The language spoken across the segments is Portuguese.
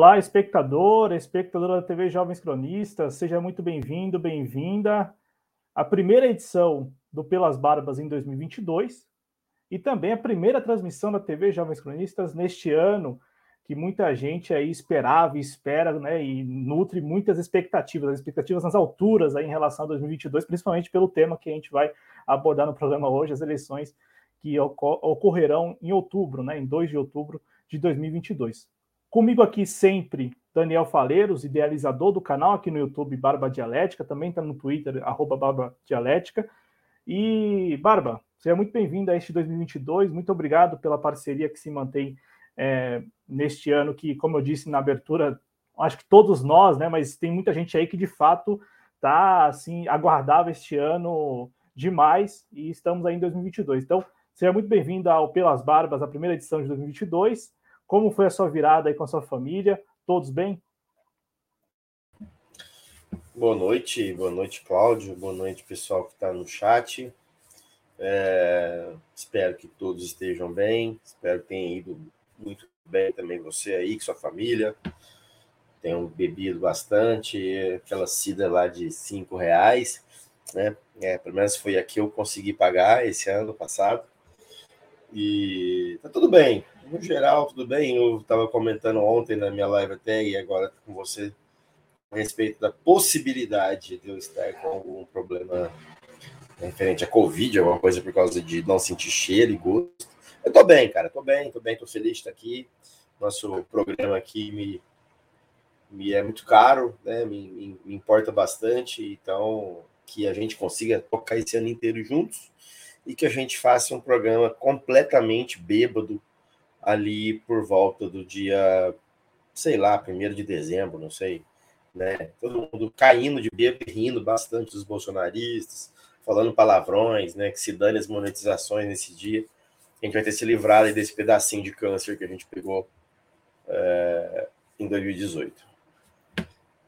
Olá, espectador, espectadora da TV Jovens Cronistas, seja muito bem-vindo, bem-vinda à primeira edição do Pelas Barbas em 2022 e também a primeira transmissão da TV Jovens Cronistas neste ano que muita gente aí esperava e espera, né, e nutre muitas expectativas, as expectativas nas alturas aí em relação a 2022, principalmente pelo tema que a gente vai abordar no programa hoje, as eleições que ocorrerão em outubro, né, em 2 de outubro de 2022. Comigo aqui sempre Daniel Faleiros, idealizador do canal aqui no YouTube Barba Dialética, também está no Twitter, arroba Barba Dialética. E, Barba, seja muito bem-vindo a este 2022, muito obrigado pela parceria que se mantém é, neste ano, que, como eu disse na abertura, acho que todos nós, né, mas tem muita gente aí que de fato está assim, aguardava este ano demais e estamos aí em 2022. Então, seja muito bem-vindo ao Pelas Barbas, a primeira edição de 2022. Como foi a sua virada aí com a sua família? Todos bem? Boa noite, boa noite, Cláudio, boa noite, pessoal que está no chat. É, espero que todos estejam bem, espero que tenha ido muito bem também você aí, com sua família. Tenham bebido bastante, aquela cida lá de cinco reais, né? É, pelo menos foi a que eu consegui pagar esse ano passado. E tá tudo bem, no geral, tudo bem. Eu estava comentando ontem na minha live até e agora com você a respeito da possibilidade de eu estar com algum problema referente a Covid, alguma coisa por causa de não sentir cheiro e gosto. Eu tô bem, cara, tô bem, tô bem, tô feliz de estar aqui. Nosso programa aqui me, me é muito caro, né? Me, me, me importa bastante, então que a gente consiga tocar esse ano inteiro juntos e que a gente faça um programa completamente bêbado ali por volta do dia, sei lá, primeiro de dezembro, não sei, né? Todo mundo caindo de bêbado e rindo bastante dos bolsonaristas, falando palavrões, né? Que se dane as monetizações nesse dia. A gente vai ter se livrado desse pedacinho de câncer que a gente pegou é, em 2018.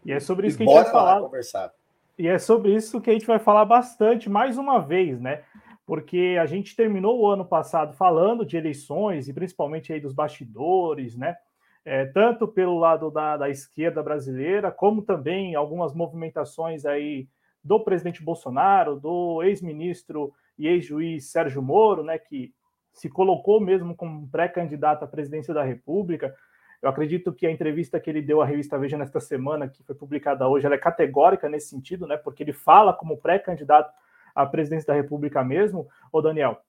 E é sobre isso e que a gente vai falar. Conversar. E é sobre isso que a gente vai falar bastante, mais uma vez, né? Porque a gente terminou o ano passado falando de eleições e principalmente aí dos bastidores, né? É, tanto pelo lado da, da, esquerda brasileira, como também algumas movimentações aí do presidente Bolsonaro, do ex-ministro e ex-juiz Sérgio Moro, né, que se colocou mesmo como pré-candidato à presidência da República. Eu acredito que a entrevista que ele deu à revista Veja nesta semana, que foi publicada hoje, ela é categórica nesse sentido, né, porque ele fala como pré-candidato a presidência da República mesmo, ô Daniel.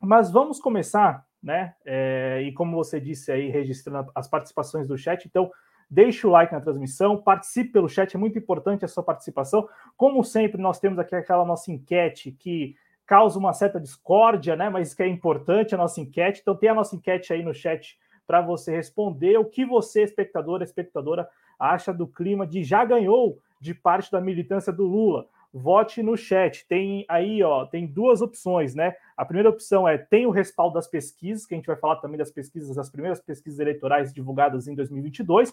Mas vamos começar, né? É, e como você disse aí, registrando as participações do chat, então deixe o like na transmissão, participe pelo chat, é muito importante a sua participação. Como sempre, nós temos aqui aquela nossa enquete que causa uma certa discórdia, né? Mas que é importante a nossa enquete. Então tem a nossa enquete aí no chat para você responder o que você, espectador, espectadora, acha do clima de já ganhou de parte da militância do Lula vote no chat. Tem aí, ó, tem duas opções, né? A primeira opção é tem o respaldo das pesquisas, que a gente vai falar também das pesquisas, das primeiras pesquisas eleitorais divulgadas em 2022.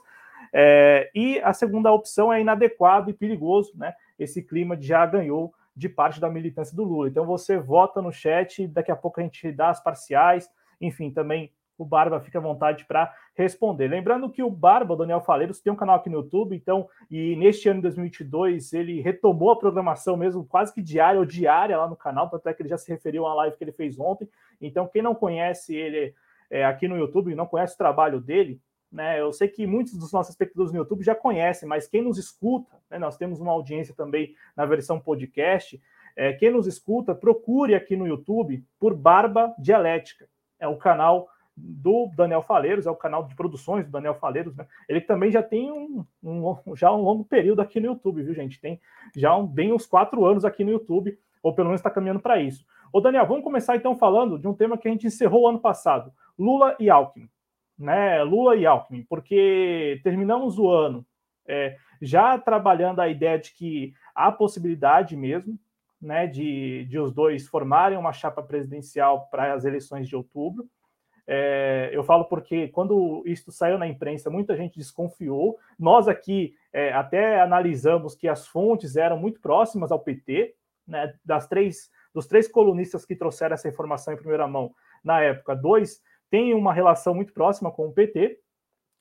É, e a segunda opção é inadequado e perigoso, né? Esse clima já ganhou de parte da militância do Lula. Então você vota no chat, daqui a pouco a gente dá as parciais, enfim, também o Barba fica à vontade para responder. Lembrando que o Barba, Daniel Faleiros, tem um canal aqui no YouTube, então, e neste ano de 2022 ele retomou a programação mesmo, quase que diária ou diária lá no canal, tanto é que ele já se referiu uma live que ele fez ontem. Então, quem não conhece ele é, aqui no YouTube, não conhece o trabalho dele, né? Eu sei que muitos dos nossos espectadores no YouTube já conhecem, mas quem nos escuta, né, nós temos uma audiência também na versão podcast. É, quem nos escuta, procure aqui no YouTube por Barba Dialética. É o canal do Daniel Faleiros, é o canal de produções do Daniel Faleiros, né? Ele também já tem um, um, já um longo período aqui no YouTube, viu, gente? Tem já um, bem uns quatro anos aqui no YouTube, ou pelo menos está caminhando para isso. Ô, Daniel, vamos começar então falando de um tema que a gente encerrou ano passado: Lula e Alckmin. Né? Lula e Alckmin, porque terminamos o ano é, já trabalhando a ideia de que há possibilidade mesmo né, de, de os dois formarem uma chapa presidencial para as eleições de outubro. É, eu falo porque quando isso saiu na imprensa, muita gente desconfiou. Nós aqui é, até analisamos que as fontes eram muito próximas ao PT, né, das três, dos três colunistas que trouxeram essa informação em primeira mão na época, dois têm uma relação muito próxima com o PT.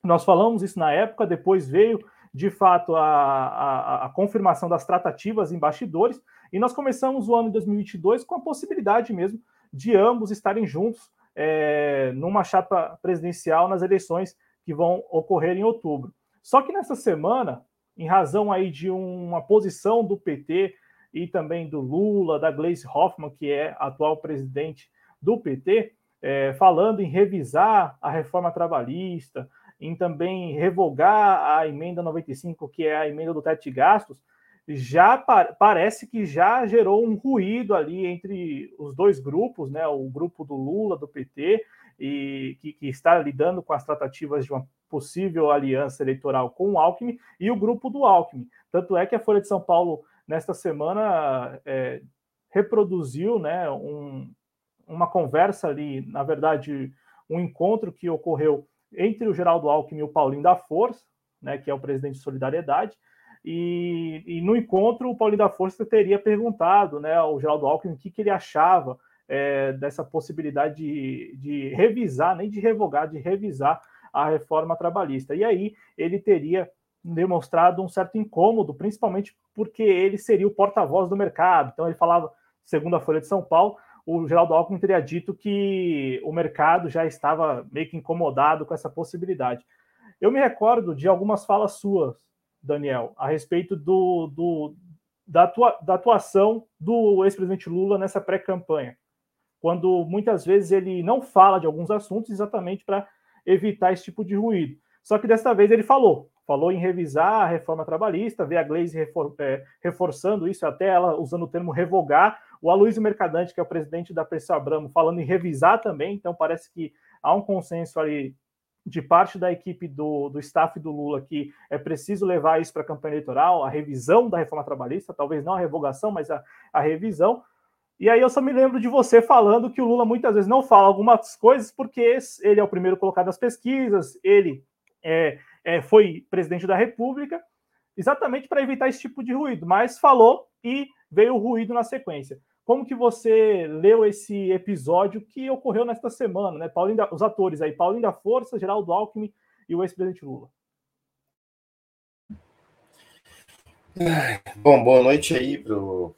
Nós falamos isso na época, depois veio de fato a, a, a confirmação das tratativas em bastidores, e nós começamos o ano de 2022 com a possibilidade mesmo de ambos estarem juntos é, numa chapa presidencial nas eleições que vão ocorrer em outubro. Só que nessa semana, em razão aí de uma posição do PT e também do Lula, da Gleisi Hoffmann, que é atual presidente do PT, é, falando em revisar a reforma trabalhista, em também revogar a emenda 95, que é a emenda do teto de gastos, já pa parece que já gerou um ruído ali entre os dois grupos, né? O grupo do Lula, do PT, e que, que está lidando com as tratativas de uma possível aliança eleitoral com o Alckmin, e o grupo do Alckmin. Tanto é que a Folha de São Paulo, nesta semana, é, reproduziu né, um, uma conversa ali, na verdade, um encontro que ocorreu entre o Geraldo Alckmin e o Paulinho da Força, né, que é o presidente de Solidariedade, e, e, no encontro o Paulinho da Força teria perguntado né, ao Geraldo Alckmin o que, que ele achava é, dessa possibilidade de, de revisar, nem de revogar, de revisar a reforma trabalhista. E aí ele teria demonstrado um certo incômodo, principalmente porque ele seria o porta-voz do mercado. Então ele falava, segundo a Folha de São Paulo, o Geraldo Alckmin teria dito que o mercado já estava meio que incomodado com essa possibilidade. Eu me recordo de algumas falas suas, Daniel, a respeito do, do da, atua, da atuação do ex-presidente Lula nessa pré-campanha, quando muitas vezes ele não fala de alguns assuntos exatamente para evitar esse tipo de ruído. Só que desta vez ele falou, falou em revisar a reforma trabalhista, ver a Gleisi refor, é, reforçando isso, até ela usando o termo revogar, o Aloysio Mercadante, que é o presidente da Pressa Abramo, falando em revisar também, então parece que há um consenso ali de parte da equipe do, do staff do Lula que é preciso levar isso para a campanha eleitoral, a revisão da reforma trabalhista, talvez não a revogação, mas a, a revisão. E aí eu só me lembro de você falando que o Lula muitas vezes não fala algumas coisas porque ele é o primeiro colocado nas pesquisas, ele é, é, foi presidente da República, exatamente para evitar esse tipo de ruído, mas falou e veio o ruído na sequência. Como que você leu esse episódio que ocorreu nesta semana, né? Paulinho da, os atores aí, Paulinho da Força, Geraldo Alckmin e o ex-presidente Lula. Bom, boa noite aí pro,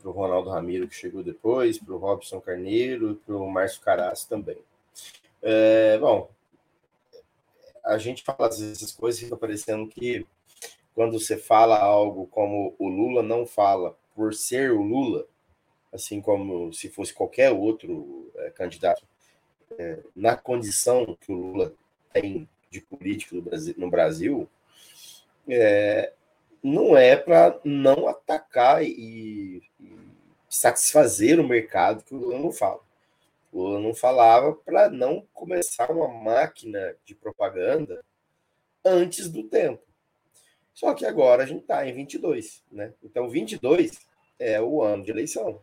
pro Ronaldo Ramiro que chegou depois, pro Robson Carneiro, pro Márcio Caras também. É, bom, a gente fala essas coisas fica parecendo que quando você fala algo como o Lula não fala por ser o Lula, assim como se fosse qualquer outro é, candidato, é, na condição que o Lula tem de político no Brasil, no Brasil é, não é para não atacar e, e, satisfazer o mercado que o Lula não fala. O Lula não falava para não começar uma máquina de propaganda antes do tempo. Só que agora a gente está em 22, né? Então 22 é o ano de eleição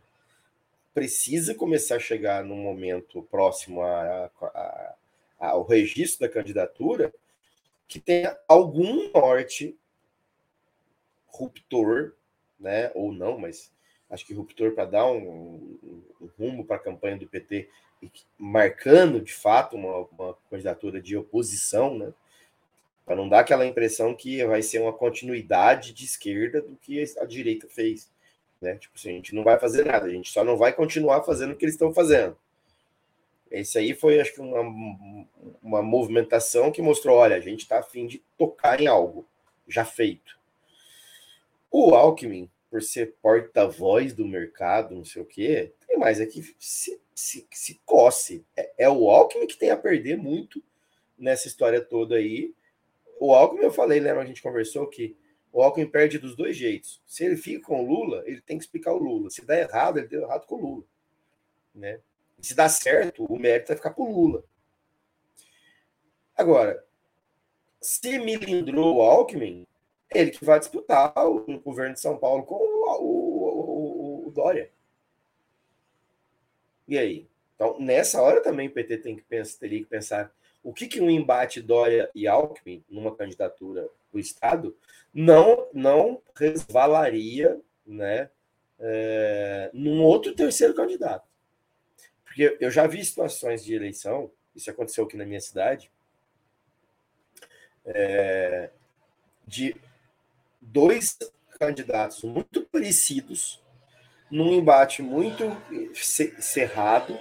precisa começar a chegar num momento próximo a, a, a, ao registro da candidatura que tenha algum norte ruptor, né? Ou não, mas acho que ruptor para dar um, um, um rumo para a campanha do PT, marcando de fato uma, uma candidatura de oposição, né? Para não dar aquela impressão que vai ser uma continuidade de esquerda do que a direita fez. Né? Tipo assim, a gente não vai fazer nada, a gente só não vai continuar fazendo o que eles estão fazendo. Esse aí foi, acho que, uma, uma movimentação que mostrou: olha, a gente está afim de tocar em algo já feito. O Alckmin, por ser porta-voz do mercado, não sei o quê, tem mais aqui é se, se, se coce. É, é o Alckmin que tem a perder muito nessa história toda aí. O Alckmin, eu falei, lembra? A gente conversou que o Alckmin perde dos dois jeitos. Se ele fica com o Lula, ele tem que explicar o Lula. Se dá errado, ele deu errado com o Lula. Né? Se dá certo, o mérito vai ficar para o Lula. Agora, se milindrou o Alckmin, ele que vai disputar o governo de São Paulo com o, o, o, o Dória. E aí? Então, nessa hora também o PT tem que pensar, teria que pensar o que, que um embate Dória e Alckmin numa candidatura do Estado não, não resvalaria né, é, num outro terceiro candidato. Porque eu já vi situações de eleição, isso aconteceu aqui na minha cidade, é, de dois candidatos muito parecidos, num embate muito cerrado,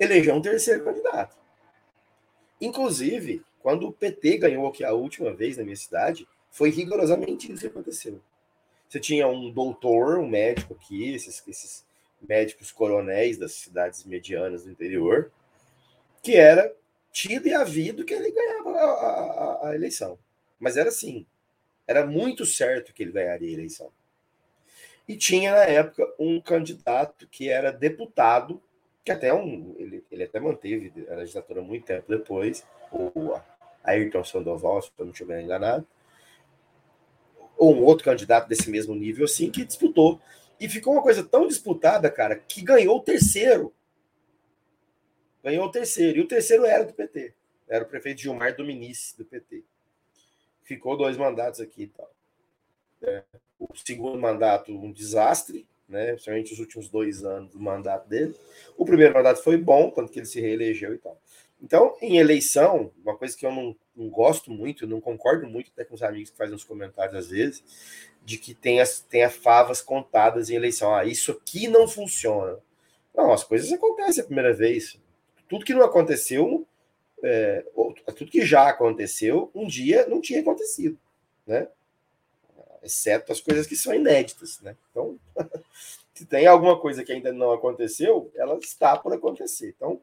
eleger um terceiro candidato. Inclusive, quando o PT ganhou aqui a última vez na minha cidade, foi rigorosamente isso que aconteceu. Você tinha um doutor, um médico aqui, esses, esses médicos coronéis das cidades medianas do interior, que era tido e havido que ele ganhava a, a, a eleição. Mas era assim, era muito certo que ele ganharia a eleição. E tinha na época um candidato que era deputado, que até um, ele, ele até manteve a legislatura muito tempo depois, o Ayrton Sandoval, se eu não estiver enganado, ou um outro candidato desse mesmo nível, assim, que disputou. E ficou uma coisa tão disputada, cara, que ganhou o terceiro. Ganhou o terceiro. E o terceiro era do PT. Era o prefeito Gilmar Dominici, do PT. Ficou dois mandatos aqui e tal. É, o segundo mandato, um desastre, né? Principalmente os últimos dois anos do mandato dele. O primeiro mandato foi bom, tanto que ele se reelegeu e tal. Então, em eleição, uma coisa que eu não, não gosto muito, não concordo muito até com os amigos que fazem os comentários às vezes, de que tem as, tem as favas contadas em eleição. Ah, isso aqui não funciona. Não, as coisas acontecem a primeira vez. Tudo que não aconteceu, é, tudo que já aconteceu, um dia não tinha acontecido, né? Exceto as coisas que são inéditas, né? Então, se tem alguma coisa que ainda não aconteceu, ela está por acontecer. Então,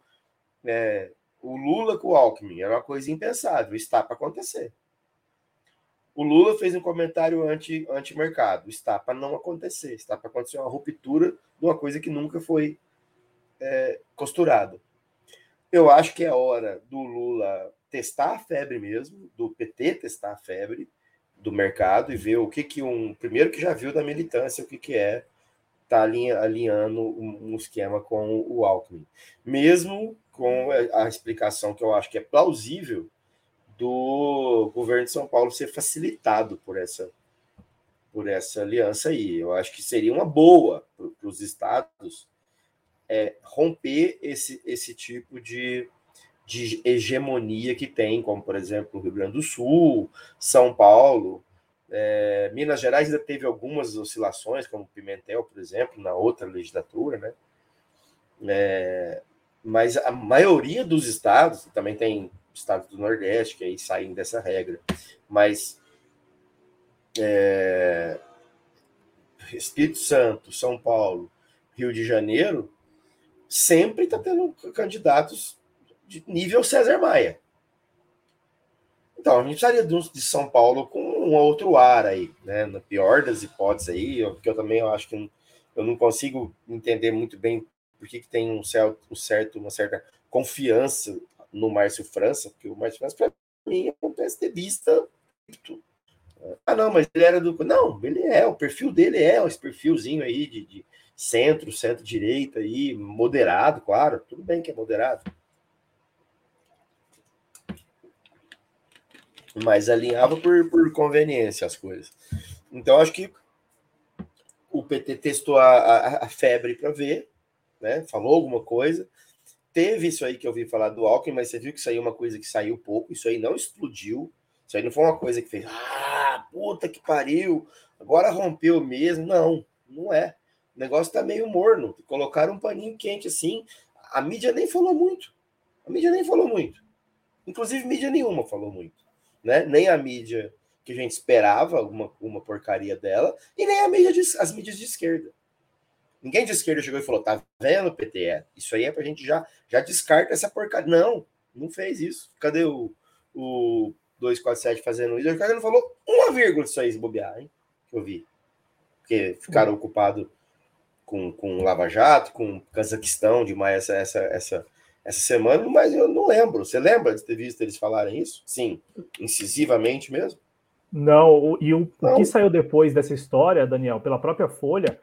é, o Lula com o Alckmin era uma coisa impensável, está para acontecer. O Lula fez um comentário anti, anti-mercado, está para não acontecer, está para acontecer uma ruptura de uma coisa que nunca foi é, costurada. Eu acho que é hora do Lula testar a febre mesmo, do PT testar a febre do mercado e ver o que que um primeiro que já viu da militância o que que é tá alinhando um esquema com o Alckmin, mesmo com a explicação que eu acho que é plausível do governo de São Paulo ser facilitado por essa por essa aliança aí. Eu acho que seria uma boa para os estados é, romper esse, esse tipo de, de hegemonia que tem, como por exemplo o Rio Grande do Sul, São Paulo, é, Minas Gerais ainda teve algumas oscilações, como Pimentel, por exemplo, na outra legislatura, né? É, mas a maioria dos estados, também tem estados do Nordeste que aí saem dessa regra, mas é, Espírito Santo, São Paulo, Rio de Janeiro, sempre está tendo candidatos de nível César Maia. Então, a gente precisaria de São Paulo com um outro ar aí, né? Na pior das hipóteses aí, porque eu também acho que eu não consigo entender muito bem por que, que tem um certo, um certo, uma certa confiança no Márcio França, porque o Márcio França, para mim, é um PSDBista. Ah, não, mas ele era do. Não, ele é, o perfil dele é esse perfilzinho aí de, de centro, centro-direita aí, moderado, claro, tudo bem que é moderado. Mas alinhava por, por conveniência as coisas. Então, acho que o PT testou a, a, a febre para ver, né? Falou alguma coisa. Teve isso aí que eu vi falar do Alckmin, mas você viu que saiu uma coisa que saiu pouco, isso aí não explodiu. Isso aí não foi uma coisa que fez, ah, puta que pariu, agora rompeu mesmo. Não, não é. O negócio tá meio morno. Colocaram um paninho quente assim. A mídia nem falou muito. A mídia nem falou muito. Inclusive, mídia nenhuma falou muito. Né? Nem a mídia que a gente esperava, alguma uma porcaria dela, e nem a mídia de, as mídias de esquerda. Ninguém de esquerda chegou e falou: tá vendo, PT? Isso aí é pra gente já, já descarta essa porcaria. Não, não fez isso. Cadê o, o 247 fazendo isso? O cara não falou uma vírgula disso aí, se bobear, hein? Que eu vi. Porque ficaram ocupados com, com Lava Jato, com Cazaquistão demais essa, essa, essa, essa semana, mas eu não lembro. Você lembra de ter visto eles falarem isso? Sim, incisivamente mesmo? Não, e o, não. o que saiu depois dessa história, Daniel, pela própria Folha,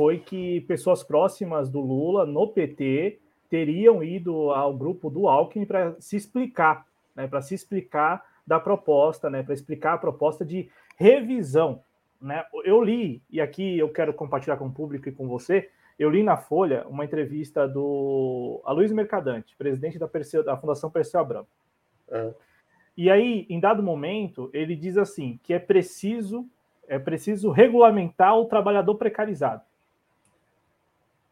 foi que pessoas próximas do Lula no PT teriam ido ao grupo do Alckmin para se explicar, né, para se explicar da proposta, né, para explicar a proposta de revisão. Né? Eu li, e aqui eu quero compartilhar com o público e com você, eu li na Folha uma entrevista do Aloysio Mercadante, presidente da, Perseu, da Fundação Perseu Abramo. É. E aí, em dado momento, ele diz assim que é preciso é preciso regulamentar o trabalhador precarizado.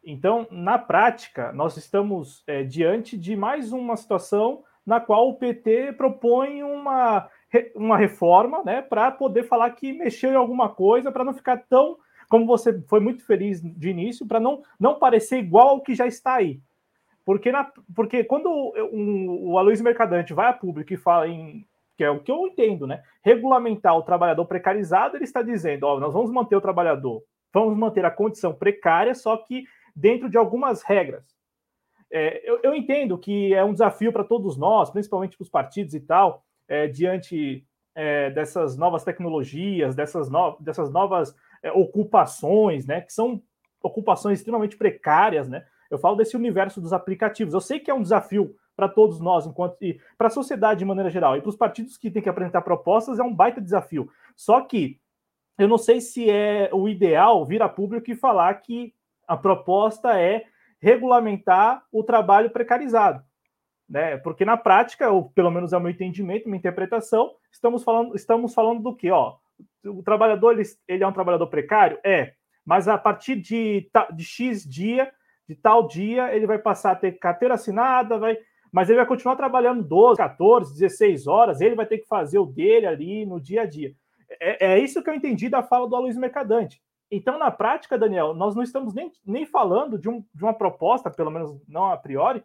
Então, na prática, nós estamos é, diante de mais uma situação na qual o PT propõe uma, uma reforma né, para poder falar que mexeu em alguma coisa, para não ficar tão, como você foi muito feliz de início, para não, não parecer igual ao que já está aí. Porque, na, porque quando um, o Aloysio Mercadante vai a público e fala em. que é o que eu entendo, né? Regulamentar o trabalhador precarizado, ele está dizendo: ó, nós vamos manter o trabalhador, vamos manter a condição precária, só que dentro de algumas regras. É, eu, eu, entendo que é um desafio para todos nós, principalmente para os partidos e tal, é, diante é, dessas novas tecnologias, dessas, no, dessas novas é, ocupações, né? Que são ocupações extremamente precárias, né? Eu falo desse universo dos aplicativos. Eu sei que é um desafio para todos nós, enquanto e para a sociedade de maneira geral, e para os partidos que têm que apresentar propostas é um baita desafio. Só que eu não sei se é o ideal vir a público e falar que a proposta é regulamentar o trabalho precarizado. Né? Porque na prática, ou pelo menos é o meu entendimento, minha interpretação, estamos falando, estamos falando do que? Ó, o trabalhador ele, ele é um trabalhador precário? É, mas a partir de, de X dia de tal dia ele vai passar a ter carteira assinada, vai, mas ele vai continuar trabalhando 12, 14, 16 horas, ele vai ter que fazer o dele ali no dia a dia. É, é isso que eu entendi da fala do Aloysio Mercadante. Então, na prática, Daniel, nós não estamos nem, nem falando de, um, de uma proposta, pelo menos não a priori,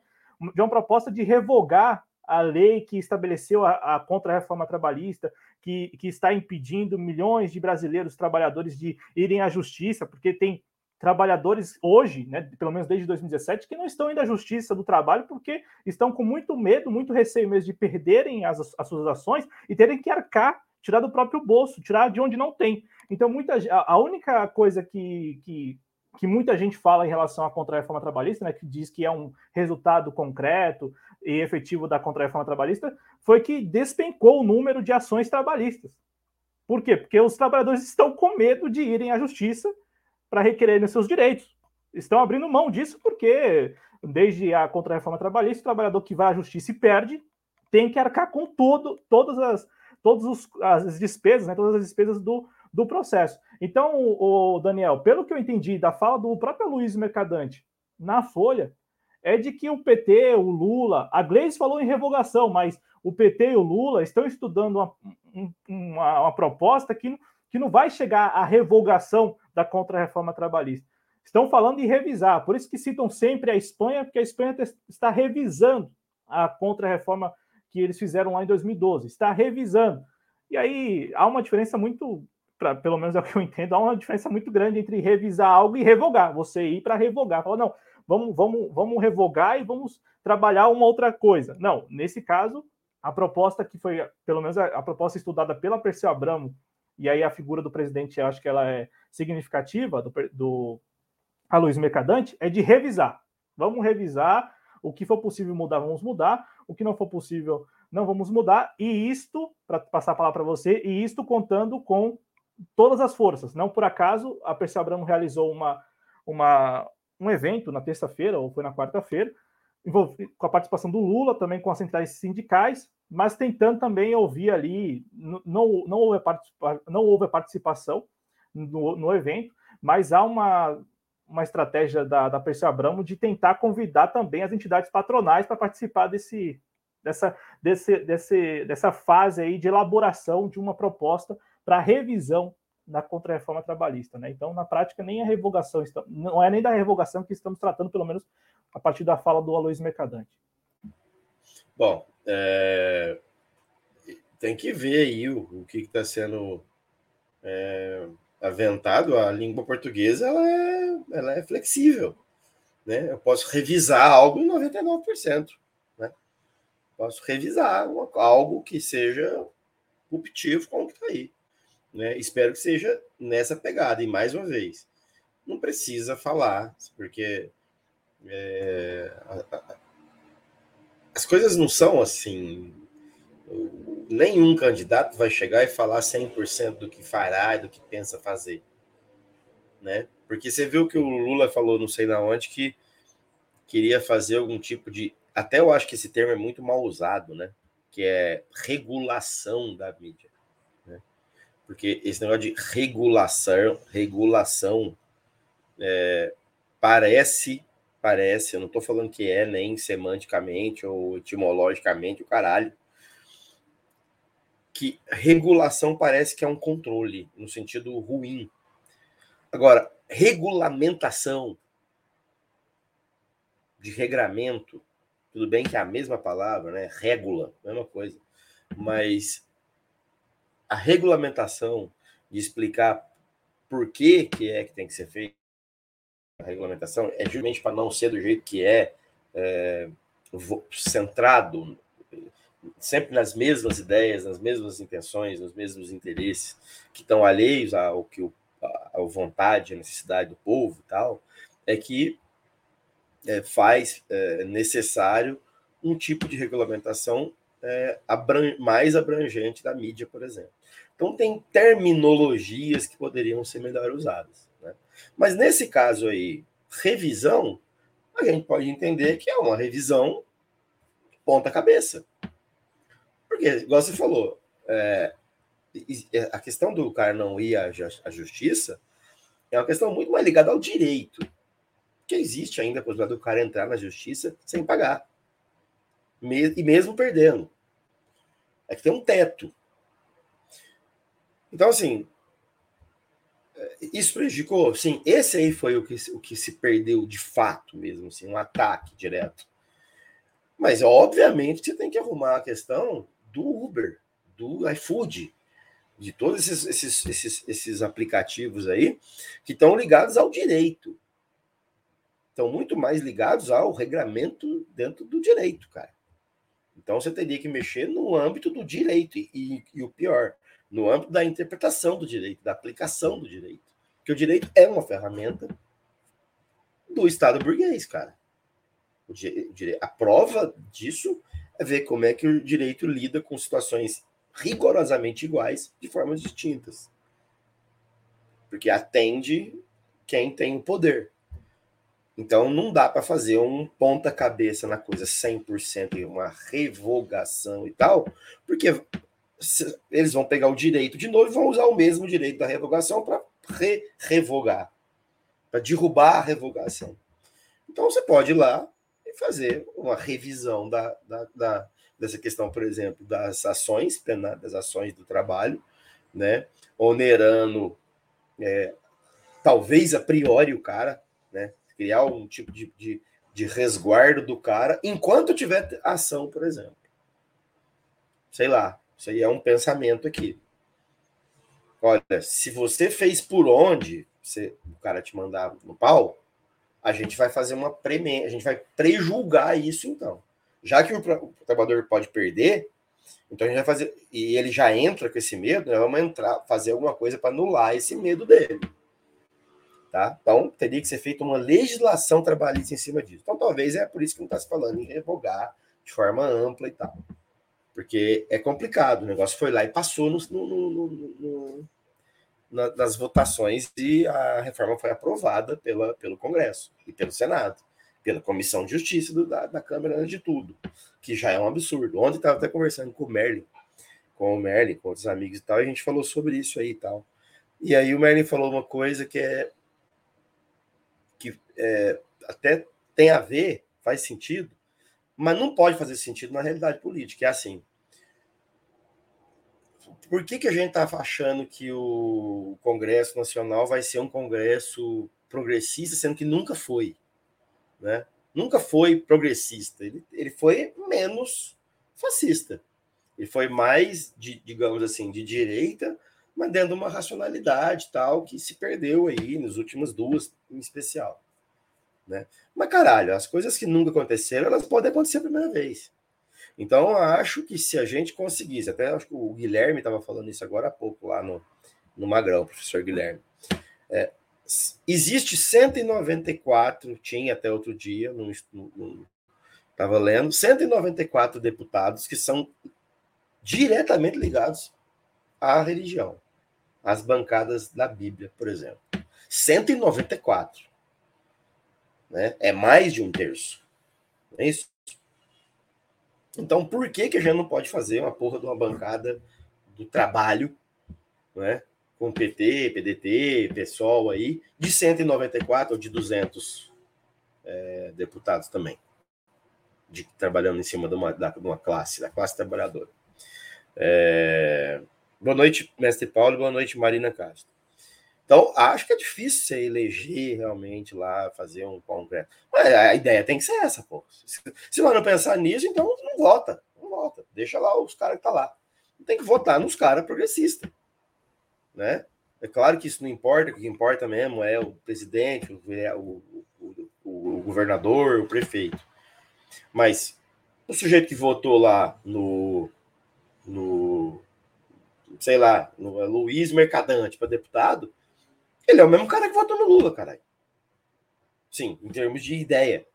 de uma proposta de revogar a lei que estabeleceu a, a contra-reforma trabalhista, que, que está impedindo milhões de brasileiros trabalhadores de irem à justiça, porque tem trabalhadores hoje, né, pelo menos desde 2017, que não estão indo à justiça do trabalho porque estão com muito medo, muito receio mesmo de perderem as, as suas ações e terem que arcar, tirar do próprio bolso, tirar de onde não tem. Então, muita, a, única coisa que, que, que, muita gente fala em relação à contra-reforma trabalhista, né, que diz que é um resultado concreto e efetivo da contra-reforma trabalhista, foi que despencou o número de ações trabalhistas. Por quê? Porque os trabalhadores estão com medo de irem à justiça para requererem seus direitos. Estão abrindo mão disso porque, desde a contra-reforma trabalhista, o trabalhador que vai à justiça e perde tem que arcar com todo, todas as, todas as despesas, né, todas as despesas do, do processo. Então, o, Daniel, pelo que eu entendi da fala do próprio Luiz Mercadante na Folha, é de que o PT, o Lula, a Gleice falou em revogação, mas o PT e o Lula estão estudando uma, uma, uma proposta que, que não vai chegar à revogação da contra-reforma trabalhista. Estão falando em revisar, por isso que citam sempre a Espanha, porque a Espanha está revisando a contra-reforma que eles fizeram lá em 2012, está revisando. E aí há uma diferença muito, pra, pelo menos é o que eu entendo, há uma diferença muito grande entre revisar algo e revogar. Você ir para revogar, falar, não, vamos, vamos, vamos revogar e vamos trabalhar uma outra coisa. Não, nesse caso, a proposta que foi, pelo menos a, a proposta estudada pela Perseu Abramo, e aí a figura do presidente, acho que ela é significativa do, do Aloysio Mercadante é de revisar. Vamos revisar o que for possível mudar, vamos mudar. O que não for possível, não vamos mudar. E isto, para passar a palavra para você, e isto contando com todas as forças. Não por acaso, a Percy Abramo realizou uma, uma, um evento na terça-feira, ou foi na quarta-feira, com a participação do Lula, também com as centrais sindicais, mas tentando também ouvir ali, não, não, houve, a não houve a participação no, no evento, mas há uma, uma estratégia da, da Perseu Abramo de tentar convidar também as entidades patronais para participar desse, dessa, desse, desse, dessa fase aí de elaboração de uma proposta para revisão da contra-reforma trabalhista. Né? Então, na prática, nem a revogação, não é nem da revogação que estamos tratando, pelo menos a partir da fala do Aloysio Mercadante. Bom, é... tem que ver aí o, o que está sendo é aventado, a língua portuguesa ela é, ela é flexível. Né? Eu posso revisar algo em 99%. Né? Posso revisar algo que seja ruptivo como que está aí. Né? Espero que seja nessa pegada. E mais uma vez, não precisa falar, porque é, a, a, as coisas não são assim nenhum candidato vai chegar e falar 100% do que fará e do que pensa fazer. Né? Porque você viu que o Lula falou, não sei na onde, que queria fazer algum tipo de. Até eu acho que esse termo é muito mal usado, né? que é regulação da mídia. Porque esse negócio de regulação, regulação é, parece, parece, eu não estou falando que é nem semanticamente ou etimologicamente o caralho, que regulação parece que é um controle, no sentido ruim. Agora, regulamentação de regramento, tudo bem que é a mesma palavra, né? Regula, mesma coisa. Mas a regulamentação de explicar por que, que é que tem que ser feito a regulamentação é justamente para não ser do jeito que é, é centrado sempre nas mesmas ideias, nas mesmas intenções, nos mesmos interesses que estão alheios ao que o, a vontade, a necessidade do povo tal, é que é, faz é, necessário um tipo de regulamentação é, abran mais abrangente da mídia, por exemplo. Então, tem terminologias que poderiam ser melhor usadas. Né? Mas nesse caso aí, revisão, a gente pode entender que é uma revisão ponta-cabeça. Porque, igual você falou, é, a questão do cara não ir à justiça é uma questão muito mais ligada ao direito que existe ainda a possibilidade do cara entrar na justiça sem pagar. E mesmo perdendo. É que tem um teto. Então, assim, é, isso prejudicou. Sim, esse aí foi o que, o que se perdeu de fato mesmo, assim, um ataque direto. Mas, obviamente, você tem que arrumar a questão do Uber, do iFood, de todos esses, esses, esses, esses aplicativos aí que estão ligados ao direito estão muito mais ligados ao regramento dentro do direito, cara. Então você teria que mexer no âmbito do direito e, e, e, o pior, no âmbito da interpretação do direito, da aplicação do direito. Porque o direito é uma ferramenta do Estado burguês, cara. A prova disso é ver como é que o direito lida com situações rigorosamente iguais de formas distintas. Porque atende quem tem o poder. Então não dá para fazer um ponta-cabeça na coisa 100% e uma revogação e tal, porque eles vão pegar o direito de novo e vão usar o mesmo direito da revogação para re revogar, para derrubar a revogação. Então você pode ir lá e fazer uma revisão da, da, da dessa questão, por exemplo, das ações das ações do trabalho, né? onerando é, talvez a priori o cara, né? criar um tipo de, de, de resguardo do cara enquanto tiver ação, por exemplo. Sei lá, isso aí é um pensamento aqui. Olha, se você fez por onde você, o cara te mandar no pau, a gente vai fazer uma premência, a gente vai prejulgar isso então. Já que o, o trabalhador pode perder, então a gente vai fazer, e ele já entra com esse medo, nós vamos entrar, fazer alguma coisa para anular esse medo dele. Tá? Então, teria que ser feita uma legislação trabalhista em cima disso. Então, talvez é por isso que não está se falando em revogar de forma ampla e tal. Porque é complicado. O negócio foi lá e passou no, no, no, no, nas votações e a reforma foi aprovada pela, pelo Congresso e pelo Senado, pela Comissão de Justiça do, da, da Câmara, de tudo, que já é um absurdo. Ontem estava até conversando com o Merlin, com o Merlin, com outros amigos e tal, e a gente falou sobre isso aí e tal. E aí o Merlin falou uma coisa que é que é, até tem a ver, faz sentido, mas não pode fazer sentido na realidade política. É assim. Por que, que a gente está achando que o Congresso Nacional vai ser um Congresso progressista, sendo que nunca foi? Né? Nunca foi progressista. Ele, ele foi menos fascista. Ele foi mais, de, digamos assim, de direita, mas dentro de uma racionalidade tal que se perdeu aí nas últimas duas em especial. Né? Mas caralho, as coisas que nunca aconteceram, elas podem acontecer a primeira vez. Então, acho que se a gente conseguisse, até acho que o Guilherme estava falando isso agora há pouco lá no, no Magrão, o professor Guilherme. É, existe 194, tinha até outro dia, estava lendo, 194 deputados que são diretamente ligados à religião as bancadas da Bíblia, por exemplo. 194. Né? É mais de um terço. Não é isso? Então, por que, que a gente não pode fazer uma porra de uma bancada do trabalho, né? Com PT, PDT, PSOL aí, de 194 ou de 200 é, deputados também, de, trabalhando em cima de uma, da, de uma classe, da classe trabalhadora. É... Boa noite, mestre Paulo, boa noite, Marina Castro. Então, acho que é difícil você eleger realmente lá, fazer um congresso. Mas a ideia tem que ser essa, pô. Se, se não pensar nisso, então não vota. Não vota. Deixa lá os caras que tá lá. Tem que votar nos caras progressistas. Né? É claro que isso não importa, o que importa mesmo é o presidente, o, o, o, o governador, o prefeito. Mas o sujeito que votou lá no, no sei lá, no Luiz Mercadante para deputado, ele é o mesmo cara que votou no Lula, caralho. Sim, em termos de ideia.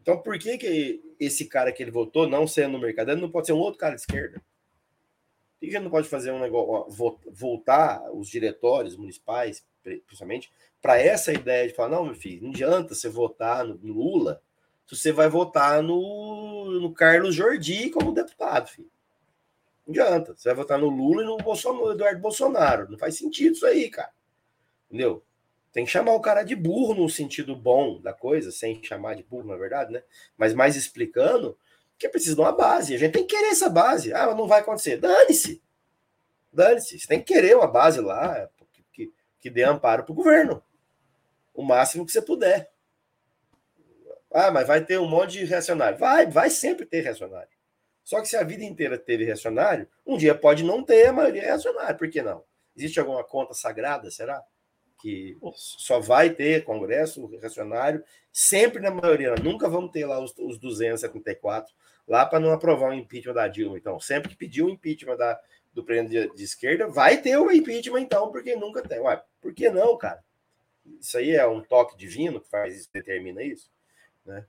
Então, por que, que esse cara que ele votou, não sendo no Mercadante, não pode ser um outro cara de esquerda? Por que, que não pode fazer um negócio, voltar os diretórios municipais, principalmente, para essa ideia de falar: não, meu filho, não adianta você votar no Lula se você vai votar no, no Carlos Jordi como deputado, filho. Não adianta. Você vai votar no Lula e no Bolsonaro, Eduardo Bolsonaro. Não faz sentido isso aí, cara. Entendeu? Tem que chamar o cara de burro no sentido bom da coisa, sem chamar de burro, na verdade, né? Mas mais explicando que é preciso de uma base. A gente tem que querer essa base. Ah, não vai acontecer. Dane-se. Dane-se. Você tem que querer uma base lá que, que, que dê amparo para o governo. O máximo que você puder. Ah, mas vai ter um monte de reacionário. Vai, vai sempre ter reacionário. Só que se a vida inteira teve reacionário, um dia pode não ter a maioria reacionária. Por que não? Existe alguma conta sagrada, será? Que só vai ter Congresso reacionário, sempre na maioria. Nunca vamos ter lá os, os 274 lá para não aprovar o impeachment da Dilma. Então, sempre que pedir o impeachment da, do presidente de, de, esquerda, vai ter o impeachment, então, porque nunca tem. Ué, por que não, cara? Isso aí é um toque divino que faz isso, determina isso, né?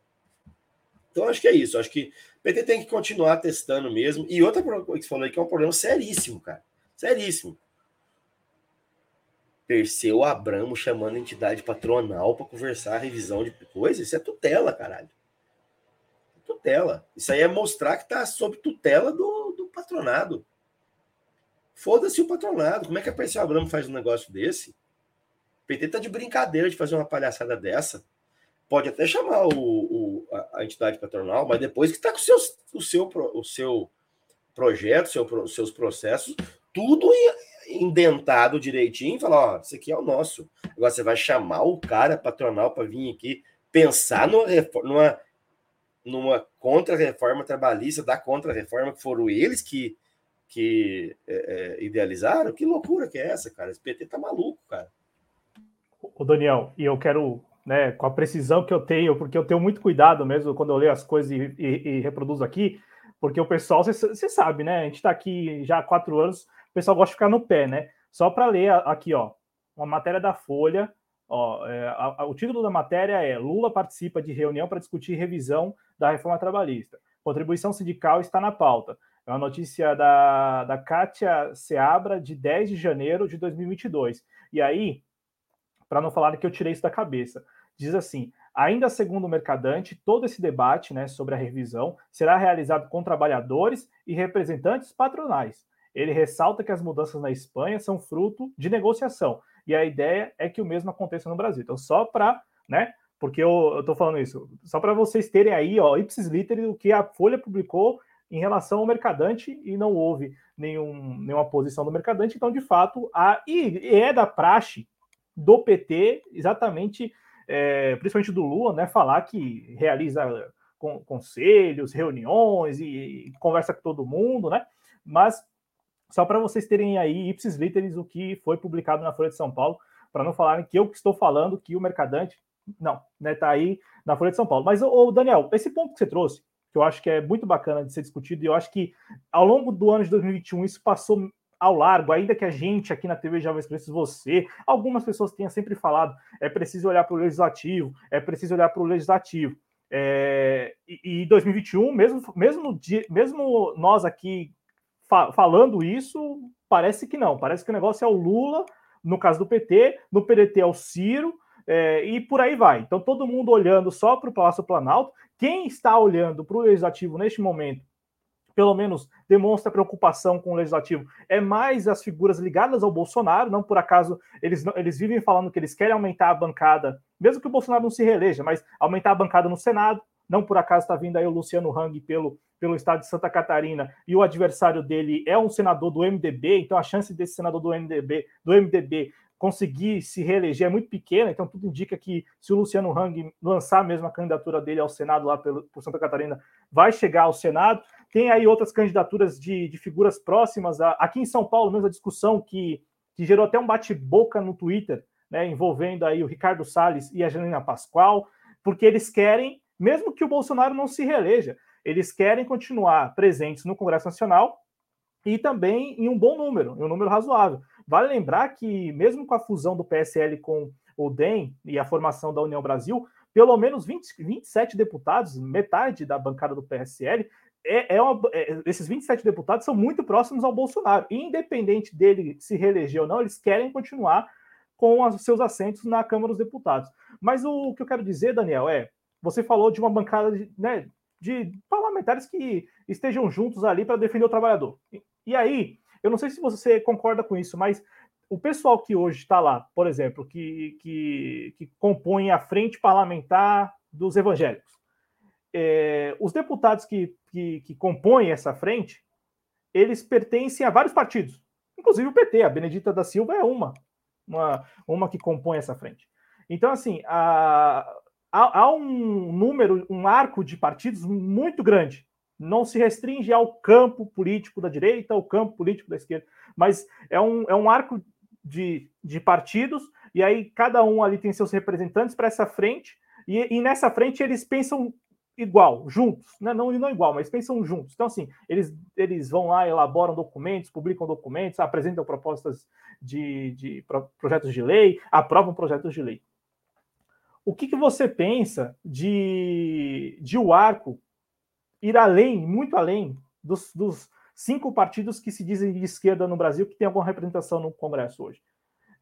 Então, acho que é isso. Acho que o PT tem que continuar testando mesmo. E outra coisa que você falou aí, que é um problema seríssimo, cara. Seríssimo. Perseu Abramo chamando a entidade patronal para conversar a revisão de coisa, isso é tutela, caralho. Tutela. Isso aí é mostrar que está sob tutela do, do patronado. Foda-se o patronado. Como é que a Perseu Abramo faz um negócio desse? O PT tá de brincadeira de fazer uma palhaçada dessa. Pode até chamar o, o a, a, entidade patronal, mas depois que está com o seu, o seu, o seu projeto, seu, seus processos, tudo indentado direitinho falar: ó, isso aqui é o nosso. Agora você vai chamar o cara patronal para vir aqui pensar numa, numa, numa contra-reforma trabalhista, da contra-reforma, que foram eles que, que é, é, idealizaram. Que loucura que é essa, cara? Esse PT tá maluco, cara. O Daniel, e eu quero, né, com a precisão que eu tenho, porque eu tenho muito cuidado mesmo quando eu leio as coisas e, e, e reproduzo aqui, porque o pessoal, você sabe, né? A gente está aqui já há quatro anos o pessoal gosta de ficar no pé, né? Só para ler aqui, ó, uma matéria da Folha. Ó, é, a, a, o título da matéria é Lula participa de reunião para discutir revisão da reforma trabalhista. Contribuição sindical está na pauta. É uma notícia da, da Kátia Seabra, de 10 de janeiro de 2022. E aí, para não falar que eu tirei isso da cabeça, diz assim: ainda segundo o Mercadante, todo esse debate né, sobre a revisão será realizado com trabalhadores e representantes patronais. Ele ressalta que as mudanças na Espanha são fruto de negociação e a ideia é que o mesmo aconteça no Brasil. Então, só para, né? Porque eu estou falando isso, só para vocês terem aí, ó, ipsis literis, o que a Folha publicou em relação ao Mercadante e não houve nenhum, nenhuma posição do Mercadante. Então, de fato, a, e é da praxe do PT, exatamente, é, principalmente do Lula, né, falar que realiza conselhos, reuniões e, e conversa com todo mundo, né? Mas só para vocês terem aí, ipsis literis, o que foi publicado na Folha de São Paulo, para não falarem que eu que estou falando que o Mercadante, não, né, tá aí na Folha de São Paulo. Mas, ô, Daniel, esse ponto que você trouxe, que eu acho que é muito bacana de ser discutido, e eu acho que ao longo do ano de 2021 isso passou ao largo, ainda que a gente aqui na TV Jovens Preços, você, algumas pessoas tenham sempre falado, é preciso olhar para o legislativo, é preciso olhar para o legislativo. É, e, e 2021, mesmo, mesmo, mesmo nós aqui fa falando isso, parece que não. Parece que o negócio é o Lula, no caso do PT, no PDT é o Ciro, é, e por aí vai. Então, todo mundo olhando só para o Palácio Planalto, quem está olhando para o legislativo neste momento, pelo menos demonstra preocupação com o legislativo, é mais as figuras ligadas ao Bolsonaro. Não por acaso eles, eles vivem falando que eles querem aumentar a bancada, mesmo que o Bolsonaro não se reeleja, mas aumentar a bancada no Senado. Não por acaso está vindo aí o Luciano Hang pelo, pelo estado de Santa Catarina e o adversário dele é um senador do MDB, então a chance desse senador do MDB, do MDB conseguir se reeleger é muito pequena, então tudo indica que se o Luciano Hang lançar mesmo a candidatura dele ao Senado lá pelo, por Santa Catarina, vai chegar ao Senado. Tem aí outras candidaturas de, de figuras próximas. A, aqui em São Paulo, mesmo a discussão que, que gerou até um bate-boca no Twitter, né, envolvendo aí o Ricardo Salles e a Janina Pascoal, porque eles querem, mesmo que o Bolsonaro não se reeleja, eles querem continuar presentes no Congresso Nacional e também em um bom número, em um número razoável. Vale lembrar que, mesmo com a fusão do PSL com o DEM e a formação da União Brasil, pelo menos 20, 27 deputados, metade da bancada do PSL, é, é, uma, é, esses 27 deputados são muito próximos ao Bolsonaro. E, independente dele se reeleger ou não, eles querem continuar com os seus assentos na Câmara dos Deputados. Mas o, o que eu quero dizer, Daniel, é: você falou de uma bancada de, né, de parlamentares que estejam juntos ali para defender o trabalhador. E, aí, eu não sei se você concorda com isso, mas o pessoal que hoje está lá, por exemplo, que, que, que, compõe a frente parlamentar dos evangélicos, é, os deputados que, que, que compõem essa frente, eles pertencem a vários partidos, inclusive o PT, a Benedita da Silva é uma, uma, uma que compõe essa frente. Então, assim, há, há um número, um arco de partidos muito grande não se restringe ao campo político da direita, ao campo político da esquerda, mas é um, é um arco de, de partidos, e aí cada um ali tem seus representantes para essa frente, e, e, nessa frente eles pensam igual, juntos, né? não, não igual, mas pensam juntos. Então, assim, eles, eles vão lá, elaboram documentos, publicam documentos, apresentam propostas de, de projetos de lei, aprovam projetos de lei. O que, que você pensa de, de o arco ir além, muito além, dos, dos, cinco partidos que se dizem de esquerda no Brasil que tem alguma representação no Congresso hoje.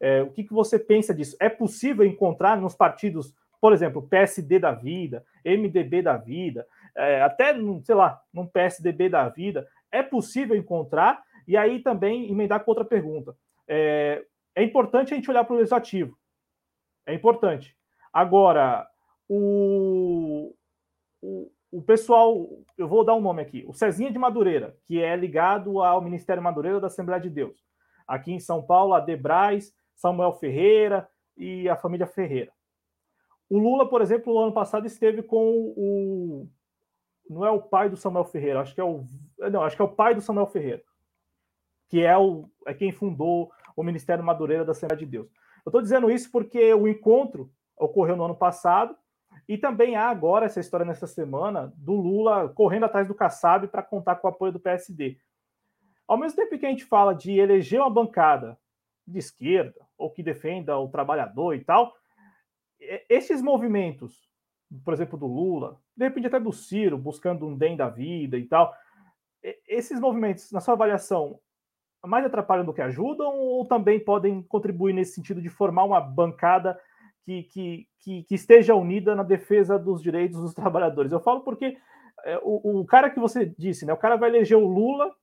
É, o que, que você pensa disso? É possível encontrar nos partidos, por exemplo, PSD da vida, MDB da vida, é, até, sei lá, num PSDB da vida, é possível encontrar, e aí também emendar com outra pergunta. É, é importante a gente olhar para o legislativo. É importante. Agora, o, o, o pessoal, eu vou dar um nome aqui, o Cezinha de Madureira, que é ligado ao Ministério Madureira da Assembleia de Deus. Aqui em São Paulo, a Debrais, Samuel Ferreira e a família Ferreira. O Lula, por exemplo, no ano passado esteve com o. Não é o pai do Samuel Ferreira, acho que é o. Não, acho que é o pai do Samuel Ferreira, que é, o, é quem fundou o Ministério Madureira da Assembleia de Deus. Eu estou dizendo isso porque o encontro ocorreu no ano passado e também há agora essa história nessa semana do Lula correndo atrás do Kassab para contar com o apoio do PSD. Ao mesmo tempo que a gente fala de eleger uma bancada de esquerda ou que defenda o trabalhador e tal, esses movimentos, por exemplo, do Lula, de repente até do Ciro, buscando um DEM da vida e tal, esses movimentos, na sua avaliação, mais atrapalham do que ajudam ou também podem contribuir nesse sentido de formar uma bancada que, que, que, que, esteja unida na defesa dos direitos dos trabalhadores. Eu falo porque é, o, o, cara que você disse, né? O cara vai eleger o Lula,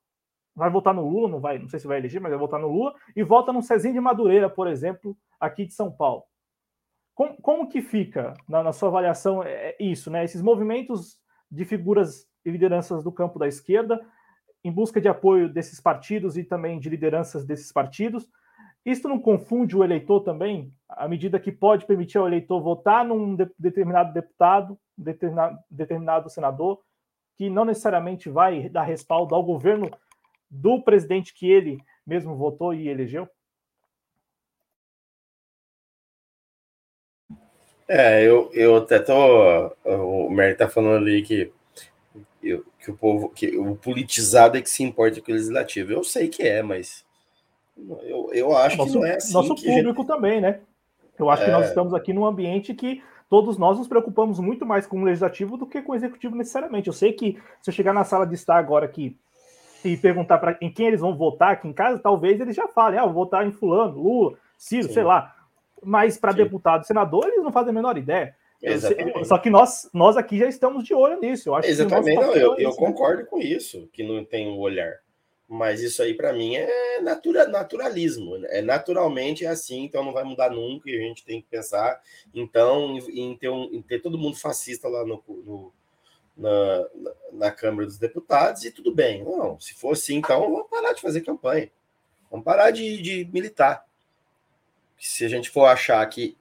vai votar no Lula, não vai, não sei se vai eleger, mas vai votar no Lula, e vota no Cezinho de Madureira, por exemplo, aqui de São Paulo. Como, como que fica na, na sua avaliação é, é isso, né? Esses movimentos de figuras e lideranças do campo da esquerda em busca de apoio desses partidos e também de lideranças desses partidos isso não confunde o eleitor também? À medida que pode permitir ao eleitor votar num de, determinado deputado, determinado, determinado senador, que não necessariamente vai dar respaldo ao governo do presidente que ele mesmo votou e elegeu? É, eu, eu até tô. O Mary tá falando ali que, que o povo, que o politizado é que se importa com o legislativo. Eu sei que é, mas eu, eu acho nosso, que não é assim. Nosso público gente... também, né? Eu acho é... que nós é. estamos aqui num ambiente que todos nós nos preocupamos muito mais com o legislativo do que com o executivo necessariamente. Eu sei que se eu chegar na sala de estar agora aqui e perguntar para em quem eles vão votar aqui em casa, talvez eles já falem, ah, vou votar em fulano, Lula, Ciro, Sim. sei lá. Mas para deputado, senador, eles não fazem a menor ideia. Exatamente. Só que nós, nós aqui já estamos de olho nisso. Eu acho Exatamente, não, eu, eu concordo com isso, que não tem o um olhar. Mas isso aí, para mim, é natura, naturalismo. Né? É naturalmente é assim, então não vai mudar nunca e a gente tem que pensar, então, em ter, um, em ter todo mundo fascista lá no, no na, na, Câmara dos Deputados e tudo bem. Não, se for assim, então vamos parar de fazer campanha. Vamos parar de, de militar. Se a gente for achar que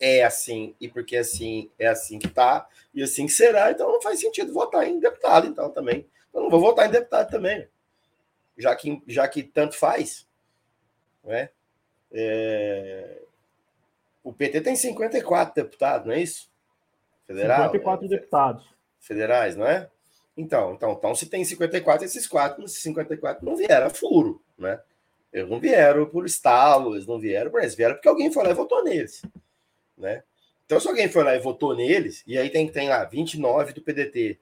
é assim e porque assim é assim que tá e assim que será, então não faz sentido votar em deputado, então também. Eu não vou votar em deputado também já que, já que tanto faz. Né? É... O PT tem 54 deputados, não é isso? Federal? 54 é, deputados. Federais, não é? Então, então, então, se tem 54, esses quatro, esses 54 não vieram a furo, né? Eles não vieram por estalo, eles não vieram, mas vieram porque alguém foi lá e votou neles, né? Então, se alguém foi lá e votou neles, e aí tem, tem lá 29 do PDT,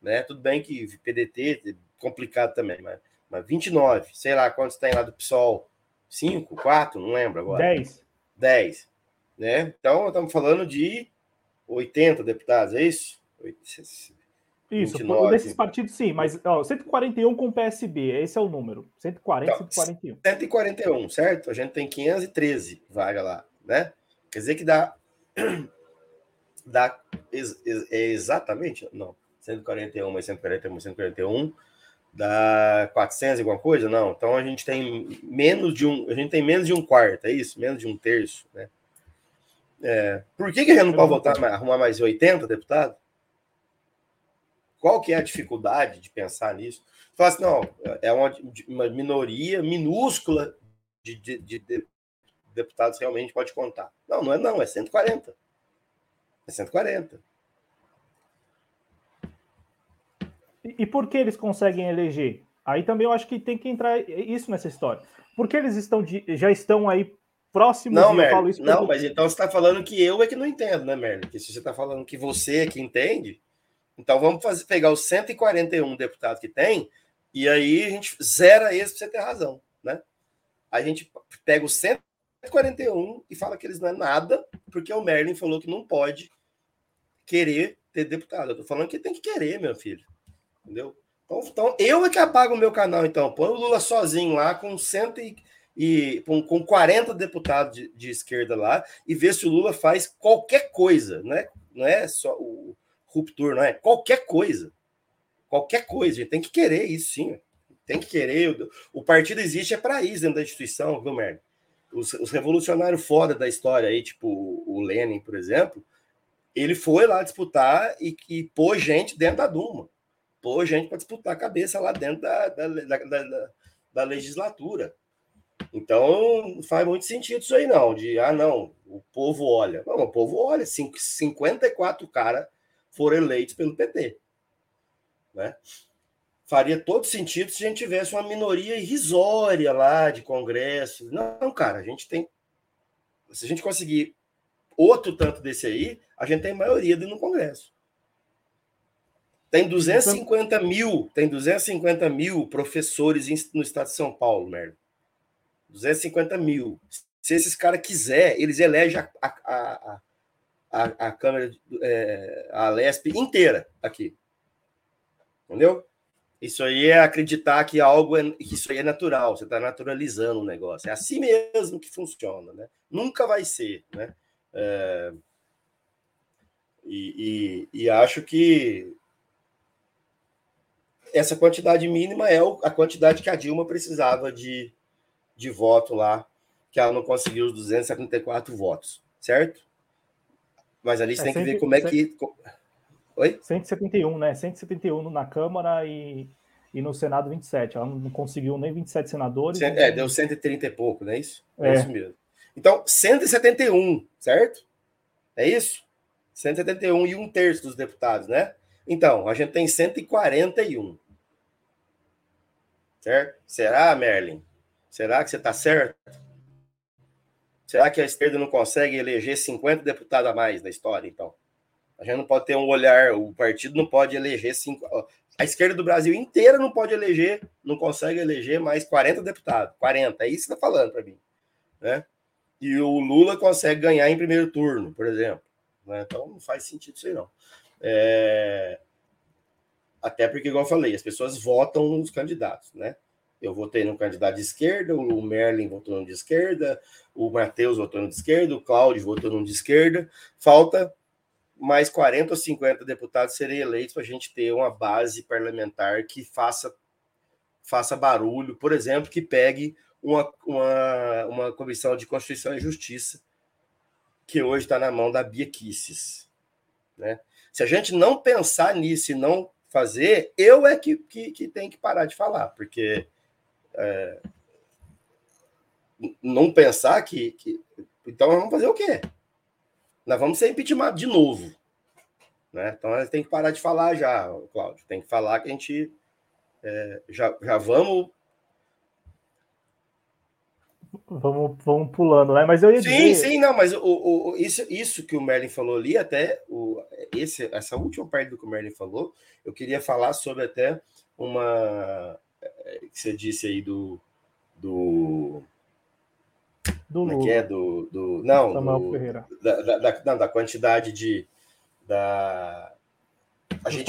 né? Tudo bem que PDT é complicado também, mas mas 29, sei lá quantos tem lá do PSOL? 5, 4, não lembro agora. 10. 10. Né? Então, estamos falando de 80 deputados, é isso? Isso, 29. desses partidos sim, mas ó, 141 com o PSB, esse é o número. 140, então, 141. 141, certo? A gente tem 513 vaga lá, né? Quer dizer que dá. dá ex, ex, é exatamente? Não. 141 mais 141 mais 141 dá 400 alguma coisa? Não. Então a gente tem menos de um, a gente tem menos de um quarto, é isso? Menos de um terço, né? É, por que, que a gente não pode votar, arrumar mais 80 deputados? Qual que é a dificuldade de pensar nisso? Fala assim, não, é uma, uma minoria minúscula de, de, de, deputados realmente pode contar. Não, não é não, é 140. É 140. E, por que eles conseguem eleger? Aí também eu acho que tem que entrar isso nessa história. Porque eles estão de, já estão aí próximos. Não, Merlin, não, porque... mas então você está falando que eu é que não entendo, né, Merlin? Que se você está falando que você é que entende, então vamos fazer, pegar os 141 deputados que tem e aí a gente zera esse para você ter razão, né? A gente pega os 141 e fala que eles não é nada, porque o Merlin falou que não pode querer ter deputado. Eu tô falando que tem que querer, meu filho. Entendeu? Então, então, eu é que apago o meu canal, então. Põe o Lula sozinho lá com cento e, e com, com 40 deputados de, de, esquerda lá e vê se o Lula faz qualquer coisa, né? Não é só o ruptura, não é? Qualquer coisa. Qualquer coisa. Gente tem que querer isso, sim. Tem que querer. O partido existe é para isso dentro da instituição, viu, merda? Os, os revolucionários foda da história aí, tipo o Lenin, por exemplo, ele foi lá disputar e, e pôs gente dentro da Duma pôr gente para disputar a cabeça lá dentro da, da, da, da, legislatura. Então, não faz muito sentido isso aí, não. De, ah, não, o povo olha. Não, o povo olha. 54 caras foram eleitos pelo PT. Né? Faria todo sentido se a gente tivesse uma minoria irrisória lá de Congresso. Não, cara, a gente tem. Se a gente conseguir outro tanto desse aí, a gente tem maioria no Congresso. Tem 250 então... mil, tem 250 mil professores no estado de São Paulo, merda. 250 mil. Se esses caras quiser, eles elegem a, a, a, a, a Câmara, é, a Lesp inteira aqui. Entendeu? Isso aí é acreditar que algo é, que isso aí é natural, você está naturalizando o negócio. É assim mesmo que funciona, né? Nunca vai ser, né? É, e, e, e acho que essa quantidade mínima é a quantidade que a Dilma precisava de, de voto lá, que ela não conseguiu os 274 votos, certo? Mas ali você é, tem que ver como é que. Oi? 171, né? 171 na Câmara e, e no Senado 27. Ela não conseguiu nem 27 senadores. É, nem... deu 130 e pouco, não é isso? É. é isso mesmo. Então, 171, certo? É isso? 171 e um terço dos deputados, né? Então, a gente tem 141. Certo? Será, Merlin? Será que você está certo? Será que a esquerda não consegue eleger 50 deputados a mais na história, então? A gente não pode ter um olhar, o partido não pode eleger cinco. A esquerda do Brasil inteira não pode eleger, não consegue eleger mais 40 deputados. 40, é isso que está falando para mim. Né? E o Lula consegue ganhar em primeiro turno, por exemplo. Né? Então não faz sentido isso aí, não. É... Até porque, igual eu falei, as pessoas votam nos candidatos, né? Eu votei no candidato de esquerda, o Merlin votou no de esquerda, o Matheus votou no de esquerda, o Cláudio votou no de esquerda. Falta mais 40 ou 50 deputados serem eleitos para a gente ter uma base parlamentar que faça, faça barulho, por exemplo, que pegue uma, uma, uma comissão de Constituição e Justiça, que hoje está na mão da Bia Kisses. Né? Se a gente não pensar nisso e não fazer, eu é que, que, que tem que parar de falar, porque é, não pensar que, que. Então, vamos fazer o quê? Nós vamos ser impeachment de novo. Né? Então, tem que parar de falar já, Cláudio. Tem que falar que a gente é, já, já vamos. Vamos, vamos pulando, né? Mas eu ia sim, dizer... sim, não, mas o, o, isso, isso que o Merlin falou ali, até o, esse, essa última parte do que o Merlin falou, eu queria falar sobre até uma é, que você disse aí do. do do Como é que é? Do, do, não, do, da, da, da, não, da quantidade de. Da, a gente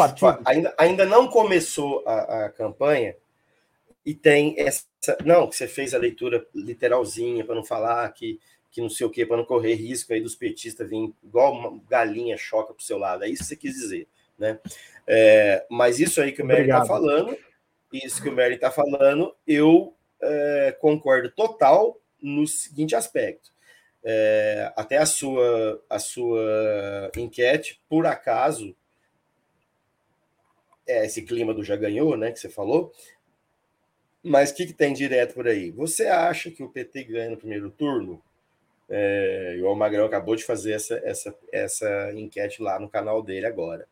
ainda, ainda não começou a, a campanha e tem essa. Não, que você fez a leitura literalzinha para não falar que, que não sei o que, para não correr risco aí dos petistas virem igual uma galinha choca para o seu lado. É isso que você quis dizer. Né? É, mas isso aí que o Mary está falando isso que o Merlin está falando, eu é, concordo total no seguinte aspecto. É, até a sua, a sua enquete, por acaso, é esse clima do já ganhou, né, que você falou, mas o que, que, tem direto por aí? Você acha que o PT ganha no primeiro turno? É, o Magrão acabou de fazer essa, essa, essa enquete lá no canal dele agora.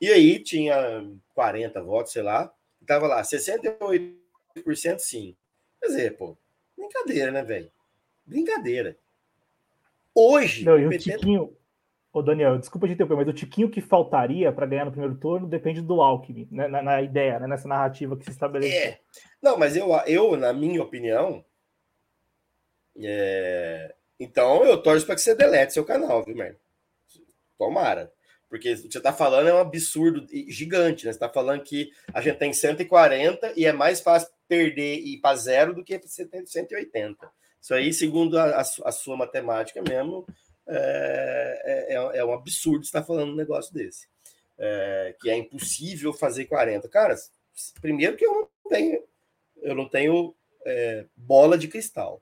E aí tinha 40 votos, sei lá, Tava lá, 68% sim. Quer dizer, pô, brincadeira, né, velho? Brincadeira. Hoje. Não, e o PT... Tiquinho. Ô, Daniel, desculpa te interromper, mas o Tiquinho que faltaria para ganhar no primeiro turno depende do Alckmin, né, na, na, ideia, né, nessa narrativa que se estabelece. É. Não, mas eu, eu na minha opinião, é... então eu torço para que você delete seu canal, viu, mano? Tomara. Porque o que você está falando é um absurdo gigante, né? Você está falando que a gente tem 140 e é mais fácil perder e ir para zero do que você ter 180. Isso aí, segundo a, a, a sua matemática mesmo, é, é, é, é um absurdo estar falando um negócio desse. É, que é impossível fazer 40. Cara, primeiro que eu não tenho, eu não tenho é, bola de cristal.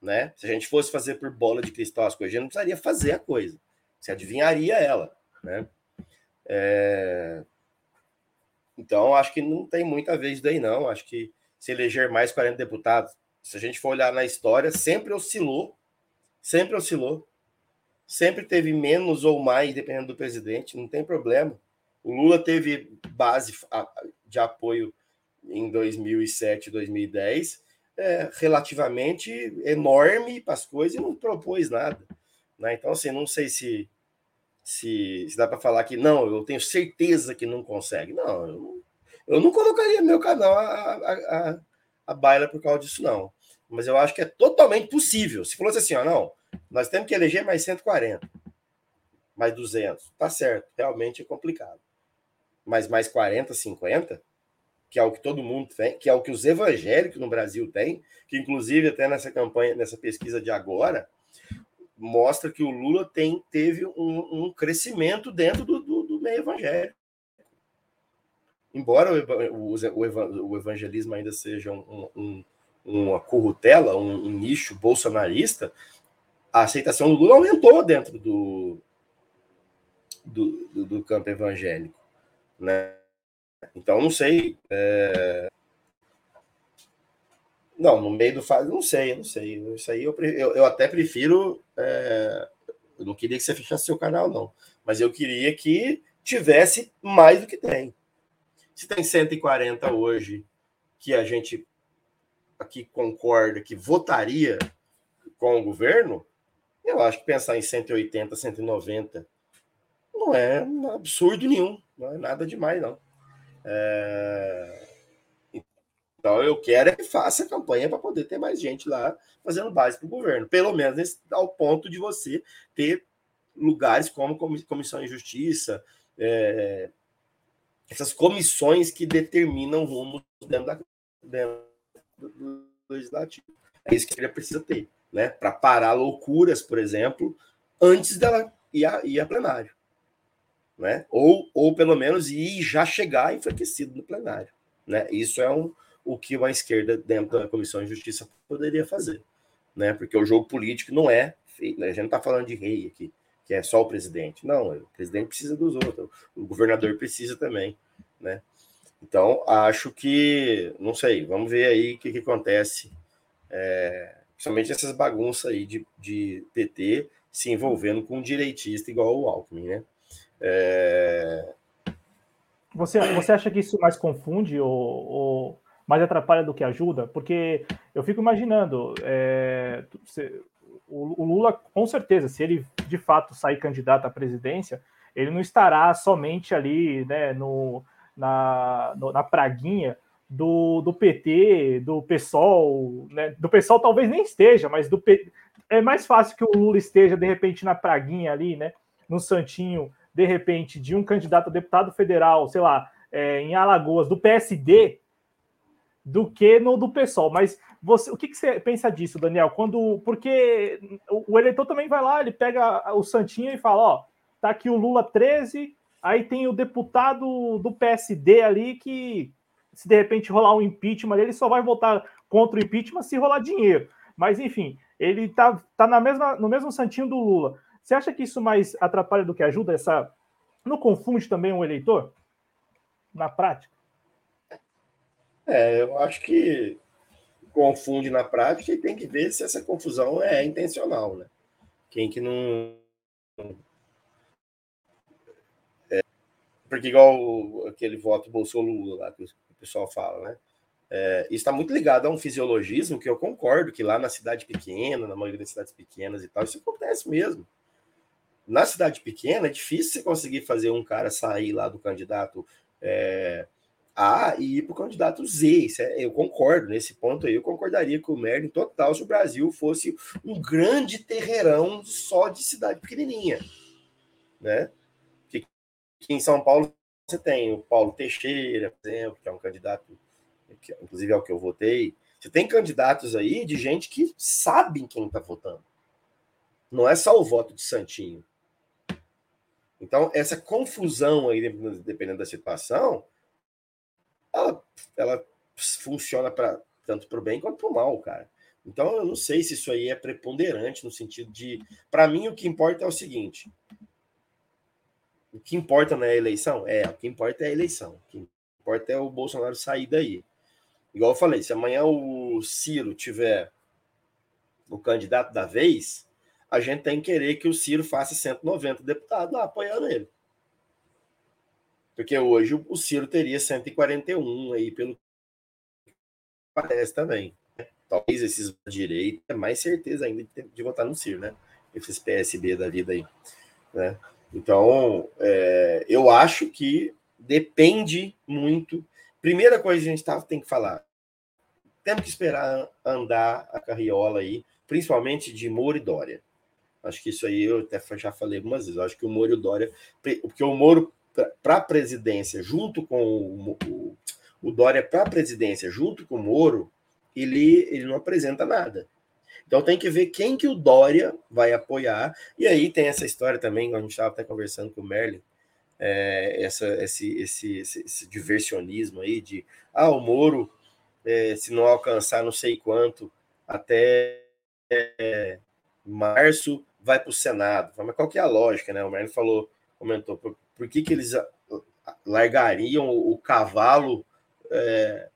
Né? Se a gente fosse fazer por bola de cristal as coisas, a gente não precisaria fazer a coisa. Você adivinharia ela. Né? É... Então, acho que não tem muita vez daí, não. Acho que se eleger mais 40 deputados, se a gente for olhar na história, sempre oscilou, sempre oscilou, sempre teve menos ou mais, dependendo do presidente, não tem problema. O Lula teve base de apoio em 2007, 2010, é, relativamente enorme para as coisas e não propôs nada. Né? Então, assim, não sei se se, se dá para falar que não, eu tenho certeza que não consegue. Não, eu não, eu não colocaria meu canal a, a, a, a baila por causa disso, não. Mas eu acho que é totalmente possível. Se fosse assim, ó, não, nós temos que eleger mais 140, mais 200. Tá certo, realmente é complicado. Mas mais 40, 50, que é o que todo mundo tem, que é o que os evangélicos no Brasil têm, que inclusive até nessa campanha, nessa pesquisa de agora, mostra que o Lula tem, teve um, um crescimento dentro do, do, do, meio evangélico. Embora o, o, evangelismo ainda seja um, um, uma corrutela, um, nicho bolsonarista, a aceitação do Lula aumentou dentro do, do, do campo evangélico. Né? Então, não sei. É, não, no meio do fase, não sei, não sei. Isso aí eu, eu, eu até prefiro. É, eu não queria que você fechasse seu canal, não. Mas eu queria que tivesse mais do que tem. Se tem 140 hoje que a gente aqui concorda que votaria com o governo, eu acho que pensar em 180, 190 não é um absurdo nenhum, não é nada demais, não. É... Então eu quero é que faça campanha para poder ter mais gente lá fazendo base para o governo. Pelo menos nesse, ao ponto de você ter lugares como Comissão de Justiça, é, essas comissões que determinam rumos dentro, da, dentro do legislativo. É isso que ele precisa ter, né? Para parar loucuras, por exemplo, antes dela ir a, ir a plenário. Né? Ou, ou pelo menos ir já chegar enfraquecido no plenário. Né? Isso é um, o que uma esquerda dentro da Comissão de Justiça poderia fazer. Né? Porque o jogo político não é. Feito, né? A gente não está falando de rei aqui que é só o presidente. Não, o presidente precisa dos outros, o governador precisa também, né? Então, acho que, não sei, vamos ver aí o que, que acontece, é, principalmente essas bagunças aí de, de PT se envolvendo com um direitista igual o Alckmin, né? É... Você, você acha que isso mais confunde ou, ou, mais atrapalha do que ajuda? Porque eu fico imaginando, é, o, Lula, com certeza, se ele de fato sair candidato à presidência, ele não estará somente ali né, no, na, no, na praguinha do, do PT, do PSOL, né? Do PSOL talvez nem esteja, mas do P... é mais fácil que o Lula esteja de repente na praguinha ali, né? No Santinho, de repente, de um candidato a deputado federal, sei lá, é, em Alagoas, do PSD, do que no do PSOL. Mas você, o que, que, você pensa disso, Daniel? Quando, porque o, eleitor também vai lá, ele pega o Santinho e fala, ó, tá aqui o Lula 13, aí tem o deputado do PSD ali que se de repente rolar um impeachment, ele só vai votar contra o impeachment se rolar dinheiro. Mas enfim, ele tá, tá na mesma, no mesmo santinho do Lula. Você acha que isso mais atrapalha do que ajuda? Essa não confunde também o eleitor na prática? É, eu acho que confunde na prática e tem que ver se essa confusão é intencional, né? Quem que não. É, porque, igual aquele voto Bolsonaro lá que pessoal fala, né? É, está muito ligado a um fisiologismo que eu concordo que lá na cidade pequena, na maioria das cidades pequenas e tal, isso acontece mesmo. Na cidade pequena é difícil você conseguir fazer um cara sair lá do candidato é, a e ir para o candidato Z. É, eu concordo, nesse ponto aí, eu concordaria com o Merlin total se o Brasil fosse um grande terreirão só de cidade pequenininha. Né? Que, que em São Paulo você tem o Paulo Teixeira, por exemplo, que é um candidato, que, inclusive é o que eu votei. Você tem candidatos aí de gente que sabem quem está votando. Não é só o voto de Santinho. Então, essa confusão aí, dependendo da situação, ela, ela funciona para tanto para o bem quanto para o mal, cara. Então eu não sei se isso aí é preponderante no sentido de, para mim o que importa é o seguinte: o que importa não é a eleição, é o que importa é a eleição. O que importa é o Bolsonaro sair daí. Igual eu falei, se amanhã o Ciro tiver o candidato da vez, a gente tem que querer que o Ciro faça 190 deputados lá apoiando ele. Porque hoje o Ciro teria 141 aí, pelo que parece também. Né? Talvez esses da direita, é mais certeza ainda de, de votar no Ciro, né? Esses PSB da vida aí. Né? Então, é, eu acho que depende muito. Primeira coisa que a gente tá, tem que falar: temos que esperar andar a carriola aí, principalmente de Moro e Dória. Acho que isso aí eu até já falei algumas vezes. acho que o Moro e o Dória, porque o Moro para a presidência, junto com o, o, o Dória para a presidência, junto com o Moro, ele, ele não apresenta nada. Então tem que ver quem que o Dória vai apoiar. E aí tem essa história também, a gente estava até conversando com o Merlin, é, essa, esse, esse, esse, esse, diversionismo aí de ah, o Moro, é, se não alcançar não sei quanto, até é, março vai para o Senado. Mas qual que é a lógica, né? O Merlin falou, comentou, por que, que eles largariam o cavalo é,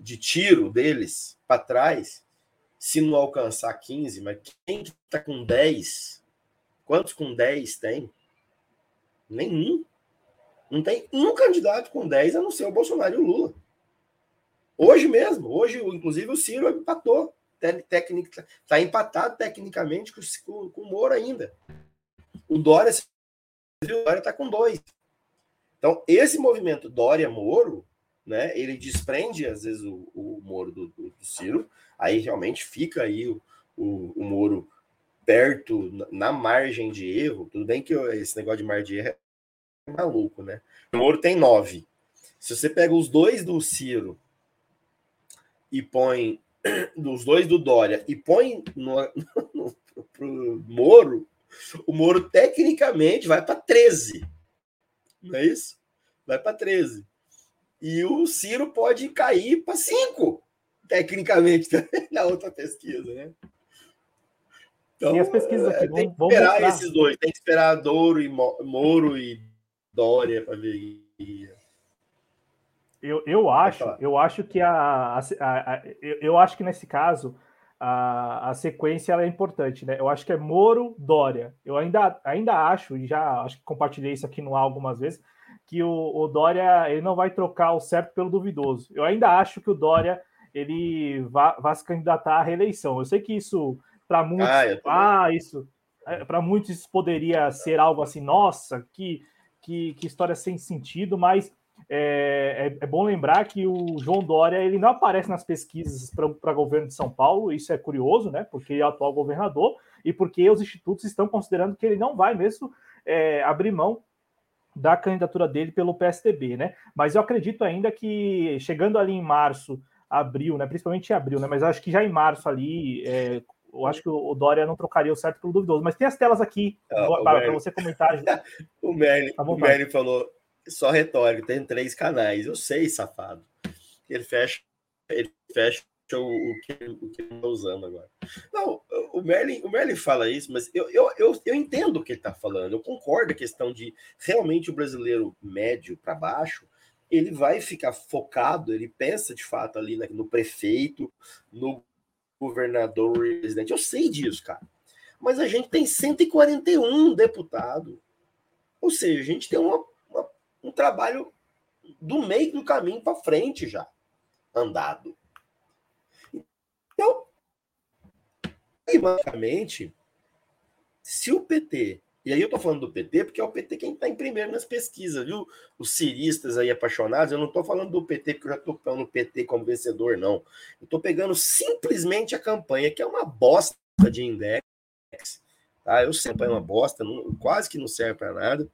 de tiro deles para trás se não alcançar 15? Mas quem está com 10? Quantos com 10 tem? Nenhum. Não tem um candidato com 10 a não ser o Bolsonaro e o Lula. Hoje mesmo, hoje, inclusive, o Ciro empatou. Está empatado tecnicamente com, com o Moro ainda. O Dória o Dória está com dois. Então, esse movimento Dória-Moro, né, ele desprende, às vezes, o, o Moro do, do, do, Ciro, aí realmente fica aí o, o, o Moro perto, na margem de erro, tudo bem que esse negócio de margem de erro é maluco, né? O Moro tem nove. Se você pega os dois do Ciro e põe dos dois do Dória e põe no, no, pro Moro, o Moro tecnicamente vai para 13. Não é isso? Vai para 13. E o Ciro pode cair para 5, tecnicamente, na outra pesquisa, né? Então, e as pesquisas aqui, é, tem que esperar esses dois, tem que esperar Douro e Moro e Dória para ver. Eu, eu acho, eu acho que a, a, a, a, eu acho que nesse caso a, a sequência é importante, né? Eu acho que é Moro, Dória. Eu ainda, ainda acho, e já acho que compartilhei isso aqui no ar algumas vezes, que o, o Dória ele não vai trocar o certo pelo duvidoso. Eu ainda acho que o Dória ele vai, vai se candidatar à reeleição. Eu sei que isso para muitos, ah, ah isso, é, para muitos isso poderia ser algo assim, nossa, que, que, que história sem sentido, mas é, é, é, bom lembrar que o João Dória ele não aparece nas pesquisas para governo de São Paulo, isso é curioso, né? Porque ele é o atual governador e porque os institutos estão considerando que ele não vai mesmo é, abrir mão da candidatura dele pelo PSDB, né? Mas eu acredito ainda que chegando ali em março, abril, né? Principalmente em abril, né? Mas acho que já em março ali, é, eu acho que o Dória não trocaria o certo pelo duvidoso. Mas tem as telas aqui ah, para você comentar. o Merlin, o Merlin falou só retórico, tem três canais. Eu sei, safado. Ele fecha, ele fecha o, o que, o que ele está usando agora. Não, o Merlin, o Merlin fala isso, mas eu, eu, eu, eu entendo o que ele está falando. Eu concordo a questão de realmente o brasileiro médio para baixo ele vai ficar focado, ele pensa de fato ali no prefeito, no governador presidente. Eu sei disso, cara. Mas a gente tem 141 deputados. Ou seja, a gente tem uma, uma, um trabalho do meio do caminho para frente já, andado. Então, basicamente, se o PT e aí eu tô falando do PT porque é o PT quem está em primeiro nas pesquisas, viu? Os ciristas aí apaixonados, eu não tô falando do PT porque eu já tô pegando o PT como vencedor, não. Eu tô pegando simplesmente a campanha, que é uma bosta de index. Tá? Eu sei, é uma bosta, não, quase que não serve para nada.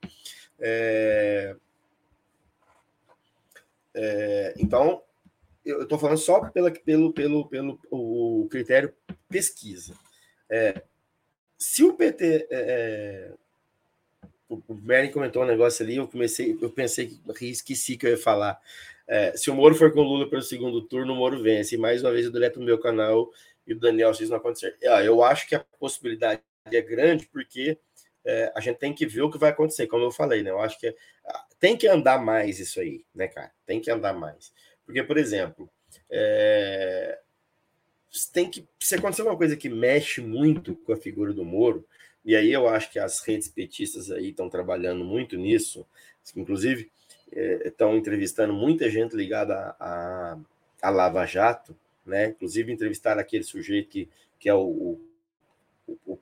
É... É... então, eu estou falando só pela, pelo, pelo, pelo o critério pesquisa. É, se o PT é, o Merlin comentou um negócio ali, eu comecei, eu pensei que esqueci que eu ia falar. É, se o Moro for com o Lula pelo segundo turno, o Moro vence. Mais uma vez eu deleto no meu canal e o Daniel se isso não acontecer. Eu acho que a possibilidade é grande porque é, a gente tem que ver o que vai acontecer, como eu falei, né? Eu acho que é, tem que andar mais isso aí, né, cara? Tem que andar mais. Porque, por exemplo, é, tem que se acontecer uma coisa que mexe muito com a figura do Moro, e aí eu acho que as redes petistas aí estão trabalhando muito nisso, inclusive estão entrevistando muita gente ligada a, a, Lava Jato, né? Inclusive entrevistaram aquele sujeito que, que é o, o, o,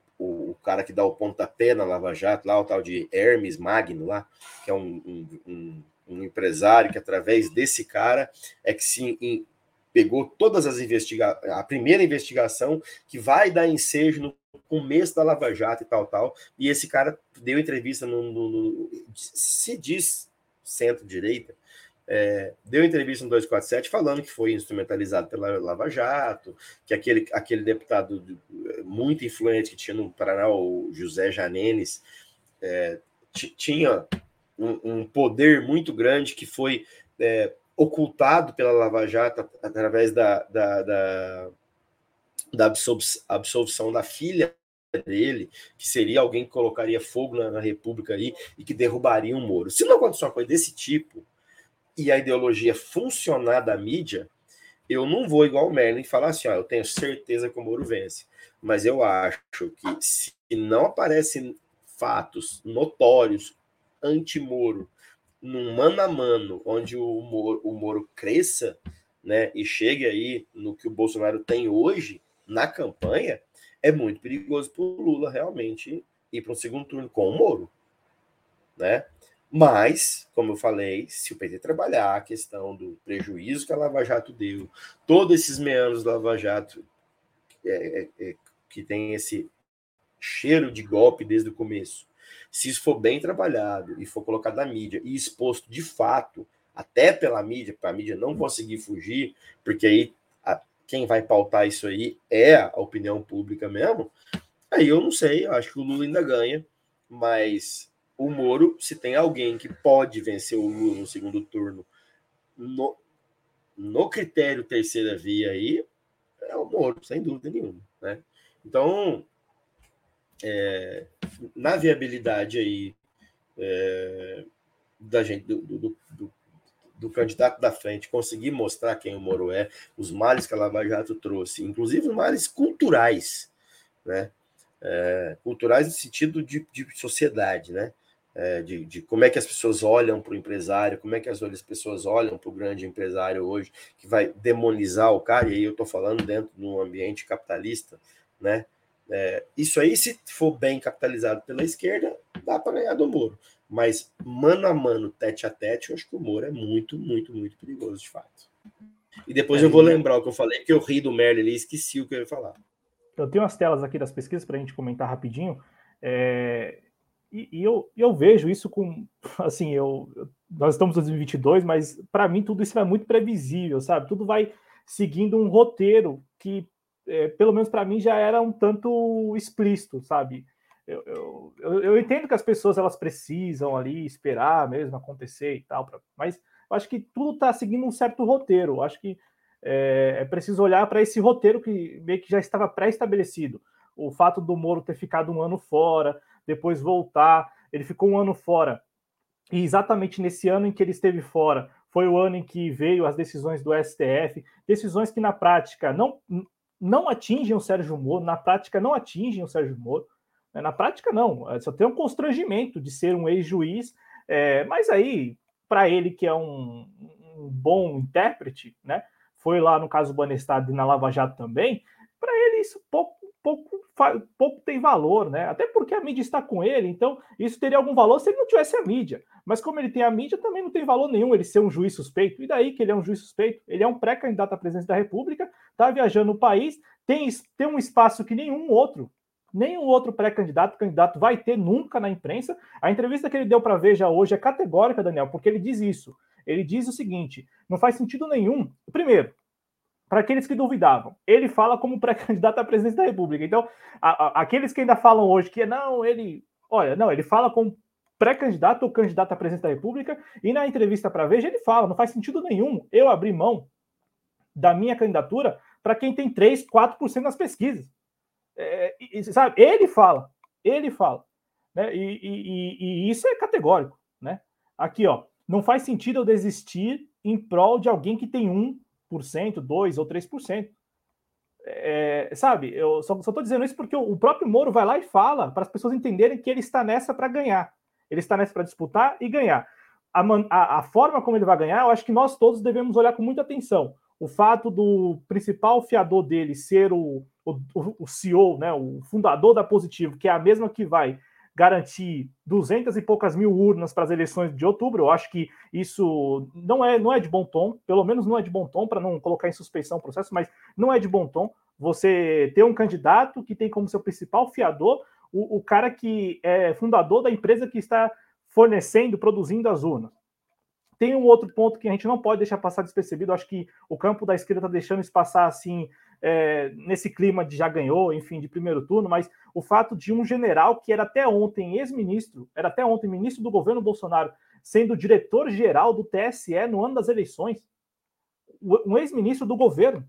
o cara que dá o pontapé na Lava Jato, lá o tal de Hermes Magno, lá, que é um, um, um, um empresário que através desse cara é que se pegou todas as investigações, a primeira investigação que vai dar ensejo no começo da Lava Jato e tal, tal. E esse cara deu entrevista no, no, no se diz centro-direita, é, deu entrevista no 247 falando que foi instrumentalizado pela Lava Jato, que aquele, aquele deputado muito influente que tinha no Paraná, o José Janenes, é, tinha um, um, poder muito grande que foi é, ocultado pela Lava Jato através da, da, da, da absolvição da filha dele, que seria alguém que colocaria fogo na, na República aí e que derrubaria um Moro. Se não acontecer uma coisa desse tipo e a ideologia funcionar da mídia, eu não vou igual o Merlin falar assim, ó, eu tenho certeza que o Moro vence. Mas eu acho que se não aparecem fatos notórios anti-Moro num mano a mano, onde o Moro, o Moro cresça, né, e chegue aí no que o Bolsonaro tem hoje na campanha, é muito perigoso para o Lula realmente ir para um segundo turno com o Moro, né? Mas, como eu falei, se o PT trabalhar a questão do prejuízo que a Lava Jato deu, todos esses meandros da Lava Jato é, é, é, que tem esse cheiro de golpe desde o começo. Se isso for bem trabalhado e for colocado na mídia e exposto de fato, até pela mídia, para a mídia não conseguir fugir, porque aí quem vai pautar isso aí é a opinião pública mesmo, aí eu não sei, eu acho que o Lula ainda ganha, mas o Moro, se tem alguém que pode vencer o Lula no segundo turno no, no critério terceira via aí, é o Moro, sem dúvida nenhuma. Né? Então, é, na viabilidade aí é, da gente, do, do, do, do, candidato da frente conseguir mostrar quem o Moro é, os males que a Lava Jato trouxe, inclusive males culturais, né? É, culturais no sentido de, de sociedade, né? é, de, de, como é que as pessoas olham para o empresário, como é que as, as pessoas olham para o grande empresário hoje, que vai demonizar o cara, e aí eu estou falando dentro de um ambiente capitalista, né? É, isso aí, se for bem capitalizado pela esquerda, dá para ganhar do Moro. Mas mano a mano, tete a tete, eu acho que o Moro é muito, muito, muito perigoso, de fato. E depois é, eu vou lembrar o que eu falei, que eu ri do Merlin ali e esqueci o que eu ia falar. Eu tenho as telas aqui das pesquisas para a gente comentar rapidinho. É, e, e eu, eu vejo isso com, assim, eu, nós estamos em 2022, mas para mim tudo isso é muito previsível, sabe? Tudo vai seguindo um roteiro que, é, pelo menos para mim, já era um tanto explícito, sabe? Eu, eu, eu, eu, entendo que as pessoas elas precisam ali esperar mesmo acontecer e tal, pra, mas eu acho que tudo está seguindo um certo roteiro. Eu acho que é, é preciso olhar para esse roteiro que meio que já estava pré-estabelecido. O fato do Moro ter ficado um ano fora, depois voltar. Ele ficou um ano fora. E exatamente nesse ano em que ele esteve fora, foi o ano em que veio as decisões do STF, decisões que na prática não, não atingem o Sérgio Moro, na prática não atingem o Sérgio Moro. Né? Na prática, não. É, só tem um constrangimento de ser um ex-juiz, é, mas aí, para ele, que é um, um, bom intérprete, né? Foi lá no caso do Banestado e na Lava Jato também, para ele isso pouco pouco, pouco tem valor, né? Até porque a mídia está com ele, então isso teria algum valor se ele não tivesse a mídia. Mas como ele tem a mídia, também não tem valor nenhum ele ser um juiz suspeito. E daí que ele é um juiz suspeito? Ele é um pré-candidato à presidência da República, está viajando no país, tem, tem um espaço que nenhum outro, nenhum outro pré-candidato, candidato vai ter nunca na imprensa. A entrevista que ele deu para Veja hoje é categórica, Daniel, porque ele diz isso. Ele diz o seguinte: não faz sentido nenhum. Primeiro, para aqueles que duvidavam, ele fala como pré-candidato à presidência da República. Então, a, a, aqueles que ainda falam hoje que não, ele. Olha, não, ele fala como pré-candidato ou candidato à presidência da República, e na entrevista para Veja ele fala: não faz sentido nenhum eu abrir mão da minha candidatura para quem tem 3, 4% nas pesquisas. É, e, sabe, ele fala, ele fala. Né? E, e, e, isso é categórico. Né? Aqui, ó, não faz sentido eu desistir em prol de alguém que tem um 2% ou 3%. É, sabe, eu só estou dizendo isso porque o, próprio Moro vai lá e fala para as pessoas entenderem que ele está nessa para ganhar. Ele está nessa para disputar e ganhar. A, a, a, forma como ele vai ganhar, eu acho que nós todos devemos olhar com muita atenção. O fato do principal fiador dele ser o, o, o CEO, né, o fundador da Positivo, que é a mesma que vai garantir duzentas e poucas mil urnas para as eleições de outubro. Eu acho que isso não é, não é de bom tom, pelo menos não é de bom tom, para não colocar em suspeição o processo, mas não é de bom tom você ter um candidato que tem como seu principal fiador o, o cara que é fundador da empresa que está fornecendo, produzindo as urnas. Tem um outro ponto que a gente não pode deixar passar despercebido. Acho que o campo da esquerda está deixando isso passar assim é, nesse clima de já ganhou, enfim, de primeiro turno, mas o fato de um general que era até ontem ex-ministro, era até ontem ministro do governo Bolsonaro, sendo diretor-geral do TSE no ano das eleições, um ex-ministro do governo.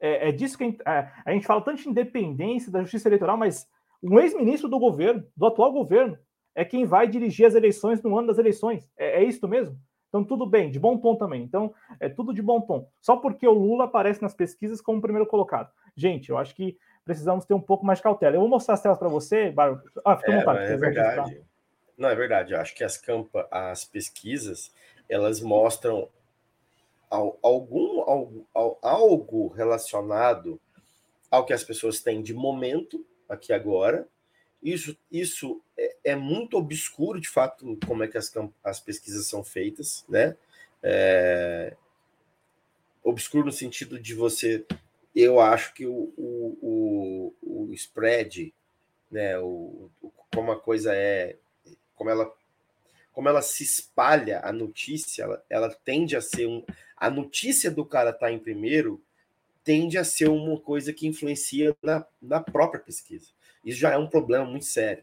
É, é disso que a gente, é, a gente fala tanto de independência da justiça eleitoral, mas um ex-ministro do governo, do atual governo, é quem vai dirigir as eleições no ano das eleições. É, é isso mesmo? Então, tudo bem, de bom tom também. Então, é tudo de bom tom. Só porque o Lula aparece nas pesquisas como primeiro colocado. Gente, eu acho que precisamos ter um pouco mais de cautela. Eu vou mostrar as telas para você, Bárbara. Ah, fica à é, vontade. É verdade. Não, é verdade. Eu acho que as, campa, as pesquisas, elas mostram algum algo, algo relacionado ao que as pessoas têm de momento, aqui agora, isso, isso é, é, muito obscuro, de fato, como é que as, as pesquisas são feitas, né? É, obscuro no sentido de você. Eu acho que o, o, o, o spread, né? O, o, como a coisa é, como ela, como ela se espalha a notícia, ela, ela tende a ser um, a notícia do cara estar tá em primeiro tende a ser uma coisa que influencia na, na própria pesquisa. Isso já é um problema muito sério.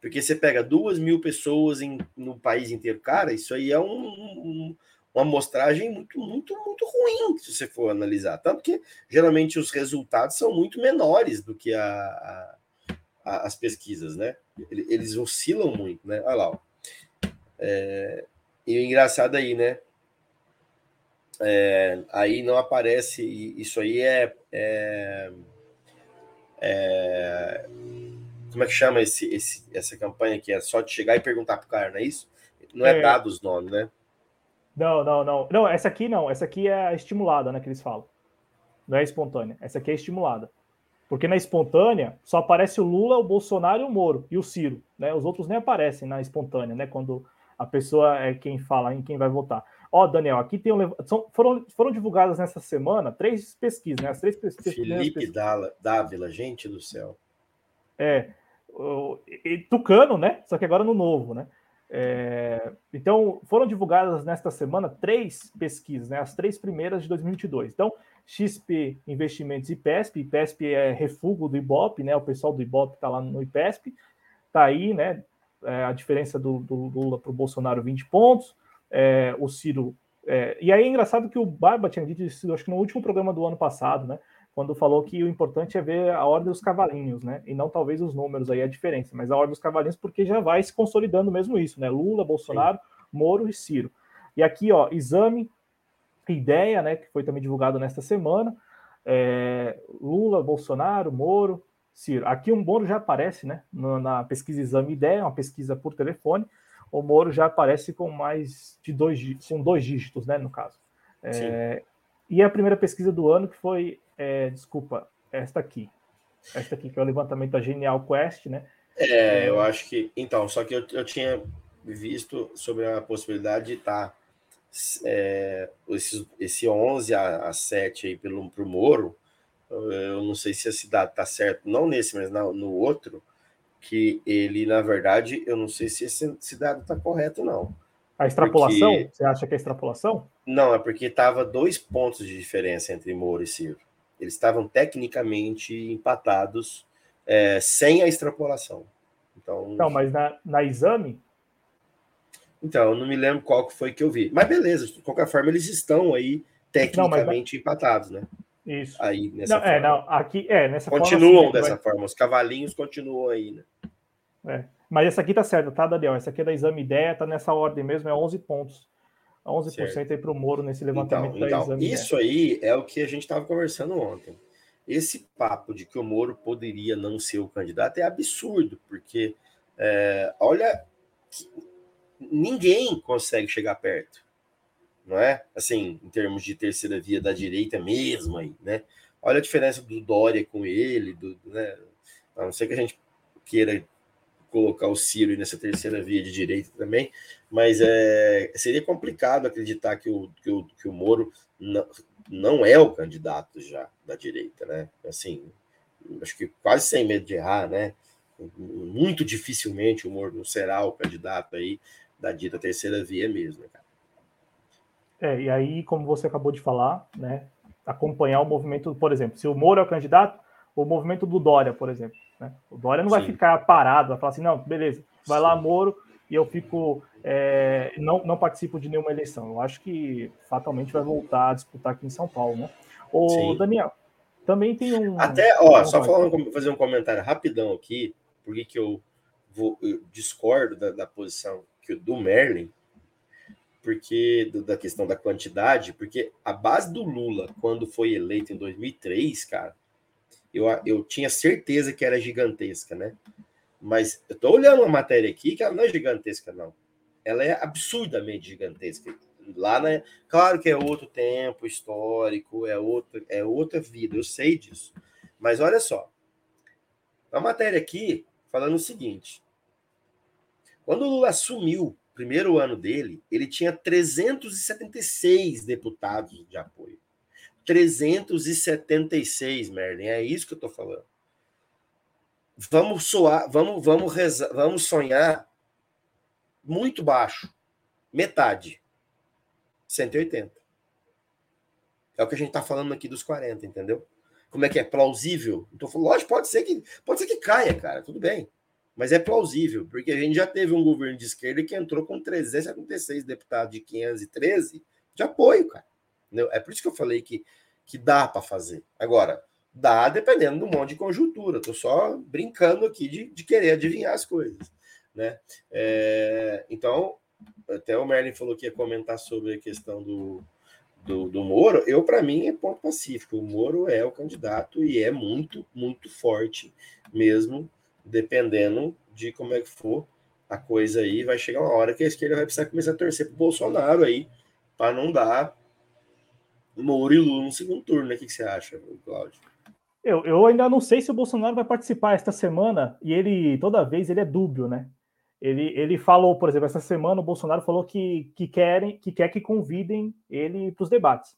Porque você pega duas mil pessoas em, no país inteiro, cara, isso aí é um, um, uma amostragem muito, muito, muito ruim, se você for analisar. Tanto que geralmente os resultados são muito menores do que a, a, a, as pesquisas, né? Eles oscilam muito, né? Olha lá. É, e o engraçado aí, né? É, aí não aparece, isso aí é, é, é, Como é que chama esse, esse, essa campanha que é só de chegar e perguntar pro cara, não é isso? Não é, é dado os nomes, né? Não, não, não. Não, essa aqui não. Essa aqui é a estimulada, né? Que eles falam. Não é espontânea. Essa aqui é estimulada. Porque na espontânea só aparece o Lula, o Bolsonaro e o Moro e o Ciro, né? Os outros nem aparecem na espontânea, né? Quando a pessoa é quem fala em quem vai votar. Ó, Daniel, aqui tem um, são, foram, foram divulgadas nessa semana três pesquisas, né? As três pesquisas. Felipe pesquisas. Dávila, gente do céu. É, o, e, Tucano, né? Só que agora no novo, né? É, então, foram divulgadas nesta semana três pesquisas, né, as três primeiras de 2022. Então, XP Investimentos e IPESP, IPESP é refúgio do IBOP, né, o pessoal do IBOP está lá no IPESP, está aí, né, é, a diferença do, do Lula para o Bolsonaro 20 pontos, é, o Ciro... É, e aí é engraçado que o Barba tinha dito isso, acho que no último programa do ano passado, né, quando falou que o importante é ver a ordem dos cavalinhos, né? E não talvez os números aí a diferença, mas a ordem dos cavalinhos porque já vai se consolidando mesmo isso, né? Lula, Bolsonaro, Sim. Moro e Ciro. E aqui, ó, exame, ideia, né? Que foi também divulgado nesta semana. É, Lula, Bolsonaro, Moro, Ciro. Aqui o Moro já aparece, né? Na pesquisa Exame Ideia, uma pesquisa por telefone. O Moro já aparece com mais de dois, com dois dígitos, né? No caso. É, e a primeira pesquisa do ano que foi é, desculpa, esta aqui. Esta aqui, que é o levantamento da Genial Quest, né? É, eu acho que. Então, só que eu, eu tinha visto sobre a possibilidade de estar. Tá, é, esse, esse 11 a, a 7 aí pelo, pro Moro, eu não sei se a cidade tá certo, não nesse, mas no, no outro, que ele, na verdade, eu não sei se esse, esse dado tá correto, não. A extrapolação? Porque... Você acha que é extrapolação? Não, é porque tava dois pontos de diferença entre Moro e Ciro. Eles estavam tecnicamente empatados é, sem a extrapolação. Então, não, mas na, na exame? Então, eu não me lembro qual que foi que eu vi. Mas beleza, de qualquer forma, eles estão aí tecnicamente não, empatados, né? Isso. Aí, nessa não, é, forma. É, não, aqui, é, nessa Continuam forma, assim, dessa vai... forma, os cavalinhos continuam aí, né? É. Mas essa aqui tá certa, tá, Daniel? Essa aqui é da exame ideia, tá nessa ordem mesmo, é 11 pontos. 11% certo. aí para o Moro nesse levantamento então, da então, Isso aí é o que a gente estava conversando ontem. Esse papo de que o Moro poderia não ser o candidato é absurdo, porque é, olha, ninguém consegue chegar perto, não é? Assim, em termos de terceira via da direita mesmo aí, né? Olha a diferença do Dória com ele, do, né? A não ser que a gente queira colocar o Ciro nessa terceira via de direita também, mas é, seria complicado acreditar que o, que o, que o Moro não, não é o candidato já da direita, né? Assim, acho que quase sem medo de errar, né? Muito dificilmente o Moro será o candidato aí da dita terceira via mesmo, né, cara? É, e aí, como você acabou de falar, né? Acompanhar o movimento, por exemplo, se o Moro é o candidato, o movimento do Dória, por exemplo. Né? O Dória não Sim. vai ficar parado, vai falar assim, não, beleza, vai Sim. lá, Moro, e eu fico. É, não, não participo de nenhuma eleição. Eu acho que fatalmente vai voltar a disputar aqui em São Paulo, né? O Sim. Daniel, também tem um. Até, ó, só falando, fazer um comentário rapidão aqui, porque que eu, vou, eu discordo da, da posição que, do Merlin, porque do, da questão da quantidade, porque a base do Lula, quando foi eleito em 2003, cara, eu, eu tinha certeza que era gigantesca, né? Mas eu tô olhando uma matéria aqui que ela não é gigantesca, não. Ela é absurdamente gigantesca. Lá, né? Claro que é outro tempo histórico, é outra, é outra vida, eu sei disso. Mas olha só. A matéria aqui falando o seguinte: quando o Lula assumiu, primeiro ano dele, ele tinha 376 deputados de apoio. 376, Merlin, é isso que eu tô falando. vamos soar, vamos, vamos, rezar, vamos sonhar muito baixo. Metade. 180. É o que a gente está falando aqui dos 40, entendeu? Como é que é? Plausível? Então, lógico, pode ser que pode ser que caia, cara, tudo bem. Mas é plausível, porque a gente já teve um governo de esquerda que entrou com 376 deputados de 513 de apoio, cara. É por isso que eu falei que, que dá para fazer. Agora, dá dependendo do monte de conjuntura. Estou só brincando aqui de, de querer adivinhar as coisas. Né? É, então, até o Merlin falou que ia comentar sobre a questão do, do, do Moro. Eu, para mim, é ponto pacífico. O Moro é o candidato e é muito, muito forte mesmo, dependendo de como é que for a coisa aí. Vai chegar uma hora que a esquerda vai precisar começar a torcer para o Bolsonaro aí, para não dar Moro e Lula no segundo turno. Né? O que, que você acha, Cláudio? Eu, eu ainda não sei se o Bolsonaro vai participar esta semana e ele, toda vez, ele é dúbio, né? Ele, ele falou, por exemplo, essa semana o Bolsonaro falou que, que, querem, que quer que convidem ele para os debates.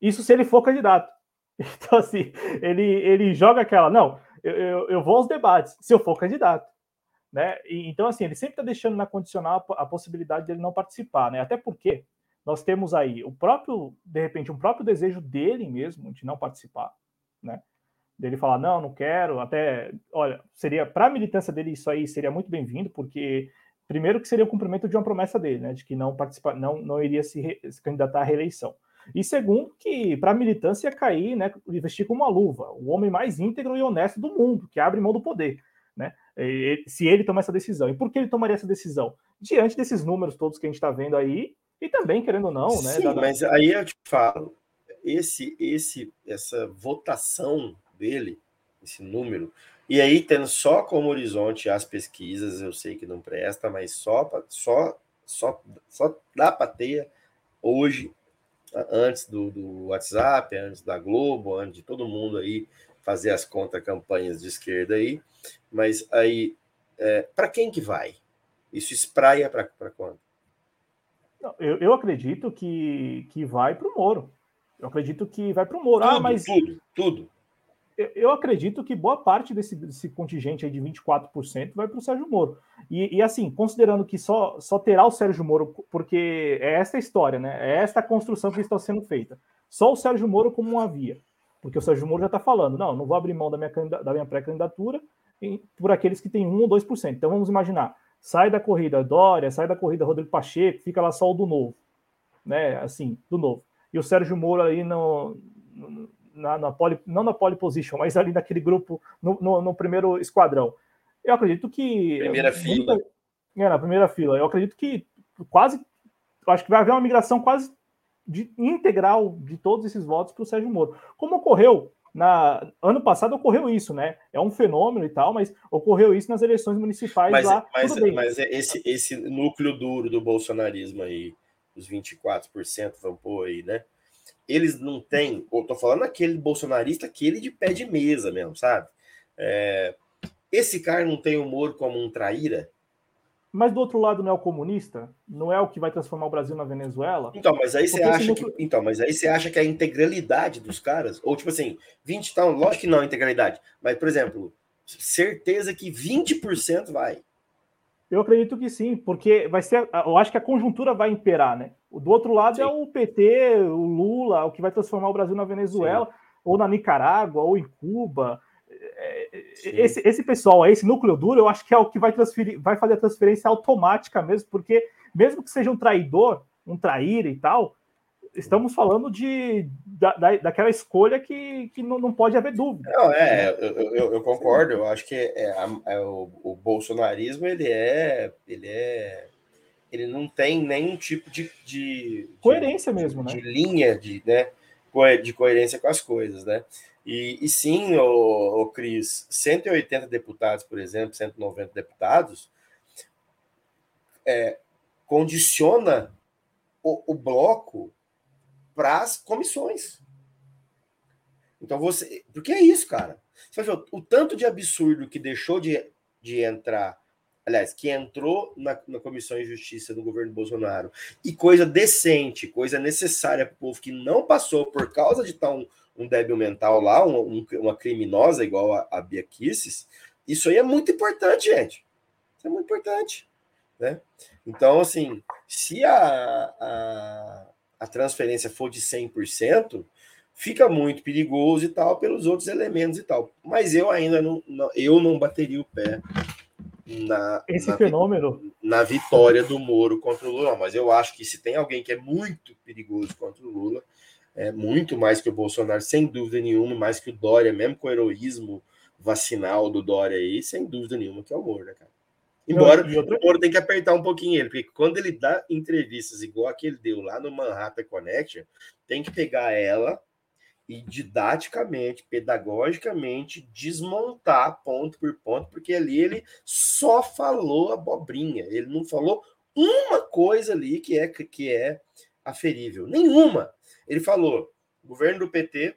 Isso se ele for candidato. Então, assim, ele, ele joga aquela, não, eu, eu, eu vou aos debates, se eu for candidato. Né? E, então, assim, ele sempre está deixando na condicional a, a possibilidade dele não participar, né? Até porque nós temos aí o próprio, de repente, um próprio desejo dele mesmo de não participar, né? dele falar não, não quero, até, olha, seria para a militância dele isso aí seria muito bem-vindo, porque primeiro que seria o cumprimento de uma promessa dele, né, de que não participa, não, não iria se, re, se candidatar à reeleição. E segundo que para a militância cair, né, investir como uma luva, o homem mais íntegro e honesto do mundo, que abre mão do poder, né? Se ele tomar essa decisão. E por que ele tomaria essa decisão? Diante desses números todos que a gente está vendo aí, e também, querendo ou não, né? Sim, mas aí eu te falo, esse, esse, essa votação dele, esse número. E aí, tendo só como horizonte as pesquisas, eu sei que não presta, mas só, só, só, só dá para ter hoje, antes do, do WhatsApp, antes da Globo, antes de todo mundo aí fazer as contra-campanhas de esquerda aí. Mas aí, é, para quem que vai? Isso espraia para quando? Eu, eu acredito que, que vai para o Moro. Eu acredito que vai para o Moro. Ah, tudo, ah, mas tudo, tudo eu acredito que boa parte desse, desse contingente aí de 24% vai para o Sérgio Moro. E, e, assim, considerando que só, só terá o Sérgio Moro, porque é essa a história, né? É esta construção que está sendo feita. Só o Sérgio Moro como uma via. Porque o Sérgio Moro já está falando, não, não vou abrir mão da minha, da minha pré-candidatura por aqueles que têm 1 ou 2%. Então vamos imaginar, sai da corrida Dória, sai da corrida Rodrigo Pacheco, fica lá só o do novo. Né? Assim, do novo. E o Sérgio Moro aí no na, na pole, não na pole position, mas ali naquele grupo, no, no, no primeiro esquadrão. Eu acredito que. Primeira muita, fila. É, na primeira fila. Eu acredito que quase. Acho que vai haver uma migração quase de, integral de todos esses votos para o Sérgio Moro. Como ocorreu na ano passado ocorreu isso, né? É um fenômeno e tal, mas ocorreu isso nas eleições municipais mas, lá. Mas, mas é esse, esse núcleo duro do bolsonarismo aí, os 24%, vamos pôr aí, né? Eles não têm, eu tô falando aquele bolsonarista, aquele de pé de mesa mesmo, sabe? É, esse cara não tem humor como um traíra? Mas do outro lado não é o comunista? Não é o que vai transformar o Brasil na Venezuela? Então, mas aí você acha que, então, mas aí você acha que a integralidade dos caras, ou tipo assim, 20 então, lógico que não a integralidade, mas por exemplo, certeza que 20% vai. Eu acredito que sim, porque vai ser, eu acho que a conjuntura vai imperar, né? Do outro lado é sim. é o PT, o Lula, o que vai transformar o Brasil na Venezuela, sim. ou na Nicarágua, ou em Cuba. É, é, esse, esse pessoal, esse núcleo duro, eu acho que é o que vai transferir, vai fazer a transferência automática mesmo, porque mesmo que seja um traidor, um traíra e tal, estamos falando de, da, da, daquela escolha que, que não, não pode haver dúvida. Não, é, eu, eu, eu concordo, eu acho que é, é o, o, bolsonarismo ele é, ele é ele não tem nenhum tipo de, de coerência de, mesmo, né? De linha de, né, de coerência com as coisas, né? E, e sim, o, o Cris, 180 deputados, por exemplo, 190 deputados, é, condiciona o, o bloco para as comissões. Então você. Porque é isso, cara. Você vai ver o, o tanto de absurdo que deixou de, de entrar. Aliás, que entrou na, na Comissão de Justiça do governo Bolsonaro e coisa decente, coisa necessária para o povo que não passou por causa de estar um, um débil mental lá, um, um, uma criminosa igual a, a Bia Kisses, isso aí é muito importante, gente. Isso é muito importante. Né? Então, assim, se a, a, a transferência for de 100%, fica muito perigoso e tal, pelos outros elementos e tal. Mas eu ainda não, não eu não bateria o pé na, esse na, fenômeno na vitória do Moro contra o Lula. Mas eu acho que se tem alguém que é muito perigoso contra o Lula, é muito mais que o Bolsonaro, sem dúvida nenhuma, mais que o Dória, mesmo com o heroísmo vacinal do Dória aí, sem dúvida nenhuma que é o Moro, né, cara? Embora Não, outra... o Moro tem que apertar um pouquinho ele, porque quando ele dá entrevistas igual a que ele deu lá no Manhattan Connection, tem que pegar ela e didaticamente, pedagogicamente, desmontar ponto por ponto, porque ali ele só falou abobrinha, ele não falou uma coisa ali que é que é aferível, nenhuma. Ele falou: o governo do PT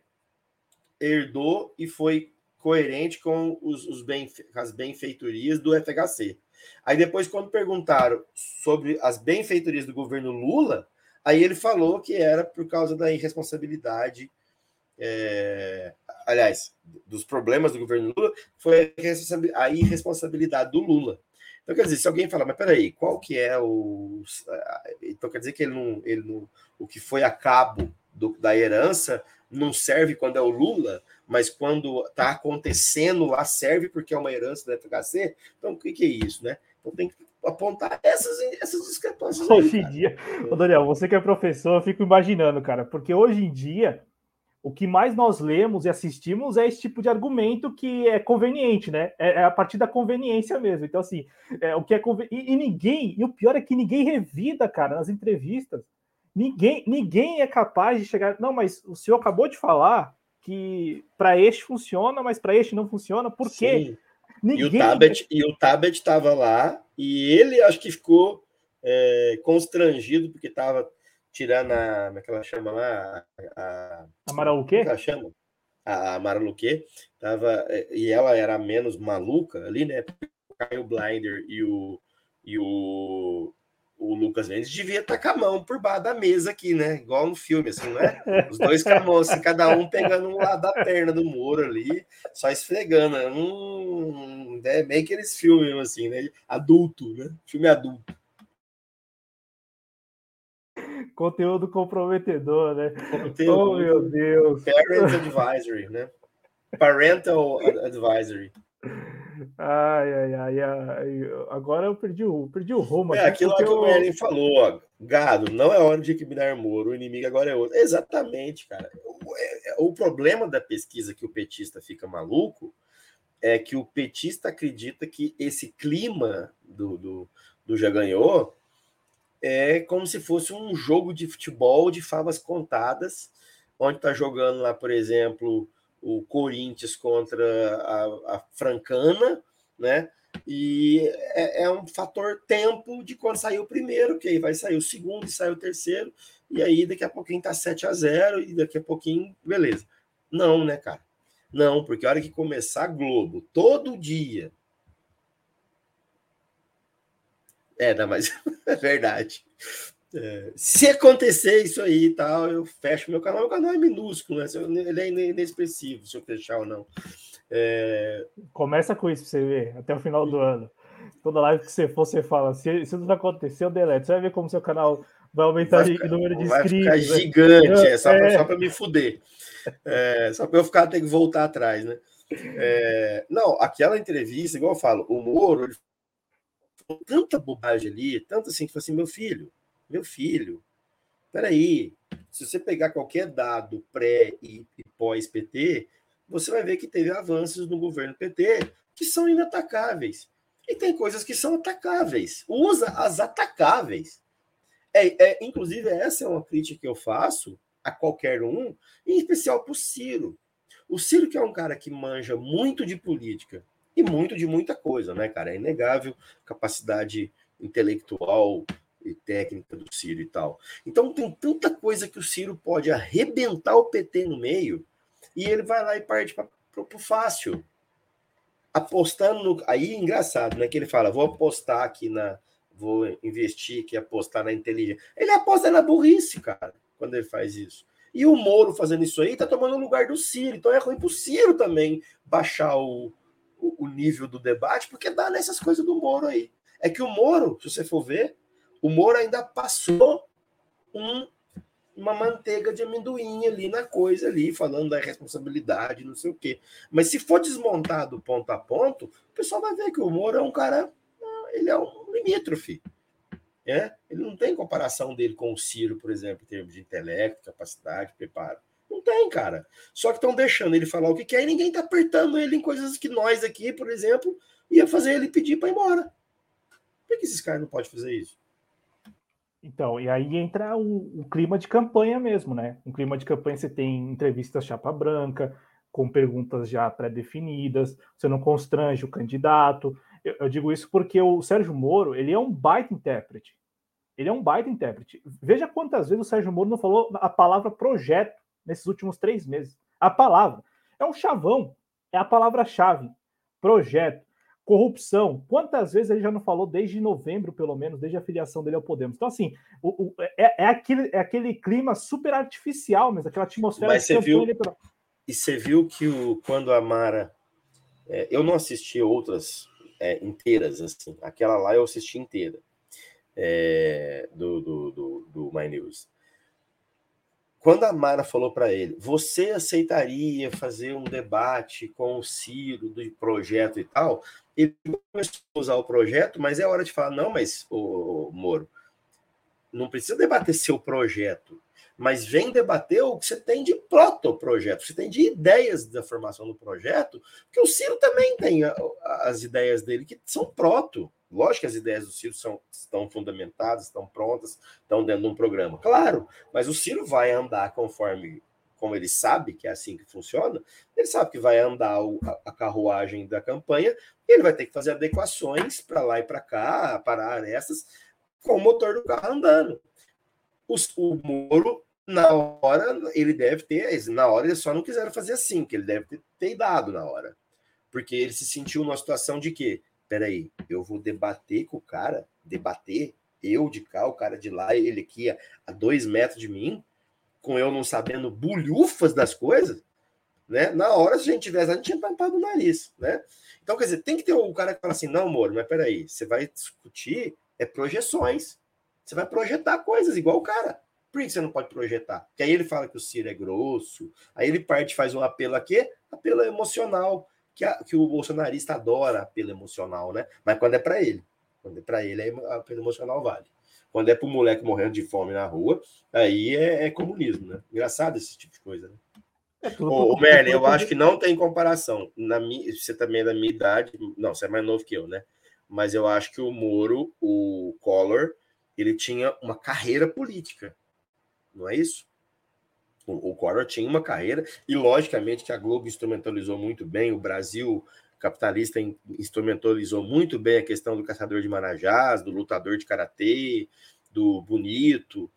herdou e foi coerente com os, os bem, as benfeitorias do FHC. Aí depois, quando perguntaram sobre as benfeitorias do governo Lula, aí ele falou que era por causa da irresponsabilidade, é, aliás, dos problemas do governo Lula, foi a irresponsabilidade do Lula. Então, quer dizer, se alguém falar, mas peraí, qual que é o. Então, quer dizer que ele não. Ele não o que foi a cabo do, da herança não serve quando é o Lula, mas quando está acontecendo lá serve porque é uma herança da FHC. Então, o que, que é isso, né? Então tem que apontar essas, essas discrepâncias. Hoje aí, em dia, ô Daniel, você que é professor, eu fico imaginando, cara, porque hoje em dia o que mais nós lemos e assistimos é esse tipo de argumento que é conveniente, né? É, é a partir da conveniência mesmo. Então, assim, é, o que é conven... e, e ninguém, e o pior é que ninguém revida, cara, nas entrevistas Ninguém, ninguém é capaz de chegar. Não, mas o senhor acabou de falar que para este funciona, mas para este não funciona. Por quê? Ninguém... E o Tabet e o Tabet estava lá e ele acho que ficou é, constrangido porque estava tirando a, como é que ela chama lá? A, a Maraluquê? É ela chama? A, a Maraluquê. Tava, é, e ela era menos maluca ali, né? O Blinder e o, e o o Lucas Mendes devia estar com a mão por baixo da mesa aqui, né? Igual no filme, assim, não é? Os dois com a mão, assim, cada um pegando um lado da perna do Moro ali, só esfregando. Né? Hum, é bem aqueles filmes, assim, né? Adulto, né? Filme adulto. Conteúdo comprometedor, né? Conteúdo, oh, meu Deus. Parent Advisory, né? Parental Advisory. Ai, ai, ai, ai, agora eu perdi o, perdi o rumo. É aquilo que o Merlin falou, ó, gado, não é hora de equilibrar Moro, o inimigo agora é outro. Exatamente, cara. O, é, o problema da pesquisa que o petista fica maluco é que o petista acredita que esse clima do, do, do já ganhou é como se fosse um jogo de futebol de favas contadas, onde tá jogando lá, por exemplo, o Corinthians contra a, a Francana, né? E é, é, um fator tempo de quando sair o primeiro, que aí vai sair o segundo e sai o terceiro, e aí daqui a pouquinho tá 7 a 0 e daqui a pouquinho, beleza. Não, né, cara? Não, porque a hora que começar Globo, todo dia. É, não, mas é verdade. É, se acontecer isso aí e tal, eu fecho meu canal. Meu canal é minúsculo, né? ele é inexpressivo, se eu fechar ou não. É... Começa com isso pra você ver, até o final do ano. Toda live que você for, você fala. Se, se não acontecer, eu deleto. Você vai ver como seu canal vai aumentar o número de vai inscritos. Vai ficar né? gigante, é, só, é. para me fuder. É, só para eu ficar, ter que voltar atrás, né? É, não, aquela entrevista, igual eu falo, o Moro, ele tanta bobagem ali, tanto assim, que falou assim, meu filho, meu filho, peraí, se você pegar qualquer dado pré e pós-PT, você vai ver que teve avanços no governo PT que são inatacáveis. E tem coisas que são atacáveis. Usa as atacáveis. É, é, inclusive, essa é uma crítica que eu faço a qualquer um, em especial para o Ciro. O Ciro, que é um cara que manja muito de política e muito de muita coisa, né, cara? É inegável capacidade intelectual, e técnica do Ciro e tal. Então tem tanta coisa que o Ciro pode arrebentar o PT no meio e ele vai lá e parte para o fácil. Apostando no. Aí engraçado, né? Que ele fala: vou apostar aqui na. Vou investir aqui, apostar na inteligência. Ele aposta na burrice, cara, quando ele faz isso. E o Moro fazendo isso aí tá tomando o lugar do Ciro. Então é ruim pro Ciro também baixar o, o, nível do debate, porque dá nessas coisas do Moro aí. É que o Moro, se você for ver, o Moro ainda passou um, uma manteiga de amendoim ali na coisa ali, falando da responsabilidade, não sei o quê. Mas se for desmontado ponto a ponto, o pessoal vai ver que o Moro é um cara, ele é um limítrofe. É? Ele não tem comparação dele com o Ciro, por exemplo, em termos de intelecto, capacidade, preparo. Não tem, cara. Só que estão deixando ele falar o que quer e ninguém está apertando ele em coisas que nós aqui, por exemplo, ia fazer ele pedir para ir embora. Por que esses caras não podem fazer isso? Então, e aí entra o, o, clima de campanha mesmo, né? Um clima de campanha você tem entrevistas chapa branca, com perguntas já pré-definidas, você não constrange o candidato. Eu, eu, digo isso porque o Sérgio Moro, ele é um baita intérprete. Ele é um baita intérprete. Veja quantas vezes o Sérgio Moro não falou a palavra projeto nesses últimos três meses. A palavra. É um chavão. É a palavra-chave. Projeto. Corrupção. Quantas vezes ele já não falou desde novembro, pelo menos, desde a filiação dele ao Podemos? Então, assim, o, o, é, é, aquele, é aquele clima super artificial mesmo, aquela atmosfera Mas você viu, E você viu que o, quando a Mara. É, eu não assisti outras é, inteiras, assim. Aquela lá eu assisti inteira é, do, do, do, do My News. Quando a Mara falou para ele, você aceitaria fazer um debate com o Ciro do projeto e tal? Ele começou a usar o projeto, mas é hora de falar, não, mas, o Moro, não precisa debater seu projeto, mas vem debater o que você tem de proto-projeto, você tem de ideias da formação do projeto, porque o Ciro também tem as ideias dele que são proto. Lógico que as ideias do Ciro são, estão fundamentadas, estão prontas, estão dentro de um programa. Claro, mas o Ciro vai andar conforme como ele sabe que é assim que funciona, ele sabe que vai andar a, carruagem da campanha, e ele vai ter que fazer adequações para lá e para cá, parar arestas, com o motor do carro andando. O, o Moro, na hora, ele deve ter, na hora eles só não quiseram fazer assim, que ele deve ter, ter dado na hora. Porque ele se sentiu numa situação de que peraí, eu vou debater com o cara, debater, eu de cá, o cara de lá, ele aqui a, a dois metros de mim, com eu não sabendo bulhufas das coisas, né? Na hora, se a gente tivesse, a gente tinha tampado o nariz, né? Então, quer dizer, tem que ter o cara que fala assim, não, amor, mas peraí, você vai discutir é projeções. Você vai projetar coisas igual o cara. Por que você não pode projetar? Porque aí ele fala que o Ciro é grosso, aí ele parte faz um apelo aqui, apelo emocional que, a, que o bolsonarista adora apelo emocional, né? Mas quando é para ele, quando é para ele, é apelo emocional vale. Quando é para o moleque morrendo de fome na rua, aí é, é, comunismo, né? Engraçado esse tipo de coisa, né? É Ô, Merlin, eu acho que não tem comparação. Na minha, você também é da minha idade, não, você é mais novo que eu, né? Mas eu acho que o Moro, o Collor, ele tinha uma carreira política, não é isso? O, Collor tinha uma carreira, e logicamente que a Globo instrumentalizou muito bem, o Brasil capitalista instrumentalizou muito bem a questão do caçador de marajás, do lutador de karatê, do bonito,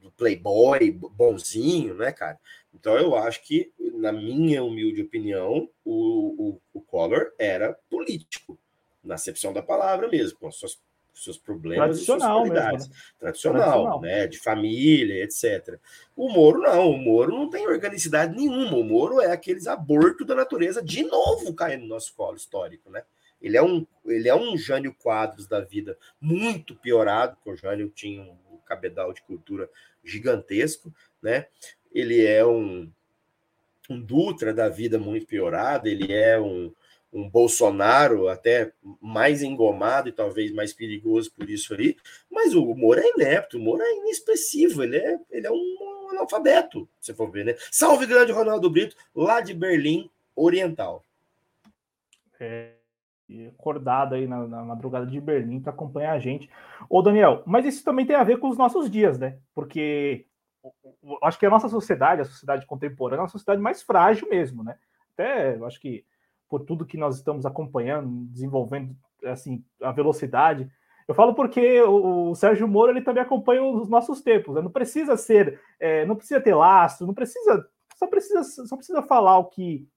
do playboy bonzinho, né, cara? Então eu acho que, na minha humilde opinião, o, o, o Collor era político, na acepção da palavra mesmo, com suas seus problemas Tradicional e suas qualidades. Mesmo, né? Tradicional, Tradicional, né? De família, etc. O Moro não, o Moro não tem organicidade nenhuma. O Moro é aqueles abortos da natureza de novo caindo no nosso colo histórico, né? Ele é um, ele é um Jânio Quadros da vida muito piorado, porque o Jânio tinha um cabedal de cultura gigantesco, né? Ele é um, um Dutra da vida muito piorado, ele é um, um Bolsonaro até mais engomado e talvez mais perigoso por isso aí, mas o Moro é inepto, o Moro é inexpressivo, ele é, ele é um analfabeto, se for ver, né? Salve grande Ronaldo Brito, lá de Berlim Oriental. É, acordado aí na, na madrugada de Berlim para acompanhar a gente. Ô Daniel, mas isso também tem a ver com os nossos dias, né? Porque acho que a nossa sociedade, a sociedade contemporânea, é uma sociedade mais frágil mesmo, né? Até acho que por tudo que nós estamos acompanhando, desenvolvendo assim a velocidade. Eu falo porque o, o Sérgio Moro ele também acompanha os nossos tempos. Né? Não precisa ser, é, não precisa ter laço, não precisa, só precisa, só precisa falar o que,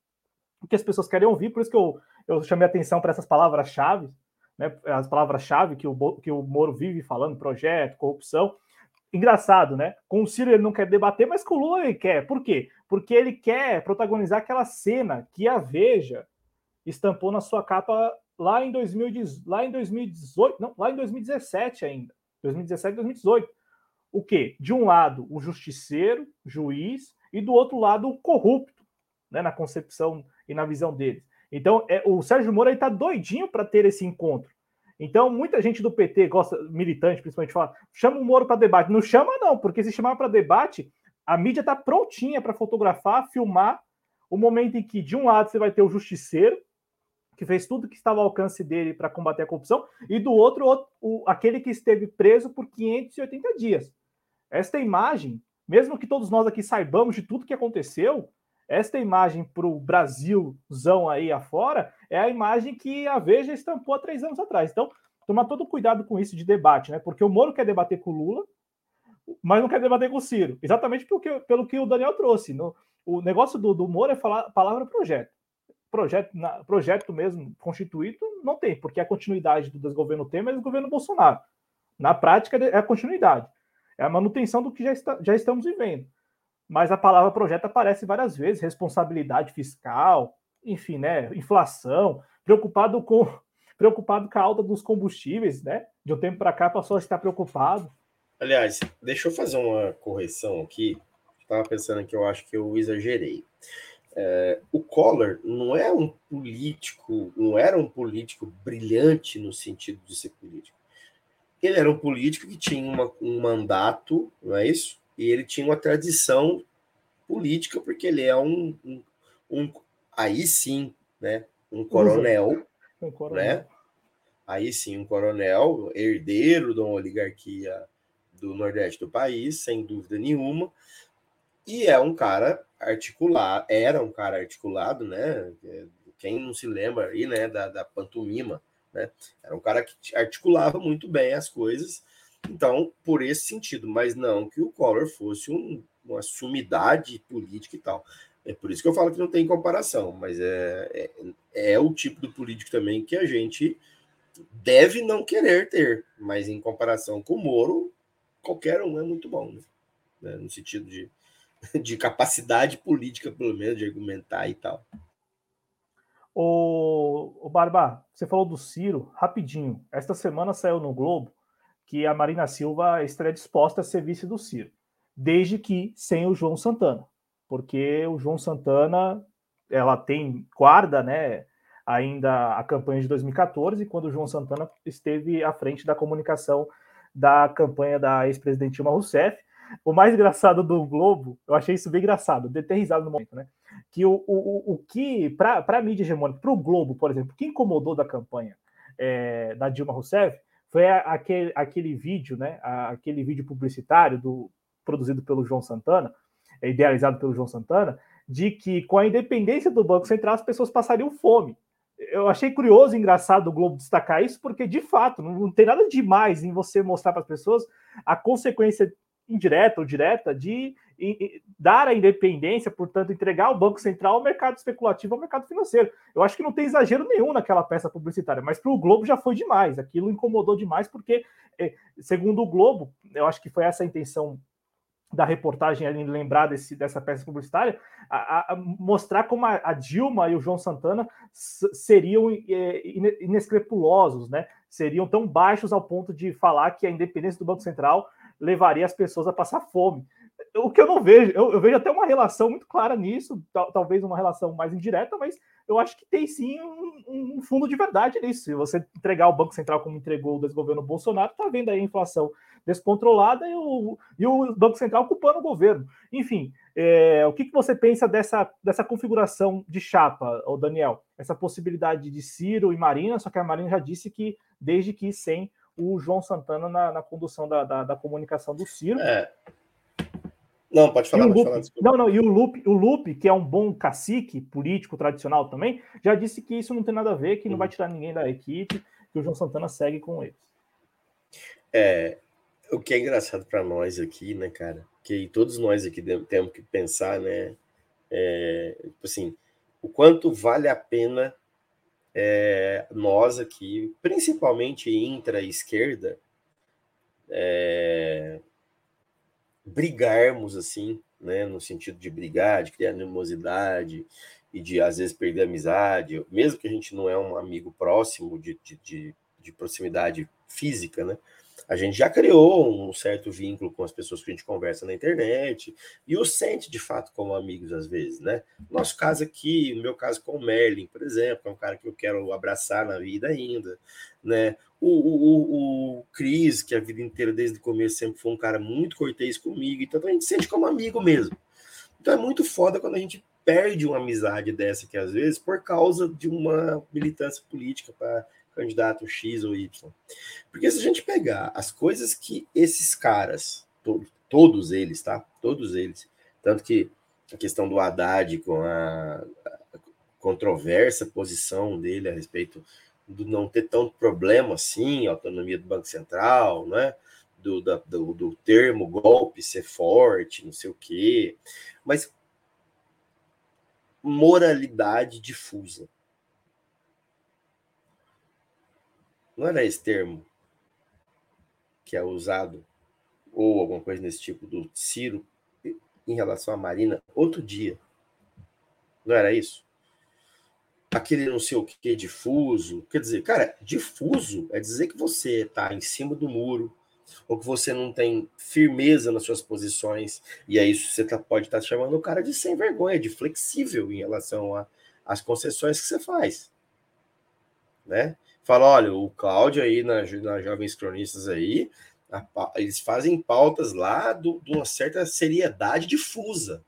o que as pessoas querem ouvir. Por isso que eu, eu chamei atenção para essas palavras-chave, né? As palavras-chave que o, que o Moro vive falando, projeto, corrupção. Engraçado, né? Com o Ciro ele não quer debater, mas com o Lula ele quer. Por quê? Porque ele quer protagonizar aquela cena que a Veja estampou na sua capa lá em, 2010, lá em 2018, não, lá em 2017 ainda, 2017, 2018. O quê? De um lado, o justiceiro, juiz, e do outro lado, o corrupto, né, na concepção e na visão deles. Então, é, o Sérgio Moro está doidinho para ter esse encontro. Então, muita gente do PT gosta, militante principalmente, fala: chama o Moro para debate. Não chama, não, porque se chamar para debate, a mídia está prontinha para fotografar, filmar o momento em que, de um lado, você vai ter o justiceiro, que fez tudo que estava ao alcance dele para combater a corrupção, e do outro, o, aquele que esteve preso por 580 dias. Esta imagem, mesmo que todos nós aqui saibamos de tudo que aconteceu, esta imagem para o Brasilzão aí afora é a imagem que a Veja estampou há três anos atrás. Então, tomar todo cuidado com isso de debate, né? Porque o Moro quer debater com o Lula, mas não quer debater com o Ciro. Exatamente porque, pelo que o Daniel trouxe. No, o negócio do, do Moro é falar palavra projeto. Projeto, na, projeto mesmo constituído não tem, porque é a continuidade do desgoverno Temer e do governo Bolsonaro. Na prática, é a continuidade. É a manutenção do que já, está, já estamos vivendo. Mas a palavra projeto aparece várias vezes, responsabilidade fiscal, enfim, né? Inflação, preocupado com preocupado com a alta dos combustíveis, né? De um tempo para cá passou a estar preocupado. Aliás, deixa eu fazer uma correção aqui. Estava pensando que eu acho que eu exagerei. É, o Collor não é um político, não era um político brilhante no sentido de ser político. Ele era um político que tinha uma, um mandato, não é isso? E ele tinha uma tradição política, porque ele é um, um, um aí sim, né? Um coronel, um coronel, né? Aí sim, um coronel, herdeiro de uma oligarquia do Nordeste do país, sem dúvida nenhuma. E é um cara articulado, era um cara articulado, né? Quem não se lembra aí, né, da, da pantomima, né? Era um cara que articulava muito bem as coisas. Então, por esse sentido, mas não que o Collor fosse um, uma sumidade política e tal. É por isso que eu falo que não tem comparação, mas é, é, é o tipo do político também que a gente deve não querer ter, mas em comparação com o Moro, qualquer um é muito bom, né? né? no sentido de, de capacidade política, pelo menos, de argumentar e tal. O, o Barba, você falou do Ciro, rapidinho. Esta semana saiu no Globo que a Marina Silva estaria disposta a ser vice do Ciro, desde que sem o João Santana, porque o João Santana ela tem guarda, né? Ainda a campanha de 2014, quando o João Santana esteve à frente da comunicação da campanha da ex-presidente Dilma Rousseff. O mais engraçado do Globo, eu achei isso bem engraçado, de ter risado no momento, né? Que o, o, o que, para a mídia hegemônica, para o Globo, por exemplo, o que incomodou da campanha é, da Dilma Rousseff foi aquele, aquele vídeo, né? Aquele vídeo publicitário do, produzido pelo João Santana, idealizado pelo João Santana, de que com a independência do Banco Central as pessoas passariam fome eu achei curioso e engraçado o Globo destacar isso, porque de fato não, não tem nada demais em você mostrar para as pessoas a consequência indireta ou direta de dar a independência, portanto, entregar o Banco Central ao mercado especulativo, ao mercado financeiro. Eu acho que não tem exagero nenhum naquela peça publicitária, mas para o Globo já foi demais. Aquilo incomodou demais, porque, eh, segundo o Globo, eu acho que foi essa a intenção da reportagem ali, lembrar desse, dessa peça publicitária, a, a mostrar como a, a, Dilma e o João Santana seriam é, inescrupulosos, né? seriam tão baixos ao ponto de falar que a independência do Banco Central levaria as pessoas a passar fome. O que eu não vejo, eu, eu vejo até uma relação muito clara nisso, tal, talvez uma relação mais indireta, mas eu acho que tem sim um, um, fundo de verdade nisso. Se você entregar o Banco Central como entregou o desgoverno Bolsonaro, está vendo aí a inflação descontrolada e o, e o Banco Central culpando o governo. Enfim, é, o que, que você pensa dessa, dessa configuração de chapa, ô Daniel? Essa possibilidade de Ciro e Marina, só que a Marina já disse que desde que sem o João Santana na, na condução da, da, da, comunicação do Ciro. É. Não, pode falar, pode falar Não, não, e o Lupe, o Lupe, que é um bom cacique político tradicional também, já disse que isso não tem nada a ver, que não vai tirar ninguém da equipe, que o João Santana segue com eles. É, o que é engraçado para nós aqui, né, cara? Que todos nós aqui temos que pensar, né? É, tipo assim, o quanto vale a pena é, nós aqui, principalmente intra-esquerda, é, brigarmos assim, né? No sentido de brigar, de criar animosidade, e de às vezes perder amizade, mesmo que a gente não é um amigo próximo de, de, de, de proximidade física, né? A gente já criou um certo vínculo com as pessoas que a gente conversa na internet e os sente de fato como amigos às vezes, né? Nosso caso aqui, o meu caso com o Merlin, por exemplo, é um cara que eu quero abraçar na vida ainda, né? O, o, o Cris, que a vida inteira, desde o começo, sempre foi um cara muito cortês comigo, então a gente sente como amigo mesmo. Então é muito foda quando a gente perde uma amizade dessa que às vezes por causa de uma militância política para candidato X ou Y. Porque se a gente pegar as coisas que esses caras, todos, todos eles, tá? Todos eles, tanto que a questão do Haddad com a, a controversa posição dele a respeito do não ter tanto problema assim, autonomia do Banco Central, né? Do, da, do, do termo golpe ser forte, não sei o quê, mas moralidade difusa. Não era esse termo que é usado, ou alguma coisa nesse tipo, do Ciro em relação à Marina, outro dia. Não era isso? Aquele não sei o que, difuso. Quer dizer, cara, difuso é dizer que você está em cima do muro, ou que você não tem firmeza nas suas posições, e aí você tá, pode estar tá chamando o cara de sem vergonha, de flexível em relação às concessões que você faz. Né? Fala: olha, o Cláudio aí na, na Jovens Cronistas aí, a, eles fazem pautas lá de uma certa seriedade difusa.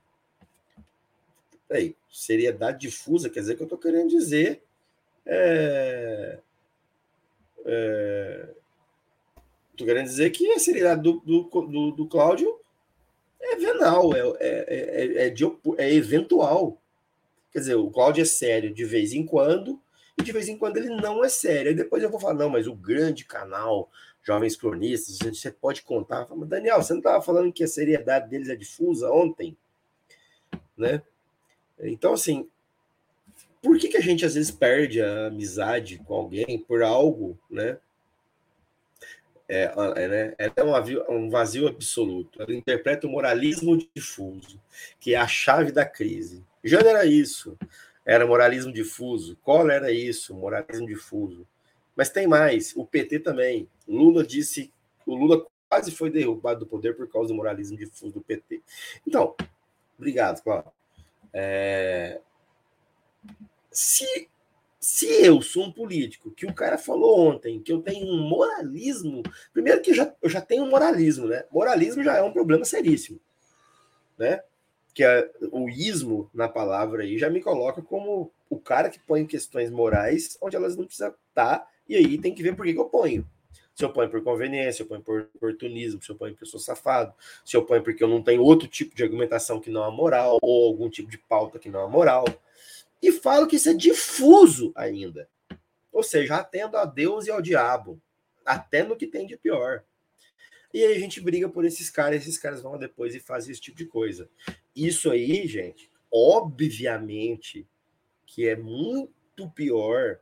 Peraí, seriedade difusa quer dizer que eu estou querendo dizer. É, é, tô querendo dizer que a seriedade do, do, do, do Cláudio é venal, é, é, é, é, de, é eventual. Quer dizer, o Cláudio é sério de vez em quando, e de vez em quando ele não é sério. Aí depois eu vou falar, não, mas o grande canal Jovens Cronistas, você pode contar. Falo, Daniel, você não estava falando que a seriedade deles é difusa ontem? Né? Então, assim, por que, que a gente às vezes perde a amizade com alguém por algo, né? É, é, né? é um, vazio, um vazio absoluto. Ela interpreta o moralismo difuso, que é a chave da crise. Já era isso era moralismo difuso. Collor era isso, moralismo difuso. Mas tem mais, o PT também. Lula disse, o Lula quase foi derrubado do poder por causa do moralismo difuso do PT. Então, obrigado, Cláudio. É... Se, se eu sou um político, que o cara falou ontem, que eu tenho um moralismo, primeiro que já, eu já tenho um moralismo, né? Moralismo já é um problema seríssimo, né? Que é o ismo na palavra aí já me coloca como o cara que põe questões morais onde elas não precisam estar, e aí tem que ver por que, que eu ponho. Se eu ponho por conveniência, se eu ponho por oportunismo, se eu ponho porque eu sou safado, se eu ponho porque eu não tenho outro tipo de argumentação que não é moral, ou algum tipo de pauta que não é moral. E falo que isso é difuso ainda. Ou seja, atendo a Deus e ao diabo, até no que tem de pior. E aí a gente briga por esses caras, esses caras vão depois e fazem esse tipo de coisa. Isso aí, gente, obviamente que é muito pior.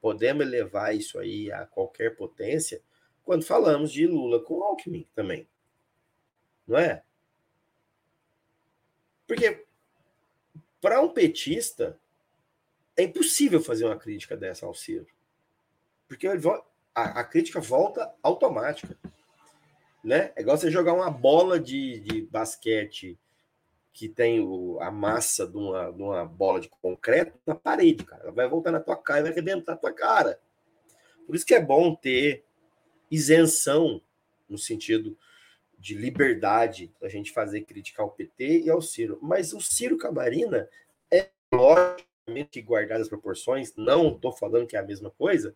Podemos levar isso aí a qualquer potência quando falamos de Lula com Alckmin também. Não é? Porque para um petista é impossível fazer uma crítica dessa ao Ciro. Porque a, a crítica volta automática. Né? É igual você jogar uma bola de, de basquete que tem o, a massa de uma, de uma bola de concreto na parede, cara. Ela vai voltar na tua cara e vai arrebentar a tua cara. Por isso que é bom ter isenção no sentido de liberdade a gente fazer crítica ao PT e ao Ciro. Mas o Ciro Camarina é logicamente guardado as proporções, não estou falando que é a mesma coisa,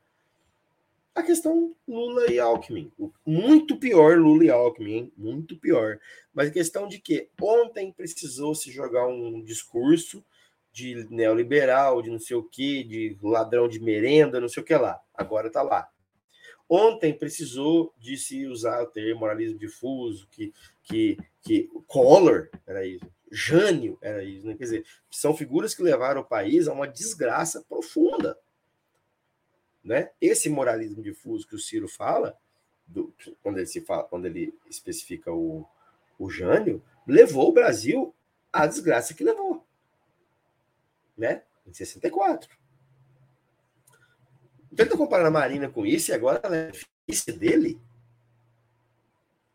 a questão Lula e Alckmin. Muito pior Lula e Alckmin, hein? muito pior. Mas a questão de que ontem precisou se jogar um discurso de neoliberal, de não sei o que, de ladrão de merenda, não sei o que lá. Agora está lá. Ontem precisou de se usar o termo moralismo difuso, que, que, que Collor era isso, Jânio era isso, né? quer dizer, são figuras que levaram o país a uma desgraça profunda. Né? Esse moralismo difuso que o Ciro fala, do, quando, ele se fala, quando ele especifica o, o Jânio, levou o Brasil à desgraça que levou. né? Em 64. Tenta comparar a Marina com isso e agora ela é vice dele.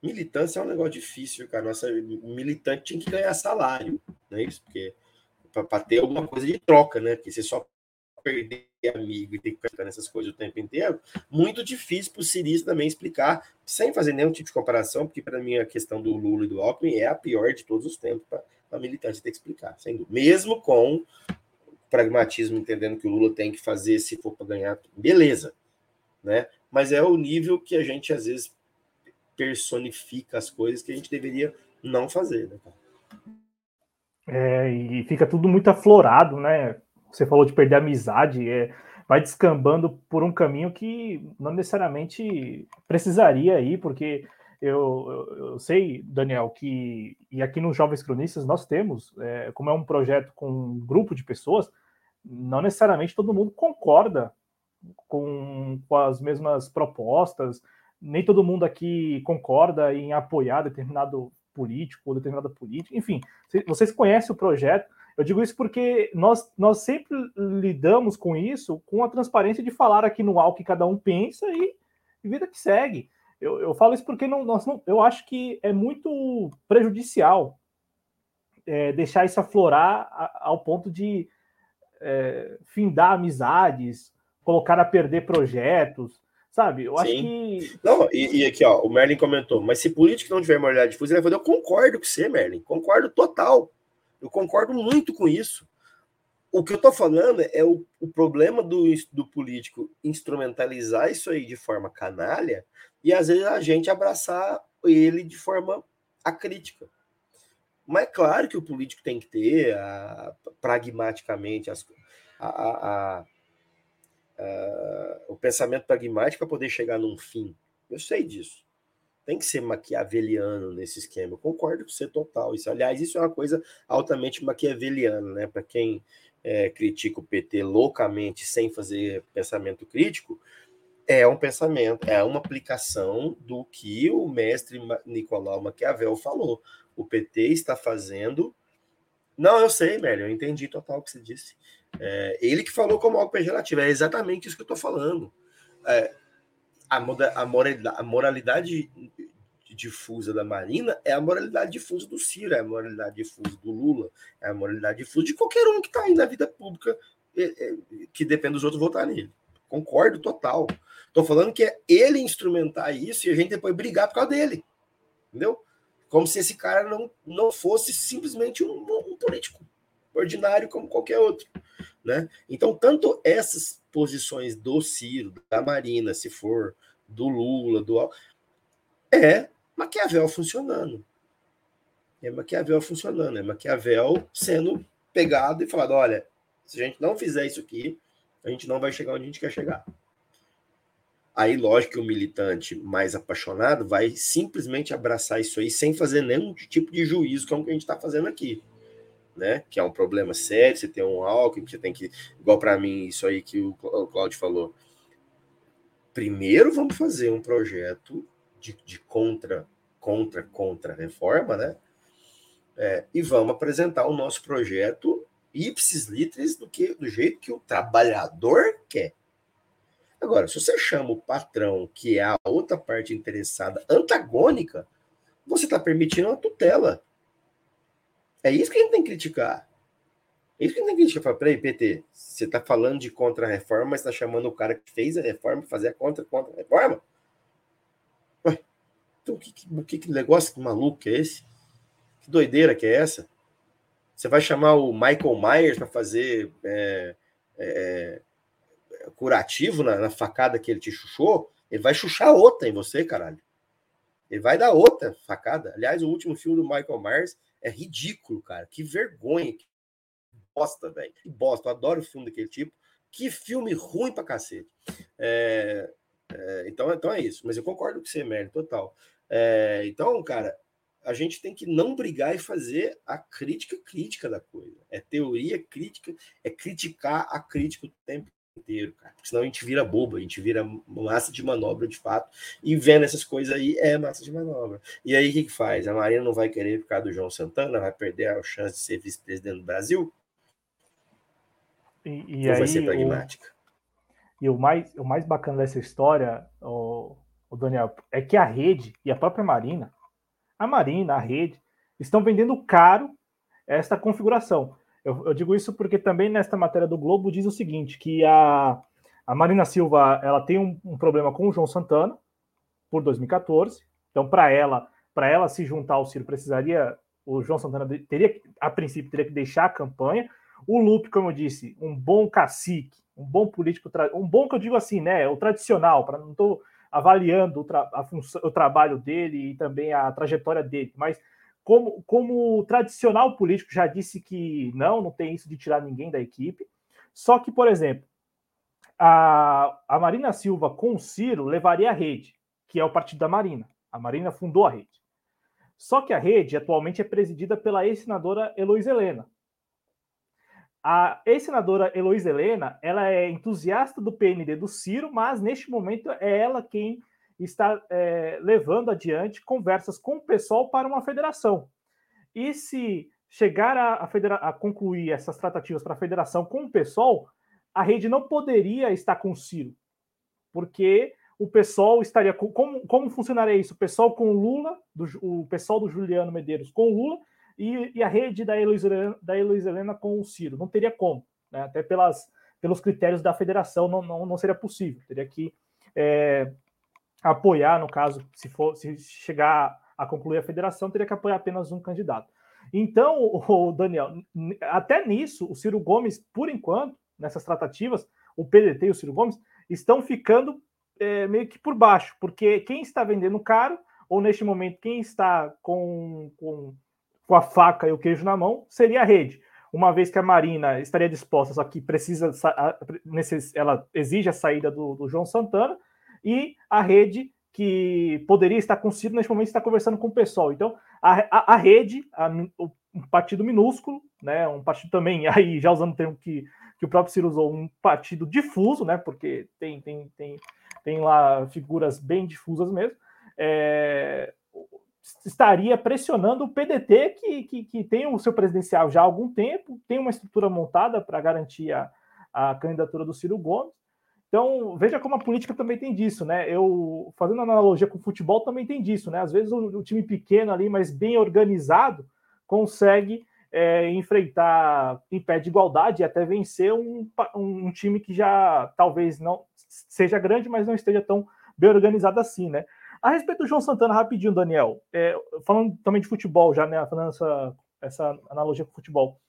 Militância é um negócio difícil, cara. Nossa, militante tinha que ganhar salário, não é isso? Porque para ter alguma coisa de troca, né? Porque você só perder amigo e ter que ficar nessas coisas o tempo inteiro, muito difícil para o Sirius também explicar, sem fazer nenhum tipo de comparação, porque para mim a questão do Lula e do Alckmin é a pior de todos os tempos para a militante ter que explicar, sem dúvida. Mesmo com pragmatismo, entendendo que o Lula tem que fazer se for para ganhar, beleza, né? Mas é o nível que a gente às vezes personifica as coisas que a gente deveria não fazer, né? É, e fica tudo muito aflorado, né? Você falou de perder a amizade, é, vai descambando por um caminho que não necessariamente precisaria ir, porque eu, eu, eu, sei, Daniel, que e aqui nos Jovens Cronistas nós temos, é, como é um projeto com um grupo de pessoas, não necessariamente todo mundo concorda com, com as mesmas propostas, nem todo mundo aqui concorda em apoiar determinado político ou determinada política, enfim, vocês conhecem o projeto. Eu digo isso porque nós, nós sempre lidamos com isso, com a transparência de falar aqui no algo que cada um pensa e, e vida que segue. Eu, eu falo isso porque não, nós não, eu acho que é muito prejudicial é, deixar isso aflorar a, ao ponto de é, findar amizades, colocar a perder projetos, sabe? Eu Sim. acho que. Não, e, e, aqui, ó, o Merlin comentou, mas se político não tiver moralidade difusa, ele vai fazer. Eu concordo com você, Merlin, concordo total. Eu concordo muito com isso. O que eu estou falando é o, o problema do, do político instrumentalizar isso aí de forma canalha e às vezes a gente abraçar ele de forma acrítica. Mas é claro que o político tem que ter a, pragmaticamente as, a, a, o pensamento pragmático para poder chegar num fim. Eu sei disso. Tem que ser maquiaveliano nesse esquema. Eu concordo com você total. Isso, aliás, isso é uma coisa altamente maquiaveliana, né? Para quem é, critica o PT loucamente sem fazer pensamento crítico, é um pensamento, é uma aplicação do que o mestre Nicolau Maquiavel falou o PT está fazendo. Não, eu sei, Mélio, eu entendi total o que você disse. É, ele que falou como algo pejorativo, é exatamente isso que eu estou falando. É, a, a, moralidade, a moralidade difusa da Marina é a moralidade difusa do Ciro, é a moralidade difusa do Lula, é a moralidade difusa de qualquer um que está aí na vida pública que depende dos outros votar nele. Concordo total. Estou falando que é ele instrumentar isso e a gente depois brigar por causa dele. Entendeu? Como se esse cara não, não fosse simplesmente um, um político ordinário como qualquer outro. Né? Então, tanto essas posições do Ciro, da Marina, se for, do Lula, do. É Maquiavel funcionando. É Maquiavel funcionando. É Maquiavel sendo pegado e falado: olha, se a gente não fizer isso aqui, a gente não vai chegar onde a gente quer chegar. Aí, lógico que o militante mais apaixonado vai simplesmente abraçar isso aí sem fazer nenhum tipo de juízo, como que a gente está fazendo aqui. Né? Que é um problema sério, você tem um álcool, você tem que, igual para mim, isso aí que o Claudio falou. Primeiro vamos fazer um projeto de, de contra, contra, contra reforma, né? É, e vamos apresentar o nosso projeto ipsis litris do, que, do jeito que o trabalhador quer. Agora, se você chama o patrão, que é a outra parte interessada, antagônica, você está permitindo uma tutela. É isso que a gente tem que criticar. É isso que a gente tem que criticar. Fala, peraí, PT, você está falando de contra-reforma, mas está chamando o cara que fez a reforma fazer a contra-contra-reforma? Então que, que, que negócio maluco que é esse? Que doideira que é essa? Você vai chamar o Michael Myers para fazer é, é, curativo na, na, facada que ele te chuchou, ele vai chuchar outra em você, caralho. Ele vai dar outra facada. Aliás, o último filme do Michael Myers é ridículo, cara. Que vergonha. Que bosta, velho. Que bosta. Eu adoro filme daquele tipo. Que filme ruim pra cacete. É, é, então, então é isso. Mas eu concordo com você, Merlin, total. É, então, cara, a gente tem que não brigar e fazer a crítica crítica da coisa. É teoria crítica, é criticar a crítica o tempo inteiro, cara. Porque senão a gente vira boba, a gente vira massa de manobra de fato. E vendo essas coisas aí, é massa de manobra. E aí o que, que faz? A Marina não vai querer ficar do João Santana, vai perder a chance de ser vice-presidente do Brasil? E, e aí, vai ser pragmática? O, e o mais, o mais bacana dessa história, o, o Daniel, é que a rede e a própria Marina, a Marina, a rede, estão vendendo caro esta configuração. Eu, eu, digo isso porque também nesta matéria do Globo diz o seguinte, que a, a Marina Silva ela tem um, um problema com o João Santana por 2014. Então, para ela, para ela se juntar ao Ciro, precisaria o João Santana teria, a princípio, teria que deixar a campanha. O Lupe, como eu disse, um bom cacique, um bom político, um bom que eu digo assim, né? O tradicional, para não estou avaliando o, tra função, o trabalho dele e também a trajetória dele, mas como, como tradicional político já disse que não, não tem isso de tirar ninguém da equipe. Só que, por exemplo, a, a Marina Silva com o Ciro levaria a rede, que é o partido da Marina. A Marina fundou a rede. Só que a rede atualmente é presidida pela ex-senadora Heloísa Helena. A ex-senadora Heloísa Helena, ela é entusiasta do PND do Ciro, mas neste momento é ela quem está é, levando adiante conversas com o pessoal para uma federação. E se chegar a, a, a concluir essas tratativas para a federação com o pessoal, a rede não poderia estar com o Ciro, porque o pessoal estaria com, como, como funcionaria isso? O pessoal com o Lula, do, o pessoal do Juliano Medeiros com o Lula e, e a rede da Heloísa, Helena, da Heloísa Helena com o Ciro. Não teria como, né? até pelas, pelos critérios da federação não, não, não seria possível. Teria que é, apoiar, no caso, se for se chegar a concluir a federação, teria que apoiar apenas um candidato. Então, o Daniel, até nisso, o Ciro Gomes, por enquanto, nessas tratativas, o PDT e o Ciro Gomes estão ficando é, meio que por baixo, porque quem está vendendo caro, ou neste momento, quem está com, com, com a faca e o queijo na mão, seria a rede. Uma vez que a Marina estaria disposta, só que precisa, ela exige a saída do, do João Santana, e a rede, que poderia estar com Ciro, neste momento está conversando com o pessoal. Então, a, a, a rede, a, um partido minúsculo, né, um partido também, aí já usando o termo que, que o próprio Ciro usou, um partido difuso, né, porque tem, tem, tem, tem lá figuras bem difusas mesmo, é, estaria pressionando o PDT, que, que, que, tem o seu presidencial já há algum tempo, tem uma estrutura montada para garantir a, a candidatura do Ciro Gomes, então, veja como a política também tem disso, né? Eu, fazendo analogia com o futebol, também tem disso, né? Às vezes o, o time pequeno ali, mas bem organizado, consegue é, enfrentar em pé de igualdade e até vencer um, um, time que já talvez não seja grande, mas não esteja tão bem organizado assim, né? A respeito do João Santana, rapidinho, Daniel, é, falando também de futebol já, né? Falando essa, essa analogia com o futebol.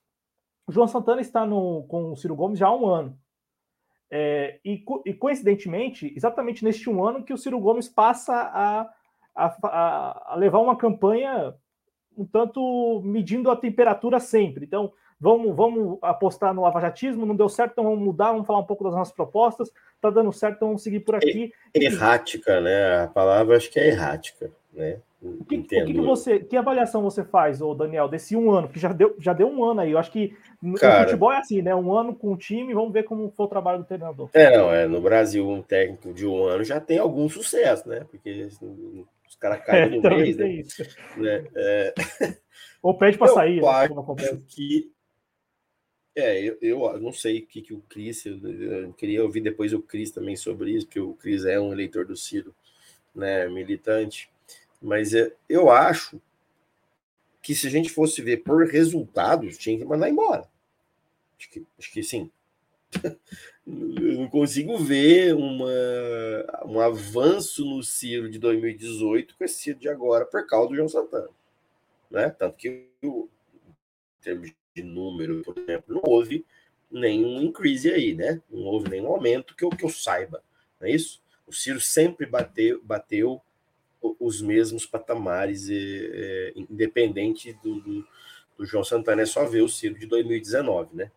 O João Santana está no, com o Ciro Gomes já há um ano. É, e, e, coincidentemente, exatamente neste um ano que o Ciro Gomes passa a, a, a, levar uma campanha um tanto medindo a temperatura sempre. Então, vamos, vamos apostar no lavajatismo, não deu certo, então vamos mudar, vamos falar um pouco das nossas propostas, tá dando certo, então vamos seguir por aqui. Errática, né? A palavra acho que é errática, né? O que, que, que, você, que avaliação você faz, ô Daniel, desse um ano? Que já deu, já deu um ano aí. Eu acho que Cara, no futebol é assim, né? Um ano com o time, vamos ver como foi o trabalho do treinador. É, não, é. No Brasil, um técnico de um ano já tem algum sucesso, né? Porque os caras caem é, no mês, né? Isso. né? É... Ou pede para sair, né? Que é, eu, eu não sei o que, que o Cris, eu, eu, queria ouvir depois o Cris também sobre isso, porque o Cris é um eleitor do Ciro, né, militante. Mas é, eu acho que se a gente fosse ver por resultados, tinha que mandar embora. Acho que, acho que sim. eu não consigo ver uma, um avanço no Ciro de 2018 com esse Ciro de agora por causa do João Santana. Né? Tanto que, em termos de número, por exemplo, não houve nenhum increase aí, né? Não houve nenhum aumento que eu, que eu saiba. Não é isso? O Ciro sempre bateu, bateu os mesmos patamares, é, independente do, do, do, João Santana. É só ver o Ciro de 2019, né?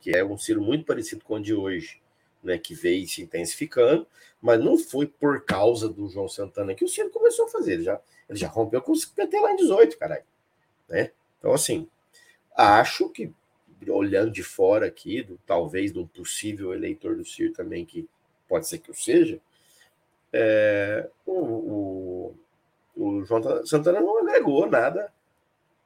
Que é um Ciro muito parecido com o de hoje, né? Que veio se intensificando, mas não foi por causa do João Santana que o Ciro começou a fazer. Ele já, ele já rompeu com o PT lá em 18, caralho. Né? Então, assim, acho que, olhando de fora aqui, do, talvez de um possível eleitor do Ciro também, que pode ser que eu seja, é, o, o, o, João Santana não agregou nada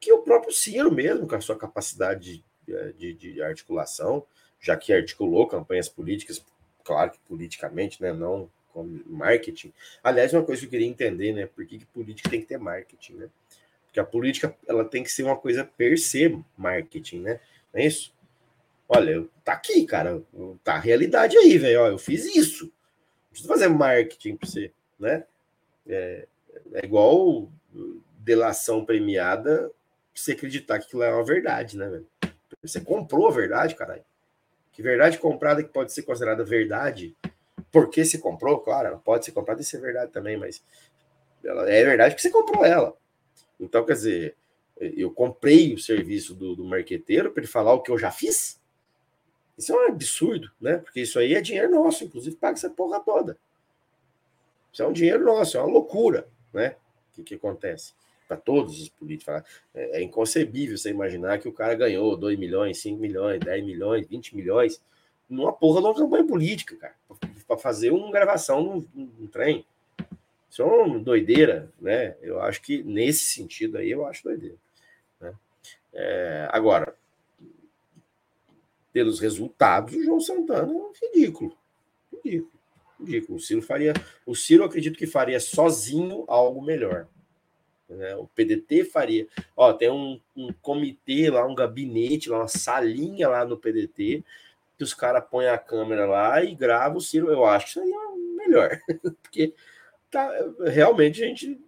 que o próprio Ciro mesmo, com a sua capacidade é, de, de articulação, já que articulou campanhas políticas, claro que politicamente, né, não com marketing. Aliás, uma coisa que eu queria entender, né, por que, que política tem que ter marketing, né? Porque a política ela tem que ser uma coisa per se marketing, né? Não é isso? Olha, tá aqui, cara, tá a realidade aí, velho. Eu fiz isso. Não precisa fazer marketing para você, né? É, é igual delação premiada, você acreditar que aquilo é uma verdade, né, velho? Você comprou a verdade, caralho. Que verdade comprada que pode ser considerada verdade, porque se comprou, claro, ela pode ser comprada e ser verdade também, mas ela é verdade porque você comprou ela. Então, quer dizer, eu comprei o serviço do, do marqueteiro para ele falar o que eu já fiz. Isso é um absurdo, né? Porque isso aí é dinheiro nosso, inclusive paga essa porra toda. Isso é um dinheiro nosso, é uma loucura, né? O que, que acontece? Para todos os políticos. É, é, inconcebível você imaginar que o cara ganhou 2 milhões, 5 milhões, 10 milhões, 20 milhões numa porra de uma campanha política, cara. Para fazer uma gravação num, num trem. Isso é uma doideira, né? Eu acho que nesse sentido aí, eu acho doideira. Né? É, agora, pelos resultados, o João Santana é ridículo. Ridículo ridículo. O Ciro faria. O Ciro acredito que faria sozinho algo melhor. Né? O PDT faria. Ó, tem um, um comitê lá, um gabinete, lá, uma salinha lá no PDT, que os caras põem a câmera lá e gravam o Ciro. Eu acho que seria melhor. Porque tá, realmente a gente.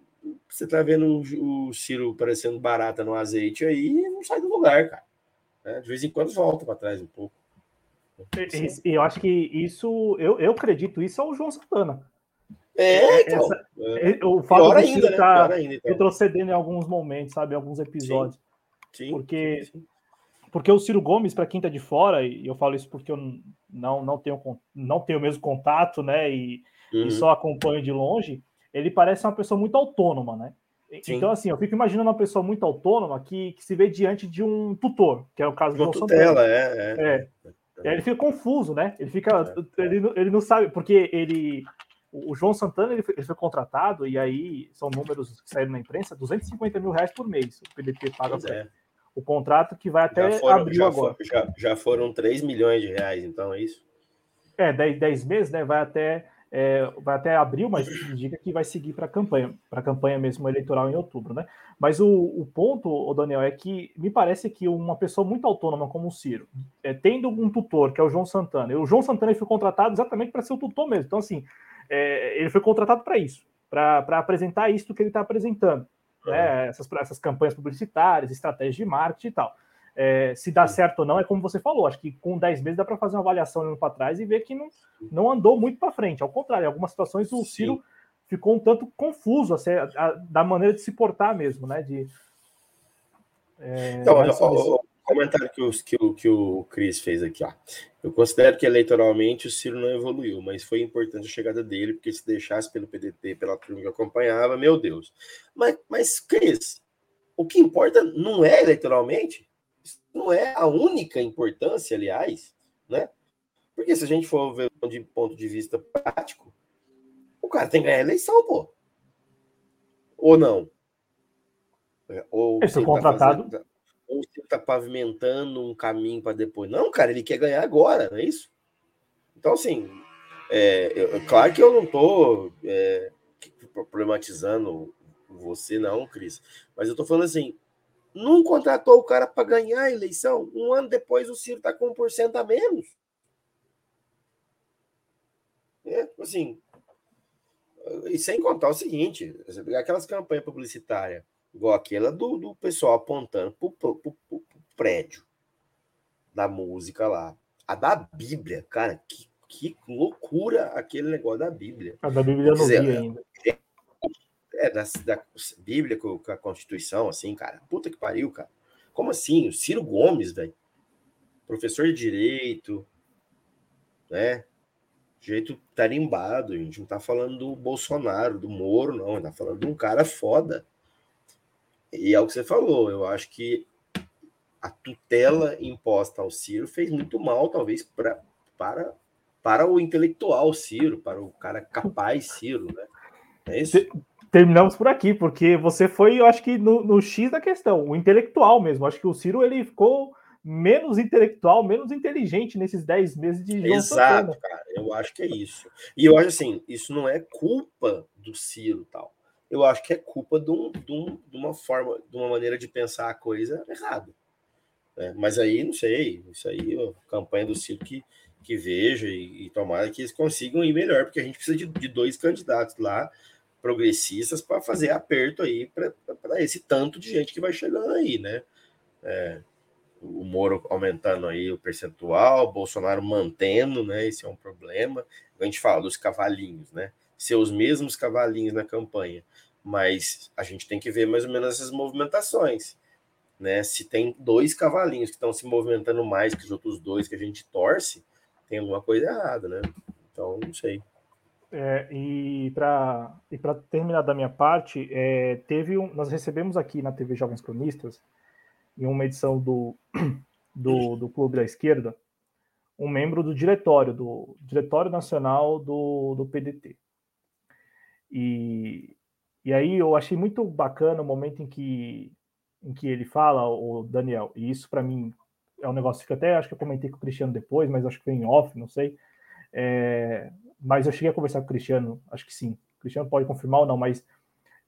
Você tá vendo o, o Ciro parecendo barata no azeite aí não sai do lugar, cara. Né? De vez em quando volta para trás um pouco. E eu acho que isso, eu, eu acredito isso ao João Santana. É, então, Essa, é. O fato de estar né? tá então. retrocedendo em alguns momentos, sabe, em alguns episódios. Sim. Sim, porque, sim. porque o Ciro Gomes, para quem tá de fora, e eu falo isso porque eu não, não, tenho, não tenho o mesmo contato, né, e, uhum. e só acompanho de longe, ele parece uma pessoa muito autônoma, né? Sim. Então, assim, eu fico imaginando uma pessoa muito autônoma que, que se vê diante de um tutor, que é o caso do João tutela, Santana. É, é. é. Ele fica confuso, né? Ele fica. É, é. Ele, ele não sabe, porque ele. O João Santana ele foi, ele foi, contratado, e aí são números que saíram na imprensa: 250 mil reais por mês. O PDT paga é. o contrato que vai até foram, abril já agora. For, já, já foram 3 milhões de reais, então é isso? É, 10, 10 meses, né? Vai até, é, vai até abril, mas indica que vai seguir para a campanha, para a campanha mesmo eleitoral em outubro, né? Mas o, o ponto, o Daniel, é que me parece que uma pessoa muito autônoma como o Ciro, é, tendo um tutor, que é o João Santana, e o João Santana foi contratado exatamente para ser o tutor mesmo. Então, assim, é, ele foi contratado para isso, para apresentar isso que ele está apresentando. Né, essas, essas campanhas publicitárias, estratégias de marketing e tal. É, se dá certo ou não, é como você falou. Acho que com 10 meses dá para fazer uma avaliação olhando para trás e ver que não, não andou muito para frente. Ao contrário, em algumas situações o Ciro Sim ficou um tanto confuso assim, a, a, da maneira de se portar mesmo, né? De, é, então, o, o, comentário que o, que, o, que o Cris fez aqui, ó. Eu considero que eleitoralmente o Ciro não evoluiu, mas foi importante a chegada dele, porque se deixasse pelo PDT, pela turma que acompanhava, meu Deus. Mas, mas Cris, o que importa não é eleitoralmente, não é a única importância, aliás, né? Porque se a gente for ver de ponto de vista prático, o cara tem que ganhar a eleição, pô. Ou não? É, ou tá contratado. Tá fazendo, ou você está pavimentando um caminho para depois. Não, cara, ele quer ganhar agora, não é isso? Então, assim, é, eu, claro que eu não estou é, problematizando você, não, Cris. Mas eu estou falando assim: não contratou o cara para ganhar a eleição. Um ano depois o Ciro está com 1% a menos. É, assim, e sem contar o seguinte: você pegar aquelas campanhas publicitárias, igual aquela do, do pessoal apontando para o prédio da música lá. A da Bíblia, cara, que, que loucura aquele negócio da Bíblia. A da Bíblia eu não vi ainda. É, da, da Bíblia com, a Constituição, assim, cara. Puta que pariu, cara. Como assim? O Ciro Gomes, velho. Professor de Direito, né? jeito tarimbado. A gente não tá falando do Bolsonaro, do Moro, não. A gente tá falando de um cara foda. E é o que você falou. Eu acho que a tutela imposta ao Ciro fez muito mal, talvez, pra, para, para o intelectual Ciro, para o cara capaz Ciro, né? É isso? Terminamos por aqui, porque você foi, eu acho que no, no X da questão, o intelectual mesmo. Acho que o Ciro ele ficou menos intelectual, menos inteligente nesses 10 meses de João Exato, Santana. cara. Eu acho que é isso. E eu acho assim, isso não é culpa do Ciro tal. Eu acho que é culpa de, um, de, um, de uma forma, de uma maneira de pensar a coisa errada. É, mas aí, não sei, isso aí, a campanha do Ciro que, que veja e, e tomara que eles consigam ir melhor, porque a gente precisa de, de dois candidatos lá, progressistas, para fazer aperto aí para esse tanto de gente que vai chegando aí, né? É, o Moro aumentando aí o percentual, o Bolsonaro mantendo, né? Esse é um problema. A gente fala dos cavalinhos, né? Ser os mesmos cavalinhos na campanha, mas a gente tem que ver mais ou menos essas movimentações, né? Se tem dois cavalinhos que estão se movimentando mais que os outros dois que a gente torce, tem alguma coisa errada, né? Então, não sei. É, e para e terminar da minha parte, é, teve um, nós recebemos aqui na TV Jovens Cronistas em uma edição do, do, do Clube da Esquerda, um membro do diretório, do Diretório Nacional do, do PDT. E, e aí eu achei muito bacana o momento em que, em que ele fala, o Daniel, e isso para mim é um negócio que até acho que eu comentei com o Cristiano depois, mas acho que foi em off, não sei. É, mas eu cheguei a conversar com o Cristiano, acho que sim. O Cristiano pode confirmar ou não, mas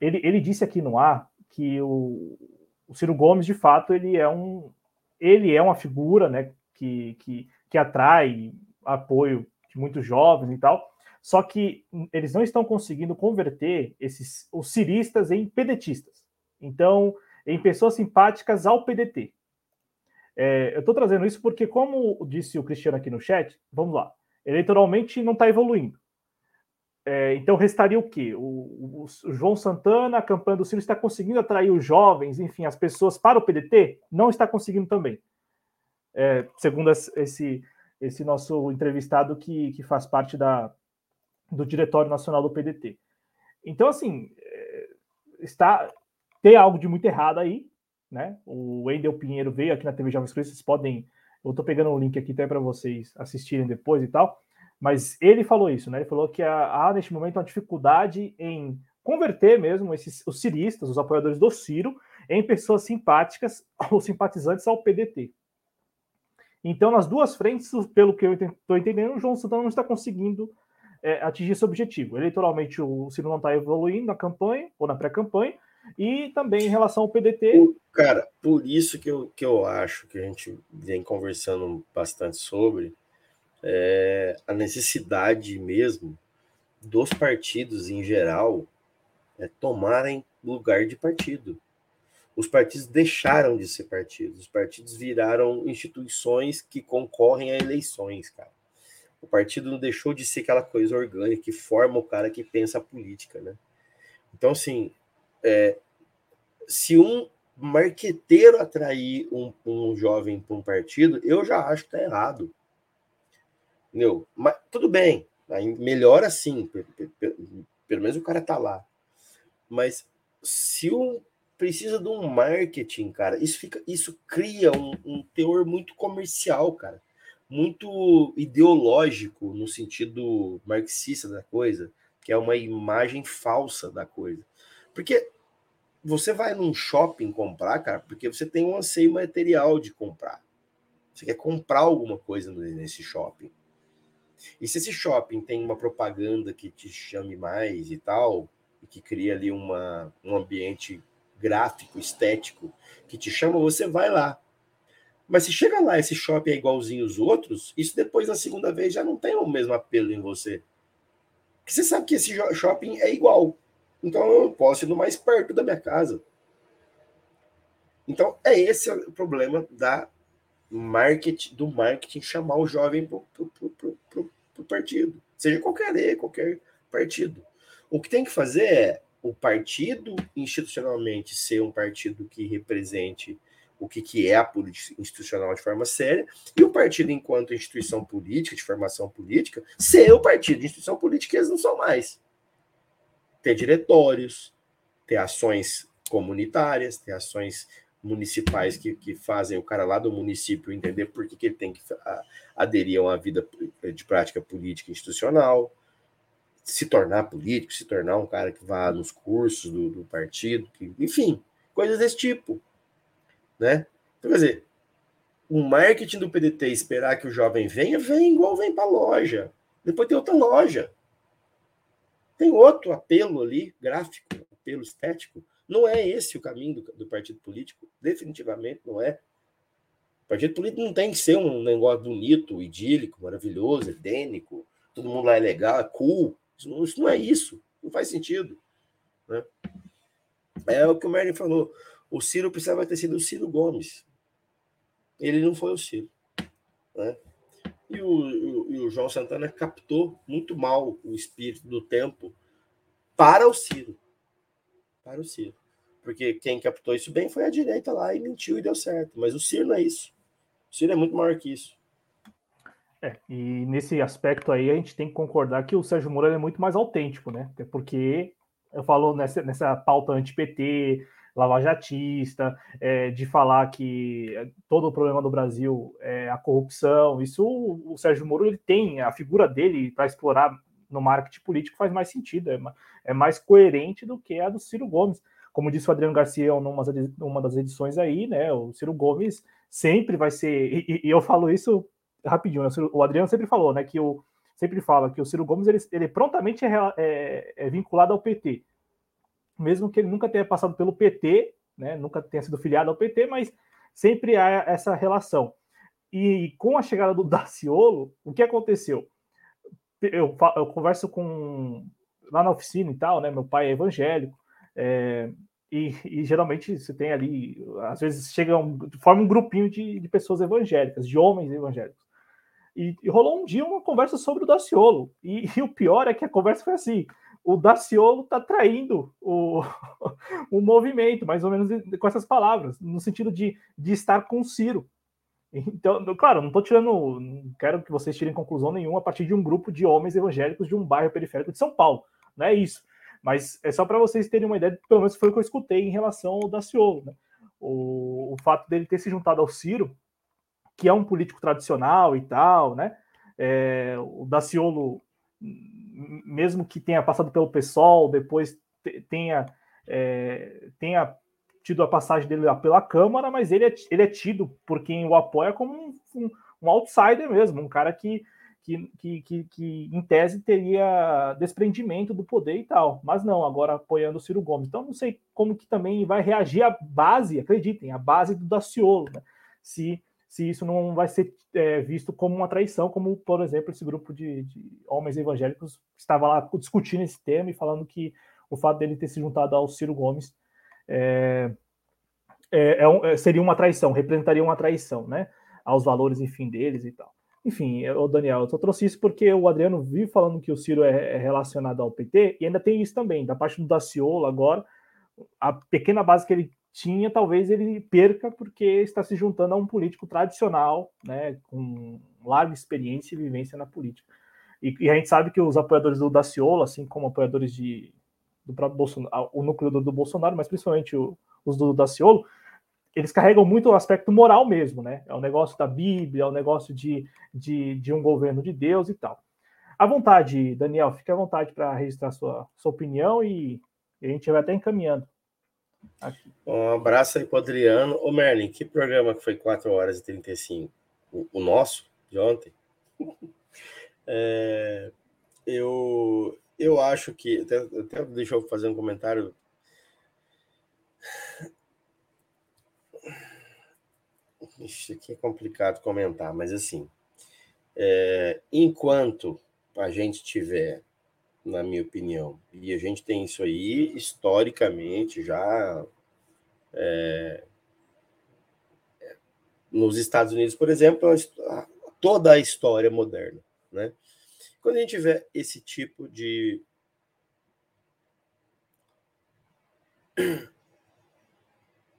ele, ele disse aqui no ar que o, o Ciro Gomes, de fato, ele é um ele é uma figura, né, que, que, que atrai apoio de muitos jovens e tal. Só que eles não estão conseguindo converter esses os ciristas em pedetistas. Então, em pessoas simpáticas ao PDT. É, eu estou trazendo isso porque, como disse o Cristiano aqui no chat, vamos lá, eleitoralmente não está evoluindo. É, então restaria o quê? O, o, o, João Santana, a campanha do Ciro, está conseguindo atrair os jovens, enfim, as pessoas para o PDT? Não está conseguindo também. É, segundo esse, esse nosso entrevistado que, que faz parte da, do Diretório Nacional do PDT. Então, assim, é, está tem algo de muito errado aí, né? O Wendel Pinheiro veio aqui na TV Jovens Cruz, vocês podem, eu estou pegando o link aqui até para vocês assistirem depois e tal. Mas ele falou isso, né? Ele falou que há, neste momento uma dificuldade em converter mesmo esses os ciristas, os apoiadores do Ciro, em pessoas simpáticas ou simpatizantes ao PDT. Então, nas duas frentes, pelo que eu estou entendendo, o João Santana não está conseguindo é, atingir esse objetivo. Eleitoralmente, o Ciro não está evoluindo na campanha ou na pré-campanha, e também em relação ao PDT. Cara, por isso que eu, que eu acho que a gente vem conversando bastante sobre é, a necessidade mesmo dos partidos em geral é, tomarem lugar de partido. Os partidos deixaram de ser partidos, os partidos viraram instituições que concorrem a eleições, cara. O partido não deixou de ser aquela coisa orgânica que forma o cara que pensa a política, né? Então, assim, é, se um marqueteiro atrair um, um jovem para um partido, eu já acho que está errado. Entendeu? Mas tudo bem, melhor assim, pelo menos o cara tá lá. Mas se o precisa de um marketing, cara, isso fica, isso cria um, um teor muito comercial, cara, muito ideológico no sentido marxista da coisa, que é uma imagem falsa da coisa. Porque você vai num shopping comprar, cara, porque você tem um anseio material de comprar. Você quer comprar alguma coisa nesse shopping. E se esse shopping tem uma propaganda que te chame mais e tal, e que cria ali uma, um ambiente gráfico, estético, que te chama, você vai lá. Mas se chega lá, esse shopping é igualzinho os outros, isso depois na segunda vez já não tem o mesmo apelo em você. Porque você sabe que esse shopping é igual. Então eu posso ir no mais perto da minha casa. Então é esse o problema da do marketing chamar o jovem para o partido, seja qualquer qualquer partido. O que tem que fazer é o partido institucionalmente ser um partido que represente o que, que é a política institucional de forma séria, e o partido, enquanto instituição política, de formação política, ser o partido de instituição política, eles não são mais. Ter diretórios, ter ações comunitárias, ter ações municipais que, que fazem o cara lá do município entender por que, que ele tem que aderir a uma vida de prática política institucional, se tornar político, se tornar um cara que vá nos cursos do, do partido, que, enfim, coisas desse tipo. Né? Então, quer dizer, o marketing do PDT esperar que o jovem venha, vem igual vem para a loja. Depois tem outra loja. Tem outro apelo ali, gráfico, apelo estético. Não é esse o caminho do, do partido político. Definitivamente não é. O partido político não tem que ser um negócio bonito, idílico, maravilhoso, edênico. Todo mundo lá é legal, é cool. Isso não, isso não é isso. Não faz sentido. Né? É o que o Merlin falou. O Ciro precisava ter sido o Ciro Gomes. Ele não foi o Ciro. Né? E o, e o João Santana captou muito mal o espírito do tempo para o Ciro. Para o Ciro. Porque quem captou isso bem foi a direita lá e mentiu e deu certo. Mas o Ciro não é isso. O Ciro é muito maior que isso. É, e nesse aspecto aí a gente tem que concordar que o Sérgio Moro é muito mais autêntico, né? Porque eu falo nessa, nessa pauta anti-PT, lavajatista, é, de falar que todo o problema do Brasil é a corrupção. Isso o, Sérgio Moro ele tem, a figura dele para explorar no marketing político faz mais sentido, é, é, mais coerente do que a do Ciro Gomes. Como disse o Adriano Garcia numa, numa das edições aí, né? O Ciro Gomes sempre vai ser, e, e eu falo isso rapidinho, né, o Adriano sempre falou, né? Que o sempre fala que o Ciro Gomes ele, ele prontamente é, é, é vinculado ao PT mesmo que ele nunca tenha passado pelo PT, né, nunca tenha sido filiado ao PT, mas sempre há essa relação. E com a chegada do Daciolo, o que aconteceu? Eu, eu converso com lá na oficina e tal, né? Meu pai é evangélico, é, e, e, geralmente você tem ali, às vezes chega um, forma um grupinho de, de pessoas evangélicas, de homens evangélicos. E, e, rolou um dia uma conversa sobre o Daciolo. E, e, o pior é que a conversa foi assim: o Daciolo está traindo o, o movimento, mais ou menos com essas palavras, no sentido de, de estar com o Ciro. Então, claro, não estou tirando, não quero que vocês tirem conclusão nenhuma a partir de um grupo de homens evangélicos de um bairro periférico de São Paulo, não é isso. Mas é só para vocês terem uma ideia, pelo menos foi o que eu escutei em relação ao Daciolo. Né? O, o fato dele ter se juntado ao Ciro, que é um político tradicional e tal, né? É, o Daciolo mesmo que tenha passado pelo PSOL, depois tenha, é, tenha tido a passagem dele pela Câmara, mas ele é, ele é tido por quem o apoia como um, um, um outsider mesmo, um cara que, que, que, que, que, em tese teria desprendimento do poder e tal, mas não, agora apoiando o Ciro Gomes. Então não sei como que também vai reagir a base, acreditem, a base do Daciolo, né? se se isso não vai ser é, visto como uma traição, como, por exemplo, esse grupo de, de, homens evangélicos estava lá discutindo esse tema e falando que o fato dele ter se juntado ao Ciro Gomes é, é, é é, seria uma traição, representaria uma traição, né? Aos valores, enfim, deles e tal. Enfim, o Daniel, eu só trouxe isso porque o Adriano vive falando que o Ciro é, é relacionado ao PT, e ainda tem isso também, da parte do Daciolo agora, a pequena base que ele tinha, talvez ele perca porque está se juntando a um político tradicional, né, com larga experiência e vivência na política. E, e a gente sabe que os apoiadores do Daciolo, assim como apoiadores de, do próprio Bolsonaro, o núcleo do, do Bolsonaro, mas principalmente o, os do Daciolo, eles carregam muito o aspecto moral mesmo, né? É o negócio da Bíblia, é o negócio de, de, de um governo de Deus e tal. À vontade, Daniel, fique à vontade para registrar sua, sua opinião e, e a gente vai até encaminhando. Aqui. Um abraço aí para o Adriano. Ô, Merlin, que programa que foi 4 horas e 35? O, o nosso, de ontem? É, eu, eu acho que. Até, até deixa eu fazer um comentário. Isso aqui é complicado comentar, mas assim, é, enquanto a gente tiver na minha opinião. E a gente tem isso aí historicamente já. É, nos Estados Unidos, por exemplo, toda a história moderna. Né? Quando a gente vê esse tipo de.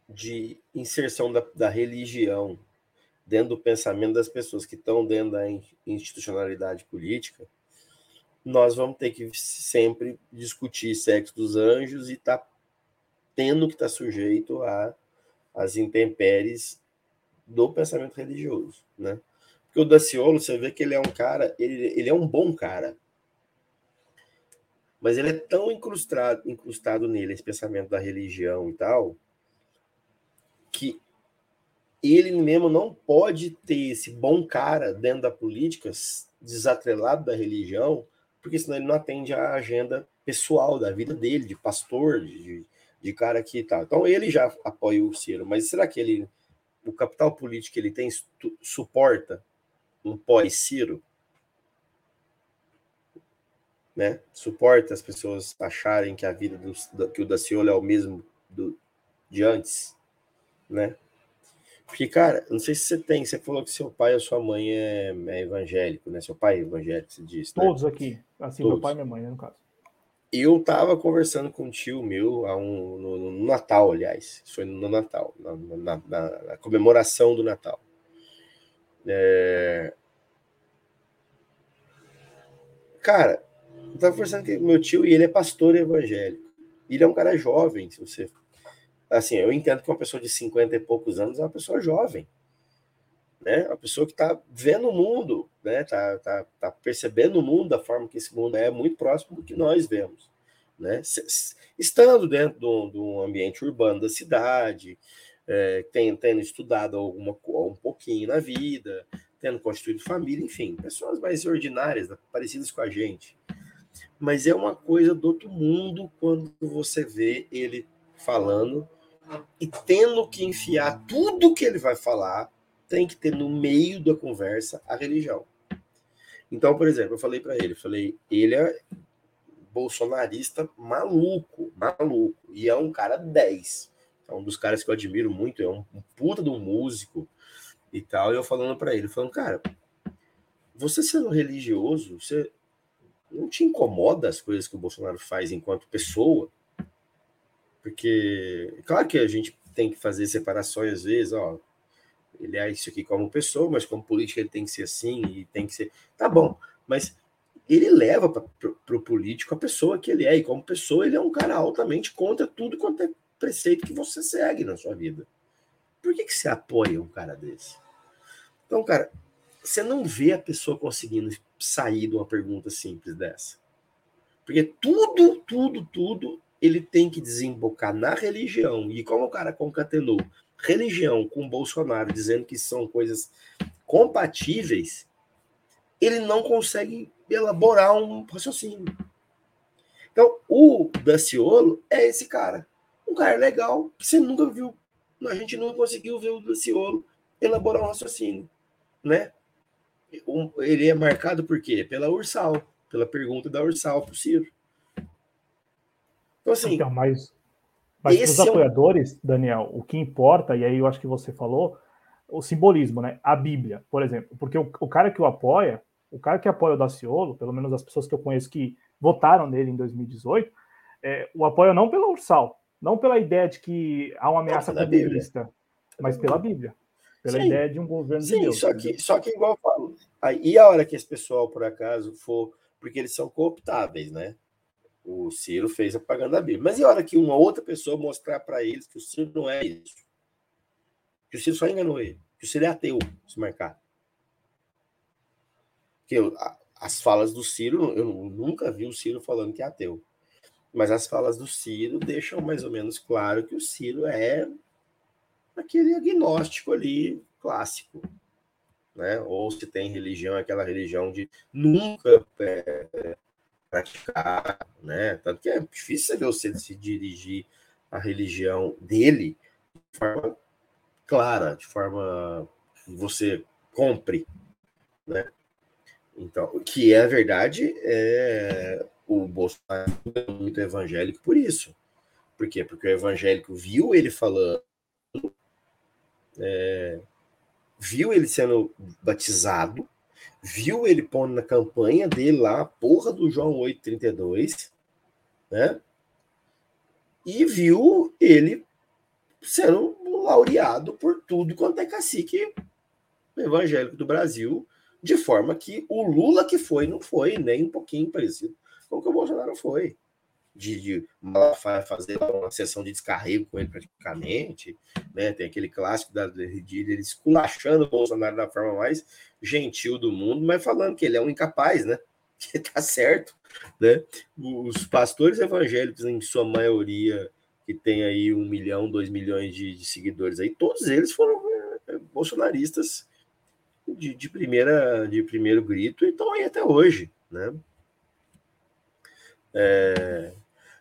de inserção da, da religião dentro do pensamento das pessoas que estão dentro da institucionalidade política, nós vamos ter que sempre discutir sexo dos anjos e tá tendo que estar tá sujeito a as intempéries do pensamento religioso, né? Porque o Daciolo, você vê que ele é um cara, ele, ele é um bom cara, mas ele é tão incrustado, incrustado nele, esse pensamento da religião e tal, que ele mesmo não pode ter esse bom cara dentro da política, desatrelado da religião, porque senão ele não atende à agenda pessoal da vida dele, de pastor, de, de cara que tá. Então ele já apoia o Ciro, mas será que ele, o capital político que ele tem, suporta um pós-Ciro? Né? Suporta as pessoas acharem que a vida do, que o Daciolo é o mesmo do, de antes, né? Porque, cara, não sei se você tem, você falou que seu pai ou sua mãe é, é evangélico, né? Seu pai é evangélico, você disse. Né? Todos aqui, assim, Todos. meu pai e minha mãe, né, no caso. Eu tava conversando com um tio meu um, no, no, Natal, aliás. Isso foi no Natal, na, na, na, na comemoração do Natal. É... Cara, eu tava conversando com meu tio e ele é pastor evangélico. Ele é um cara jovem, se você assim, eu entendo que uma pessoa de 50 e poucos anos é uma pessoa jovem, né? Uma pessoa que está vendo o mundo, né? Tá, tá, tá percebendo o mundo da forma que esse mundo é, muito próximo do que nós vemos, né? Estando dentro de um ambiente urbano da cidade, é, tendo, tendo estudado alguma, um pouquinho na vida, tendo constituído família, enfim, pessoas mais ordinárias, parecidas com a gente. Mas é uma coisa do outro mundo quando você vê ele falando e tendo que enfiar tudo que ele vai falar, tem que ter no meio da conversa a religião. Então, por exemplo, eu falei para ele, falei, ele é bolsonarista maluco, maluco, e é um cara 10. É um dos caras que eu admiro muito, é um, puta de um músico e tal. E eu falando para ele, falando, cara, você sendo religioso, você não te incomoda as coisas que o Bolsonaro faz enquanto pessoa? Porque, claro que a gente tem que fazer separações às vezes, ó. Ele é isso aqui como pessoa, mas como político ele tem que ser assim e tem que ser. Tá bom, mas ele leva para o político a pessoa que ele é, e como pessoa, ele é um cara altamente contra tudo quanto é preceito que você segue na sua vida. Por que, que você apoia um cara desse? Então, cara, você não vê a pessoa conseguindo sair de uma pergunta simples dessa. Porque tudo, tudo, tudo ele tem que desembocar na religião. E como o cara concatenou religião com Bolsonaro, dizendo que são coisas compatíveis, ele não consegue elaborar um raciocínio. Então, o Daciolo é esse cara. Um cara legal que você nunca viu. A gente nunca conseguiu ver o Daciolo elaborar um raciocínio, né? Ele é marcado por quê? Pela Ursal, pela pergunta da Ursal para o Ciro. Então, assim. Então, mas mas para os apoiadores, é um... Daniel, o que importa, e aí eu acho que você falou, o simbolismo, né? A Bíblia, por exemplo. Porque o, o cara que o apoia, o cara que apoia o Daciolo, pelo menos as pessoas que eu conheço que votaram nele em 2018, é, o apoia não pela Ursal, não pela ideia de que há uma ameaça comunista, mas pela Bíblia. Pela Sim. ideia de um governo Sim, de Deus. Só que, só que igual eu falo. Aí, e a hora que esse pessoal, por acaso, for. Porque eles são cooptáveis, né? O Ciro fez a propaganda da Bíblia. Mas e a hora que uma outra pessoa mostrar para eles que o Ciro não é isso? Que o Ciro só enganou ele. Que o Ciro é ateu, se marcar. Que eu, as falas do Ciro, eu nunca vi o Ciro falando que é ateu. Mas as falas do Ciro deixam mais ou menos claro que o Ciro é aquele agnóstico ali clássico. Né? Ou se tem religião, aquela religião de nunca é, praticar, né? Tanto que é difícil você se dirigir à religião dele de forma clara, de forma que você compre, né? Então, que é verdade, é o Bolsonaro é muito evangélico por isso. Por quê? Porque o evangélico viu ele falando, é, viu ele sendo batizado, viu ele pondo na campanha dele lá a porra do João 832, né? E viu ele sendo laureado por tudo quanto é cacique evangélico do Brasil, de forma que o Lula que foi não foi nem um pouquinho parecido com o que o Bolsonaro foi de, de fazer uma sessão de descarrego com ele praticamente, né? Tem aquele clássico da, de ele esculachando o Bolsonaro da forma mais gentil do mundo, mas falando que ele é um incapaz, né? Que tá certo, né? Os pastores evangélicos, em sua maioria, que tem aí um milhão, dois milhões de, de seguidores aí, todos eles foram é, bolsonaristas de, de, primeira, de primeiro grito e estão aí até hoje, né? É...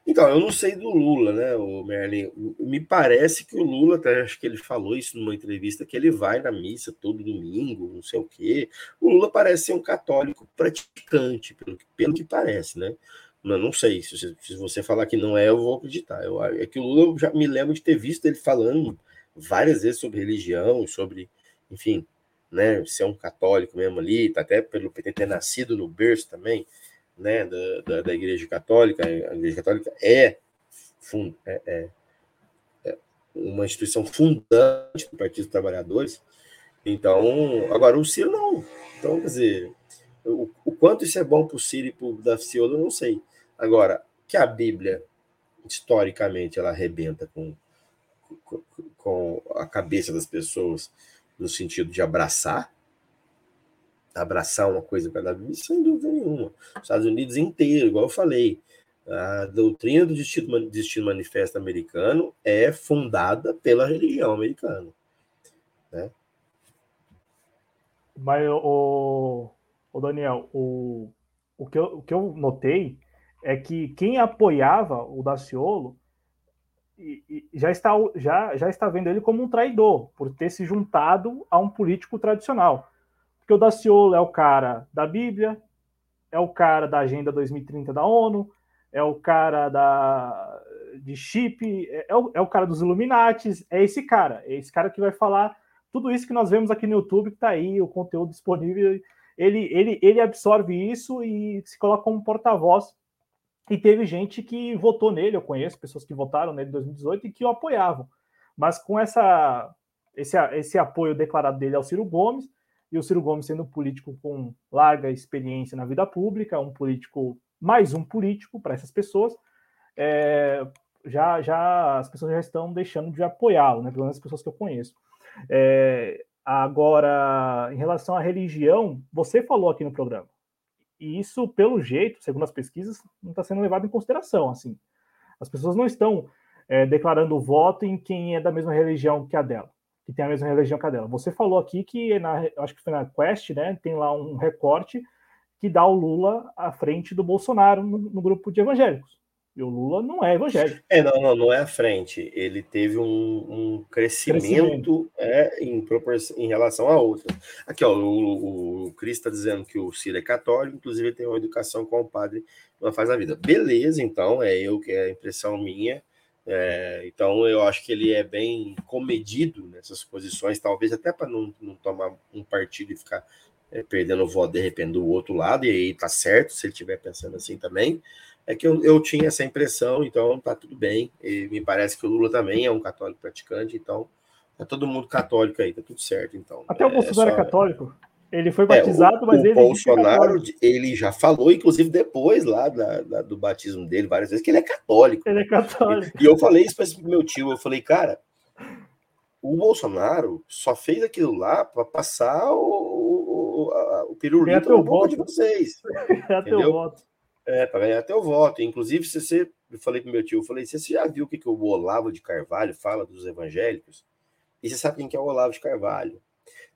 Então, eu não sei do Lula, né, o Merlin? Me parece que o Lula, até acho que ele falou isso numa entrevista, que ele vai na missa todo domingo, não sei o quê. O Lula parece ser um católico praticante, pelo, pelo que parece, né? Não, não sei, se você, se você falar que não é, eu vou acreditar. Eu, é que o Lula, eu já me lembro de ter visto ele falando várias vezes sobre religião, sobre, enfim, né, ser um católico mesmo ali, tá até pelo ter nascido no berço também, né, da, da, da Igreja Católica. A Igreja Católica é, fund, é, é, é uma instituição fundante do Partido dos Trabalhadores. Então, agora o Ciro não. Então, quer dizer, o, o quanto isso é bom para o Ciro e para o Daciolo, eu não sei. Agora, que a Bíblia, historicamente, ela arrebenta com, com, com a cabeça das pessoas no sentido de abraçar, abraçar uma coisa para Bíblia, sem dúvida nenhuma. Os Estados Unidos inteiro, igual eu falei, a doutrina do destino, destino manifesto americano é fundada pela religião americana. Né? Mas, o, o Daniel, o, o, que eu, o que eu notei é que quem apoiava o Daciolo já está, já, já está vendo ele como um traidor, por ter se juntado a um político tradicional. Porque o Daciolo é o cara da Bíblia, é o cara da Agenda 2030 da ONU, é o cara da, de chip, é, é, o, é o cara dos Illuminates, é esse cara, é esse cara que vai falar tudo isso que nós vemos aqui no YouTube, que está aí, o conteúdo disponível ele, ele, ele absorve isso e se coloca como porta-voz. E teve gente que votou nele, eu conheço pessoas que votaram nele em 2018 e que o apoiavam. Mas com essa, esse, esse apoio declarado dele ao Ciro Gomes, e o Ciro Gomes sendo um político com larga experiência na vida pública, um político, mais um político para essas pessoas, é, já, já as pessoas já estão deixando de apoiá-lo, né? Pelo menos as pessoas que eu conheço. É, Agora, em relação à religião, você falou aqui no programa. E isso, pelo jeito, segundo as pesquisas, não está sendo levado em consideração. Assim, as pessoas não estão é, declarando voto em quem é da mesma religião que a dela, que tem a mesma religião que a dela. Você falou aqui que, na, acho que foi na Quest, né, tem lá um recorte que dá o Lula à frente do Bolsonaro no, no grupo de evangélicos. E o Lula não é evangélico. É, não, não, não é à frente. Ele teve um, um crescimento, crescimento. É, em, em relação a outros. Aqui, ó, o, o Cris está dizendo que o Ciro é católico, inclusive ele tem uma educação com o padre uma faz a vida. Beleza, então, é eu que é a impressão minha. É, então, eu acho que ele é bem comedido nessas posições, talvez até para não, não tomar um partido e ficar é, perdendo o voto de repente do outro lado, e aí tá certo se ele estiver pensando assim também é que eu, eu tinha essa impressão, então tá tudo bem. E me parece que o Lula também é um católico praticante, então tá todo mundo católico aí, tá tudo certo. Então até o Bolsonaro é, só... é católico. Ele foi batizado, é, o, mas o ele. Bolsonaro, ele já falou, inclusive depois lá do batismo dele, várias vezes, que ele é católico. Ele é católico. E, e eu falei isso para meu tio, eu falei, cara, o Bolsonaro só fez aquilo lá para passar o, o, o, o pirulito no boca de vocês. Até o voto. É, para ganhar o voto. Inclusive, se você. Eu falei pro meu tio, eu falei, você já viu o que, que o Olavo de Carvalho fala dos evangélicos? E você sabe quem que é o Olavo de Carvalho.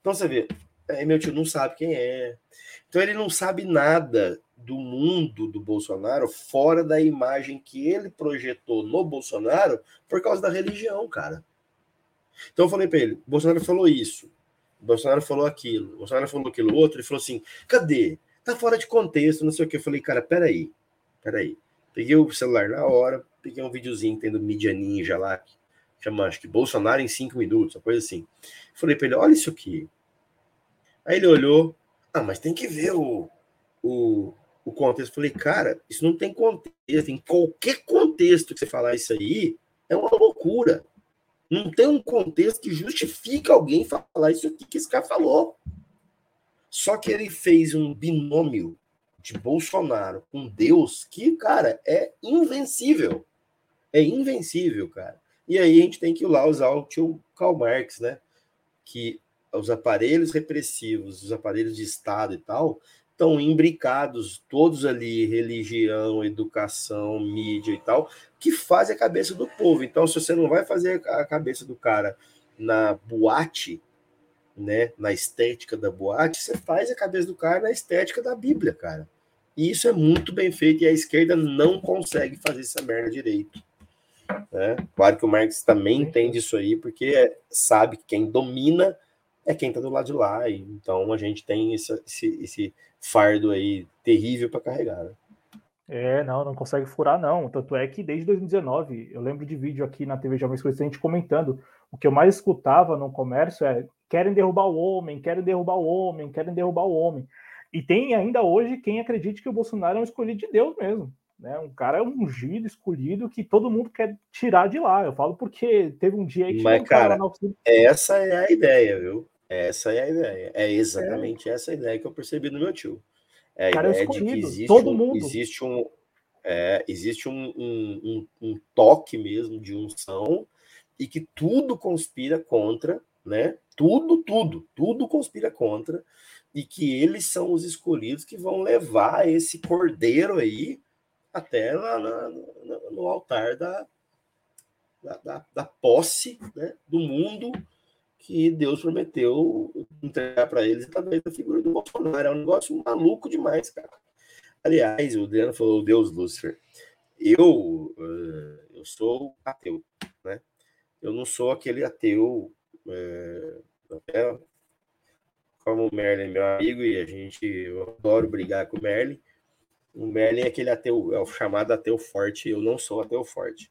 Então você vê, aí meu tio não sabe quem é. Então ele não sabe nada do mundo do Bolsonaro fora da imagem que ele projetou no Bolsonaro por causa da religião, cara. Então eu falei para ele, Bolsonaro falou isso, Bolsonaro falou aquilo, Bolsonaro falou aquilo outro, ele falou assim, cadê? tá fora de contexto, não sei o que. Eu falei, cara, peraí, peraí. Peguei o celular na hora, peguei um videozinho tendo mídia ninja lá, que chama, acho que Bolsonaro em cinco minutos, uma coisa assim. Falei para ele, olha isso aqui. Aí ele olhou, ah, mas tem que ver o, o, o contexto. Falei, cara, isso não tem contexto. Em qualquer contexto que você falar isso aí, é uma loucura. Não tem um contexto que justifique alguém falar isso aqui que esse cara falou. Só que ele fez um binômio de Bolsonaro com Deus que, cara, é invencível. É invencível, cara. E aí a gente tem que ir lá usar o tio Karl Marx, né? Que os aparelhos repressivos, os aparelhos de Estado e tal, estão imbricados todos ali, religião, educação, mídia e tal, que fazem a cabeça do povo. Então, se você não vai fazer a cabeça do cara na boate, né, na estética da boate, você faz a cabeça do cara na estética da Bíblia, cara. E isso é muito bem feito e a esquerda não consegue fazer essa merda direito. Né? Claro que o Marx também entende isso aí, porque sabe que quem domina é quem está do lado de lá. E, então a gente tem esse, esse, esse fardo aí terrível para carregar. Né? É, não, não consegue furar, não. Tanto é que desde 2019, eu lembro de vídeo aqui na TV Jovens Coisas, a gente comentando. O que eu mais escutava no comércio é: querem derrubar o homem, querem derrubar o homem, querem derrubar o homem. E tem ainda hoje quem acredite que o Bolsonaro é um escolhido de Deus mesmo. Né? Um cara ungido, escolhido, que todo mundo quer tirar de lá. Eu falo porque teve um dia aí que Mas, um cara, cara essa é a ideia, viu? Essa é a ideia. É exatamente é. essa a ideia que eu percebi no meu tio. É a cara, ideia de que existe todo um, mundo. existe um, é, existe um, um, um, toque mesmo de unção e que tudo conspira contra, né? Tudo, tudo, tudo conspira contra e que eles são os escolhidos que vão levar esse cordeiro aí até lá na, no, no altar da, da, da, da posse né, do mundo que Deus prometeu entregar para eles através da figura do Bolsonaro. É um negócio maluco demais, cara. Aliás, o Adriano falou Deus Lúcifer. Eu, uh, eu sou ateu, né? Eu não sou aquele ateu é, como o Merlin é meu amigo e a gente eu adoro brigar com o Merlin. O Merlin é aquele ateu, é o chamado ateu forte. Eu não sou ateu forte.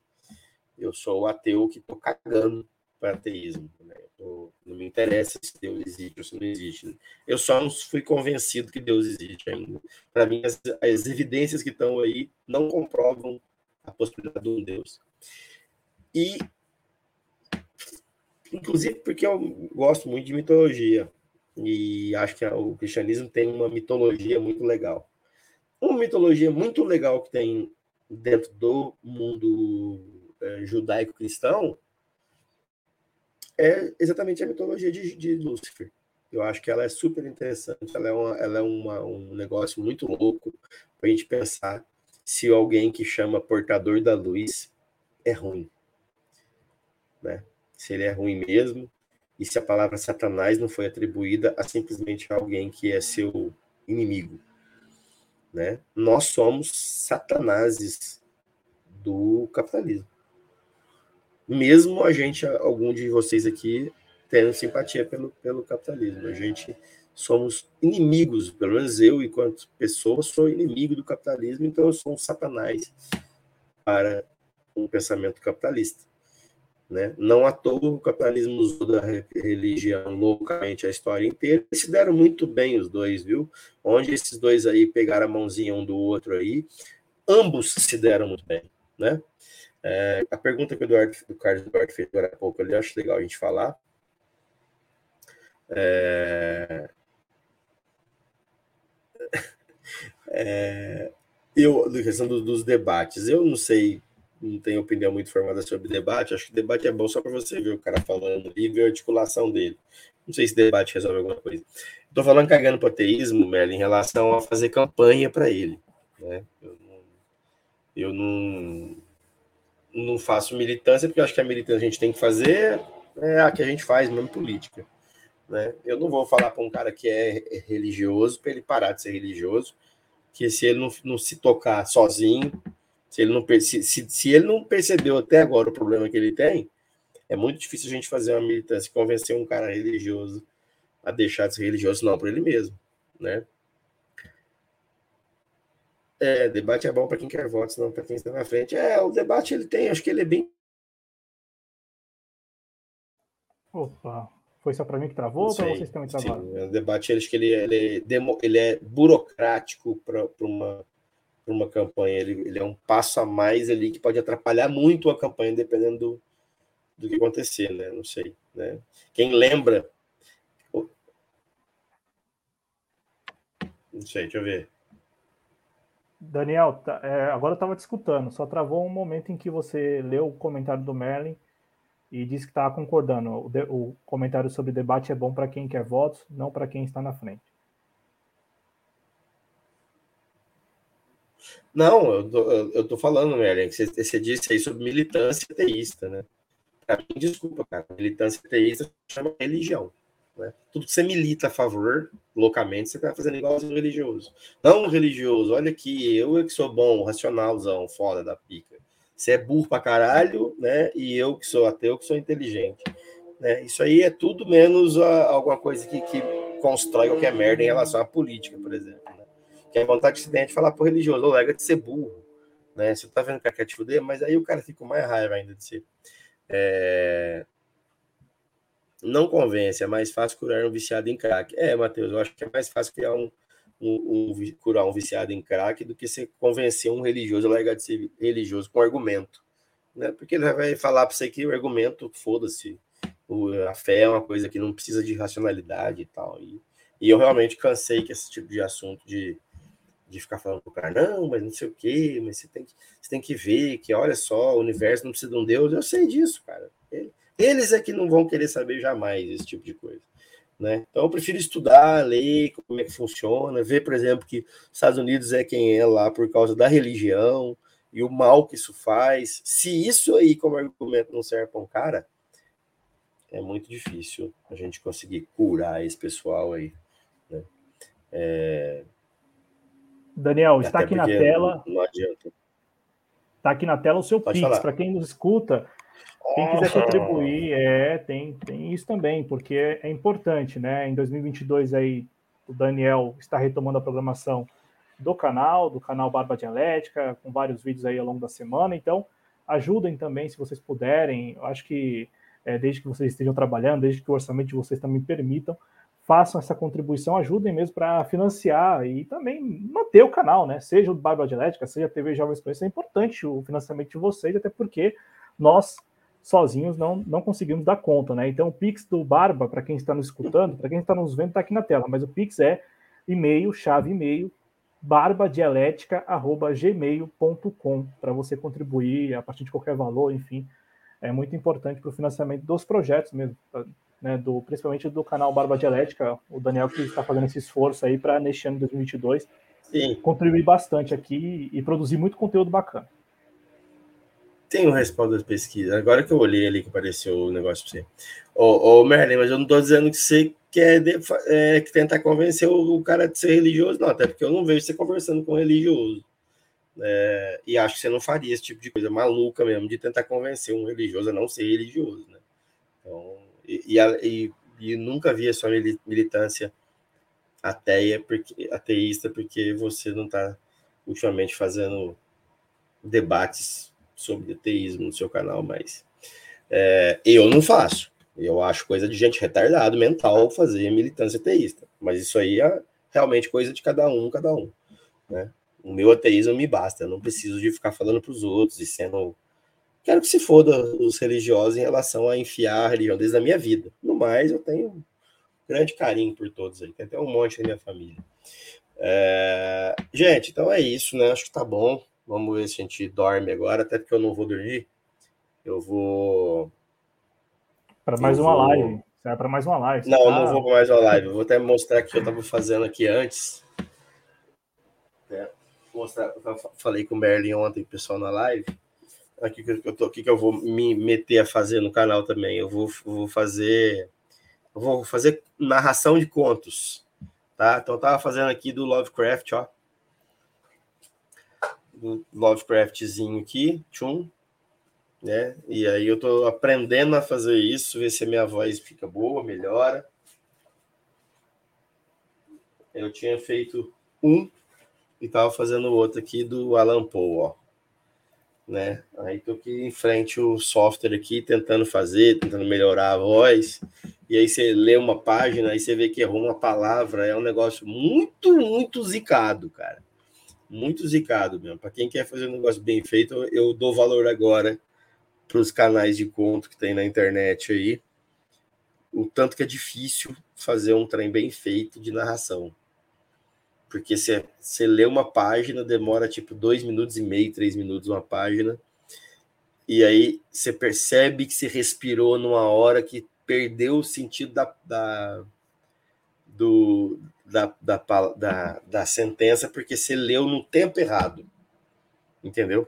Eu sou o ateu que tô cagando para ateísmo. Né? Eu, não me interessa se Deus existe ou se não existe. Eu só não fui convencido que Deus existe ainda. Para mim, as, as, evidências que estão aí não comprovam a possibilidade de um Deus. E, inclusive, porque eu gosto muito de mitologia. E acho que o cristianismo tem uma mitologia muito legal. Uma mitologia muito legal que tem dentro do mundo é, judaico-cristão é exatamente a mitologia de, de Lúcifer. Eu acho que ela é super interessante, ela é, uma, ela é uma, um negócio muito louco para a gente pensar se alguém que chama portador da luz é ruim. Né? Se ele é ruim mesmo, e se a palavra Satanás não foi atribuída a simplesmente alguém que é seu inimigo. Né? Nós somos satanases do capitalismo mesmo a gente, algum de vocês aqui, tendo simpatia pelo, pelo capitalismo. A gente somos inimigos, pelo menos eu, enquanto pessoa, sou inimigo do capitalismo, então eu sou um satanás para um pensamento capitalista. Né? Não à toa o capitalismo usou da religião loucamente a história inteira. Eles se deram muito bem os dois, viu? Onde esses dois aí pegaram a mãozinha um do outro aí, ambos se deram muito bem, né? É, a pergunta que o, Eduardo, o Carlos Eduardo fez agora há pouco, eu acho legal a gente falar. É, é, eu, a questão do, dos debates, eu não sei, não tenho opinião muito formada sobre debate. Acho que debate é bom só para você ver o cara falando e ver a articulação dele. Não sei se debate resolve alguma coisa. Estou falando cagando para ateísmo, Melo, em relação a fazer campanha para ele. Né? Eu não, eu não não faço militância, porque eu acho que a militância a gente tem que fazer é a que a gente faz, mesmo política. Né? Eu não vou falar para um cara que é religioso para ele parar de ser religioso, que se ele não, não se tocar sozinho, se ele, não, se, se, se ele não percebeu até agora o problema que ele tem, é muito difícil a gente fazer uma militância, convencer um cara religioso a deixar de ser religioso, não por ele mesmo. Né? É, debate é bom para quem quer votos, não para quem está na frente. É, o debate ele tem, acho que ele é bem. Opa, foi só para mim que travou ou para vocês também travaram? Sim, o debate acho que ele, ele, é, demo, ele é burocrático para uma, uma campanha. Ele, ele é um passo a mais ali que pode atrapalhar muito a campanha, dependendo do, do que acontecer, né? Não sei. Né? Quem lembra. Não sei, deixa eu ver. Daniel, tá, é, agora eu estava te escutando, só travou um momento em que você leu o comentário do Merlin e disse que estava concordando. O, de, o, comentário sobre debate é bom para quem quer votos, não para quem está na frente. Não, eu tô falando, Merlin, que você, você disse aí sobre militância teísta, né? Pra mim, desculpa, cara, militância teísta chama religião. Né? Tudo que você milita a favor, loucamente, você está fazendo igual um religioso. Não religioso, olha aqui, eu é que sou bom, racionalzão, foda da pica. Você é burro pra caralho, né? E eu que sou ateu, que sou inteligente. Né? Isso aí é tudo menos a, alguma coisa que, que constrói qualquer merda em relação à política, por exemplo. Né? Que é vontade de falar pro religioso, lega de ser burro. Né? Você tá vendo que quer te fuder, mas aí o cara fica com mais raiva ainda de ser. É... Não convence, é mais fácil curar um viciado em crack. É, Matheus, eu acho que é mais fácil criar um, um, um, curar um viciado em crack do que você convencer um religioso a largar de ser religioso com argumento. Né? Porque ele vai falar para você que o argumento, foda-se, a fé é uma coisa que não precisa de racionalidade e tal. E, e eu realmente cansei que esse tipo de assunto de, de ficar falando pro cara, não, mas não sei o quê, mas você tem, que, você tem que ver que, olha só, o universo não precisa de um Deus. Eu sei disso, cara. Eles é que não vão querer saber jamais esse tipo de coisa. Né? Então eu prefiro estudar, ler como é que funciona, ver, por exemplo, que os Estados Unidos é quem é lá por causa da religião e o mal que isso faz. Se isso aí, como argumento, não serve para um cara, é muito difícil a gente conseguir curar esse pessoal aí. Né? É... Daniel, está aqui na tela. Não, não adianta. Está aqui na tela o seu Pode Pix. Para quem nos escuta, quem quiser contribuir, é, tem, tem isso também, porque é, é, importante, né? Em 2022 aí, o Daniel está retomando a programação do canal, do canal Barba Dialética, com vários vídeos aí ao longo da semana. Então, ajudem também, se vocês puderem. Eu acho que é, desde que vocês estejam trabalhando, desde que o orçamento de vocês também permitam, façam essa contribuição, ajudem mesmo para financiar e também manter o canal, né? Seja o Barba Dialética, seja a TV Jovens Conhecer, é importante o financiamento de vocês, até porque nós sozinhos não, não conseguimos dar conta, né? Então o Pix do Barba, para quem está nos escutando, para quem está nos vendo, está aqui na tela, mas o Pix é e-mail, chave e-mail, barbadialética.gmail.com para você contribuir a partir de qualquer valor, enfim, é muito importante para o financiamento dos projetos mesmo, né, do, principalmente do canal Barba Dialética, o Daniel que está fazendo esse esforço aí para neste ano de 2022 Sim. contribuir bastante aqui e produzir muito conteúdo bacana. Tem um respaldo da pesquisa. Agora que eu olhei ali que apareceu o negócio para você. Ô, ô Merlin, mas eu não estou dizendo que você quer de, é, tentar convencer o, o, cara de ser religioso, não, até porque eu não vejo você conversando com um religioso. É, e acho que você não faria esse tipo de coisa maluca mesmo, de tentar convencer um religioso a não ser religioso. Né? Então, e, e, e, nunca vi a sua militância ateia, porque, ateísta, porque você não está ultimamente fazendo debates sobre ateísmo no seu canal, mas é, eu não faço. Eu acho coisa de gente retardado mental fazer militância ateísta. Mas isso aí é realmente coisa de cada um, cada um. Né? O meu ateísmo me basta, eu não preciso de ficar falando para os outros e sendo. Quero que se foda os religiosos em relação a enfiar a religião desde a minha vida. No mais, eu tenho um grande carinho por todos aí, tem até um monte na minha família. É... Gente, então é isso, né? Acho que tá bom. Vamos ver se a gente dorme agora, até porque eu não vou dormir. Eu vou. Para mais eu uma vou... live. Será para mais uma live. Não, tá... não vou para mais uma live. Eu vou até mostrar o que eu estava fazendo aqui antes. É mostrar, falei com o Merlin ontem, pessoal, na live. Aqui que eu tô aqui que eu vou me meter a fazer no canal também. Eu vou, vou fazer eu vou fazer narração de contos, tá? Então eu tava fazendo aqui do Lovecraft, ó. Do Lovecraftzinho aqui, tchum, né? E aí eu tô aprendendo a fazer isso, ver se a minha voz fica boa, melhora. Eu tinha feito um e tava fazendo outro aqui do Alan Poe, ó. Né? Aí tô aqui em frente o software aqui, tentando fazer, tentando melhorar a voz. E aí você lê uma página, aí você vê que errou uma palavra, é um negócio muito, muito zicado, cara. Muito zicado mesmo. Para quem quer fazer um negócio bem feito, eu dou valor agora para os canais de conto que tem na internet aí. O tanto que é difícil fazer um trem bem feito de narração porque você, lê uma página, demora tipo dois minutos e meio, três minutos uma página, e aí você percebe que se respirou numa hora que perdeu o sentido da, da, do, da, da, da, da sentença, porque você leu no tempo errado, entendeu?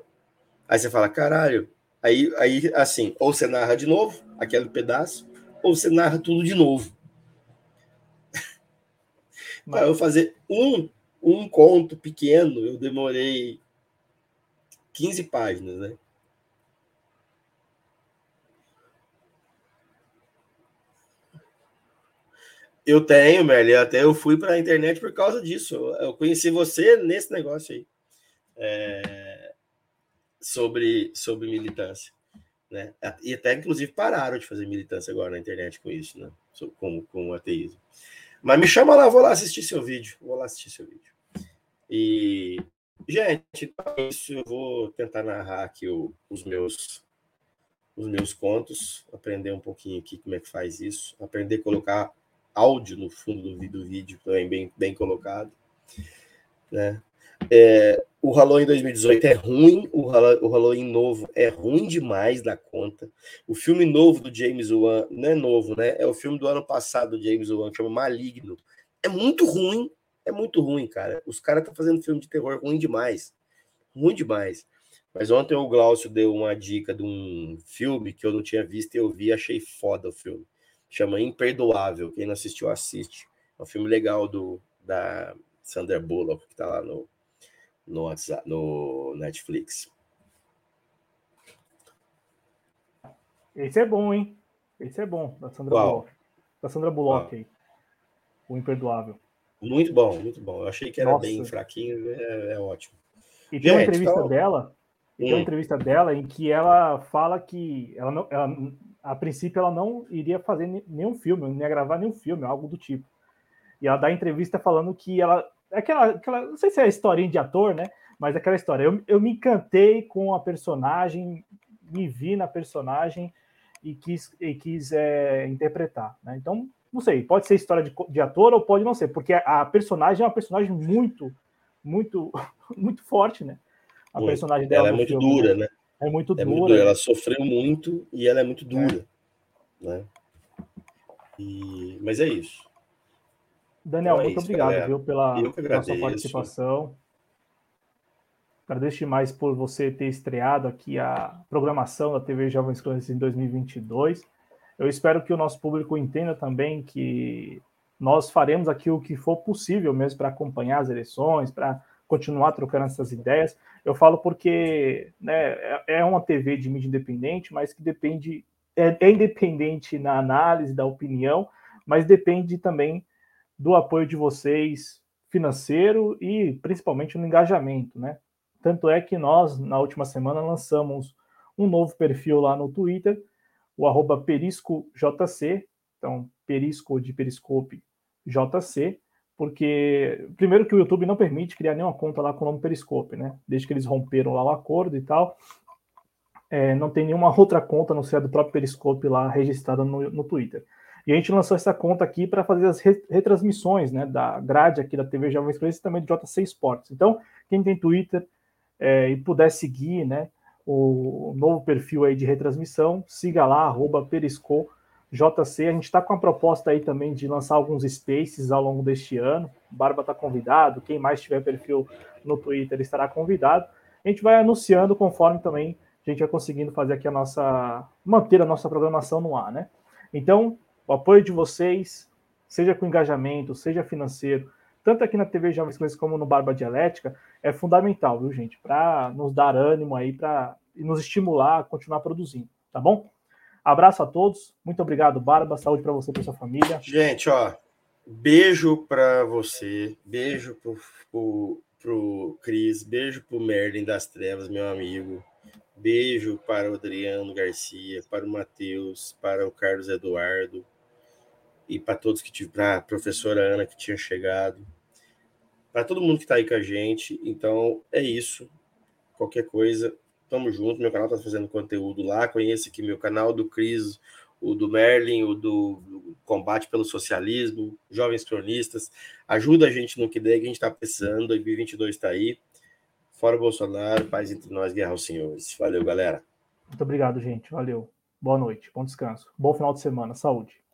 Aí você fala, caralho, aí, aí assim, ou você narra de novo aquele pedaço, ou você narra tudo de novo. Mas... Para eu fazer um, um conto pequeno, eu demorei 15 páginas, né? Eu tenho, Merle. Até eu fui para a internet por causa disso. Eu conheci você nesse negócio aí. É... Sobre, sobre militância. Né? E até, inclusive, pararam de fazer militância agora na internet com isso, né? Com, com o ateísmo. Mas me chama lá, vou lá assistir seu vídeo. Vou lá assistir seu vídeo. E, gente, então é isso. Eu vou tentar narrar aqui o, os meus os meus contos, aprender um pouquinho aqui como é que faz isso, aprender a colocar áudio no fundo do, do vídeo também bem, bem colocado. Né? É, o Halloween 2018 é ruim, o, Halloween novo é ruim demais da conta. O filme novo do James Wan, não é novo, né? É o filme do ano passado do James Wan, que chama Maligno. É muito ruim, é muito ruim, cara. Os caras estão fazendo filme de terror ruim demais. Ruim demais. Mas ontem o Glaucio deu uma dica de um filme que eu não tinha visto e eu vi, achei foda o filme chama Imperdoável. Quem não assistiu, assiste. É um filme legal do da Sandra Bullock, que está lá no, no, WhatsApp, no Netflix. Esse é bom, hein? Esse é bom, da Sandra Qual? Bullock. Da Sandra Bullock aí. O Imperdoável. Muito bom, muito bom. Eu achei que era Nossa. bem fraquinho, é, é ótimo. E tem uma entrevista então... dela, hum. tem uma hum. entrevista dela em que ela fala que ela não, ela a princípio ela não iria fazer nenhum filme, não ia gravar nenhum filme, algo do tipo. E ela dá entrevista falando que ela. Aquela, aquela não sei se é historinha de ator, né? Mas aquela história. Eu, eu me encantei com a personagem, me vi na personagem e quis, e quis é, interpretar. Né? Então, não sei, pode ser história de, de ator ou pode não ser, porque a, a personagem é uma personagem muito, muito, muito forte, né? A muito. personagem dela. Ela é muito filme, dura, né? É muito é dura. Muito dura. Ela sofreu muito e ela é muito dura. É. Né? E... Mas é isso. Daniel, então é muito isso, obrigado viu, pela, pela sua participação. Agradeço demais por você ter estreado aqui a programação da TV Jovens Crônicas em 2022. Eu espero que o nosso público entenda também que nós faremos aqui o que for possível mesmo para acompanhar as eleições, para continuar trocando essas ideias. Eu falo porque né, é, é uma TV de mídia independente, mas que depende, é, é independente na análise da opinião, mas depende também do apoio de vocês financeiro e principalmente no engajamento, né? Tanto é que nós, na última semana, lançamos um novo perfil lá no Twitter, o arroba periscojc, então perisco de periscope JC, porque primeiro que o YouTube não permite criar nenhuma conta lá com o nome Periscope, né? Desde que eles romperam lá o acordo e tal, é, não tem nenhuma outra conta, não ser a do próprio Periscope lá registrada no, no Twitter. E a gente lançou essa conta aqui para fazer as retransmissões, né, da grade aqui da TV Jovens Crentes e também do JC Esportes. Então, quem tem Twitter é, e puder seguir, né, o novo perfil aí de retransmissão, siga lá, arroba Periscope JC, a gente está com a proposta aí também de lançar alguns spaces ao longo deste ano. Barba está convidado, quem mais tiver perfil no Twitter estará convidado. A gente vai anunciando conforme também a gente vai conseguindo fazer aqui a nossa. manter a nossa programação no ar, né? Então, o apoio de vocês, seja com engajamento, seja financeiro, tanto aqui na TV Jovens Clãs como no Barba Dialética, é fundamental, viu, gente? Para nos dar ânimo aí, para nos estimular a continuar produzindo, tá bom? Abraço a todos. Muito obrigado, Barba. Saúde para você e para sua família. Gente, ó, beijo para você, beijo pro, pro, pro Cris, beijo pro Merlin das Trevas, meu amigo. Beijo para o Adriano Garcia, para o Matheus, para o Carlos Eduardo e para todos que tiveram, para a professora Ana que tinha chegado, para todo mundo que está aí com a gente. Então é isso. Qualquer coisa, Tamo junto, meu canal tá fazendo conteúdo lá. Conheça aqui meu canal do Cris, o do Merlin, o do, Combate pelo Socialismo, Jovens Cronistas. Ajuda a gente no que der, que a gente tá precisando. 2022 tá aí. Fora Bolsonaro, paz entre nós, guerra aos senhores. Valeu, galera. Muito obrigado, gente. Valeu. Boa noite, bom descanso. Bom final de semana. Saúde.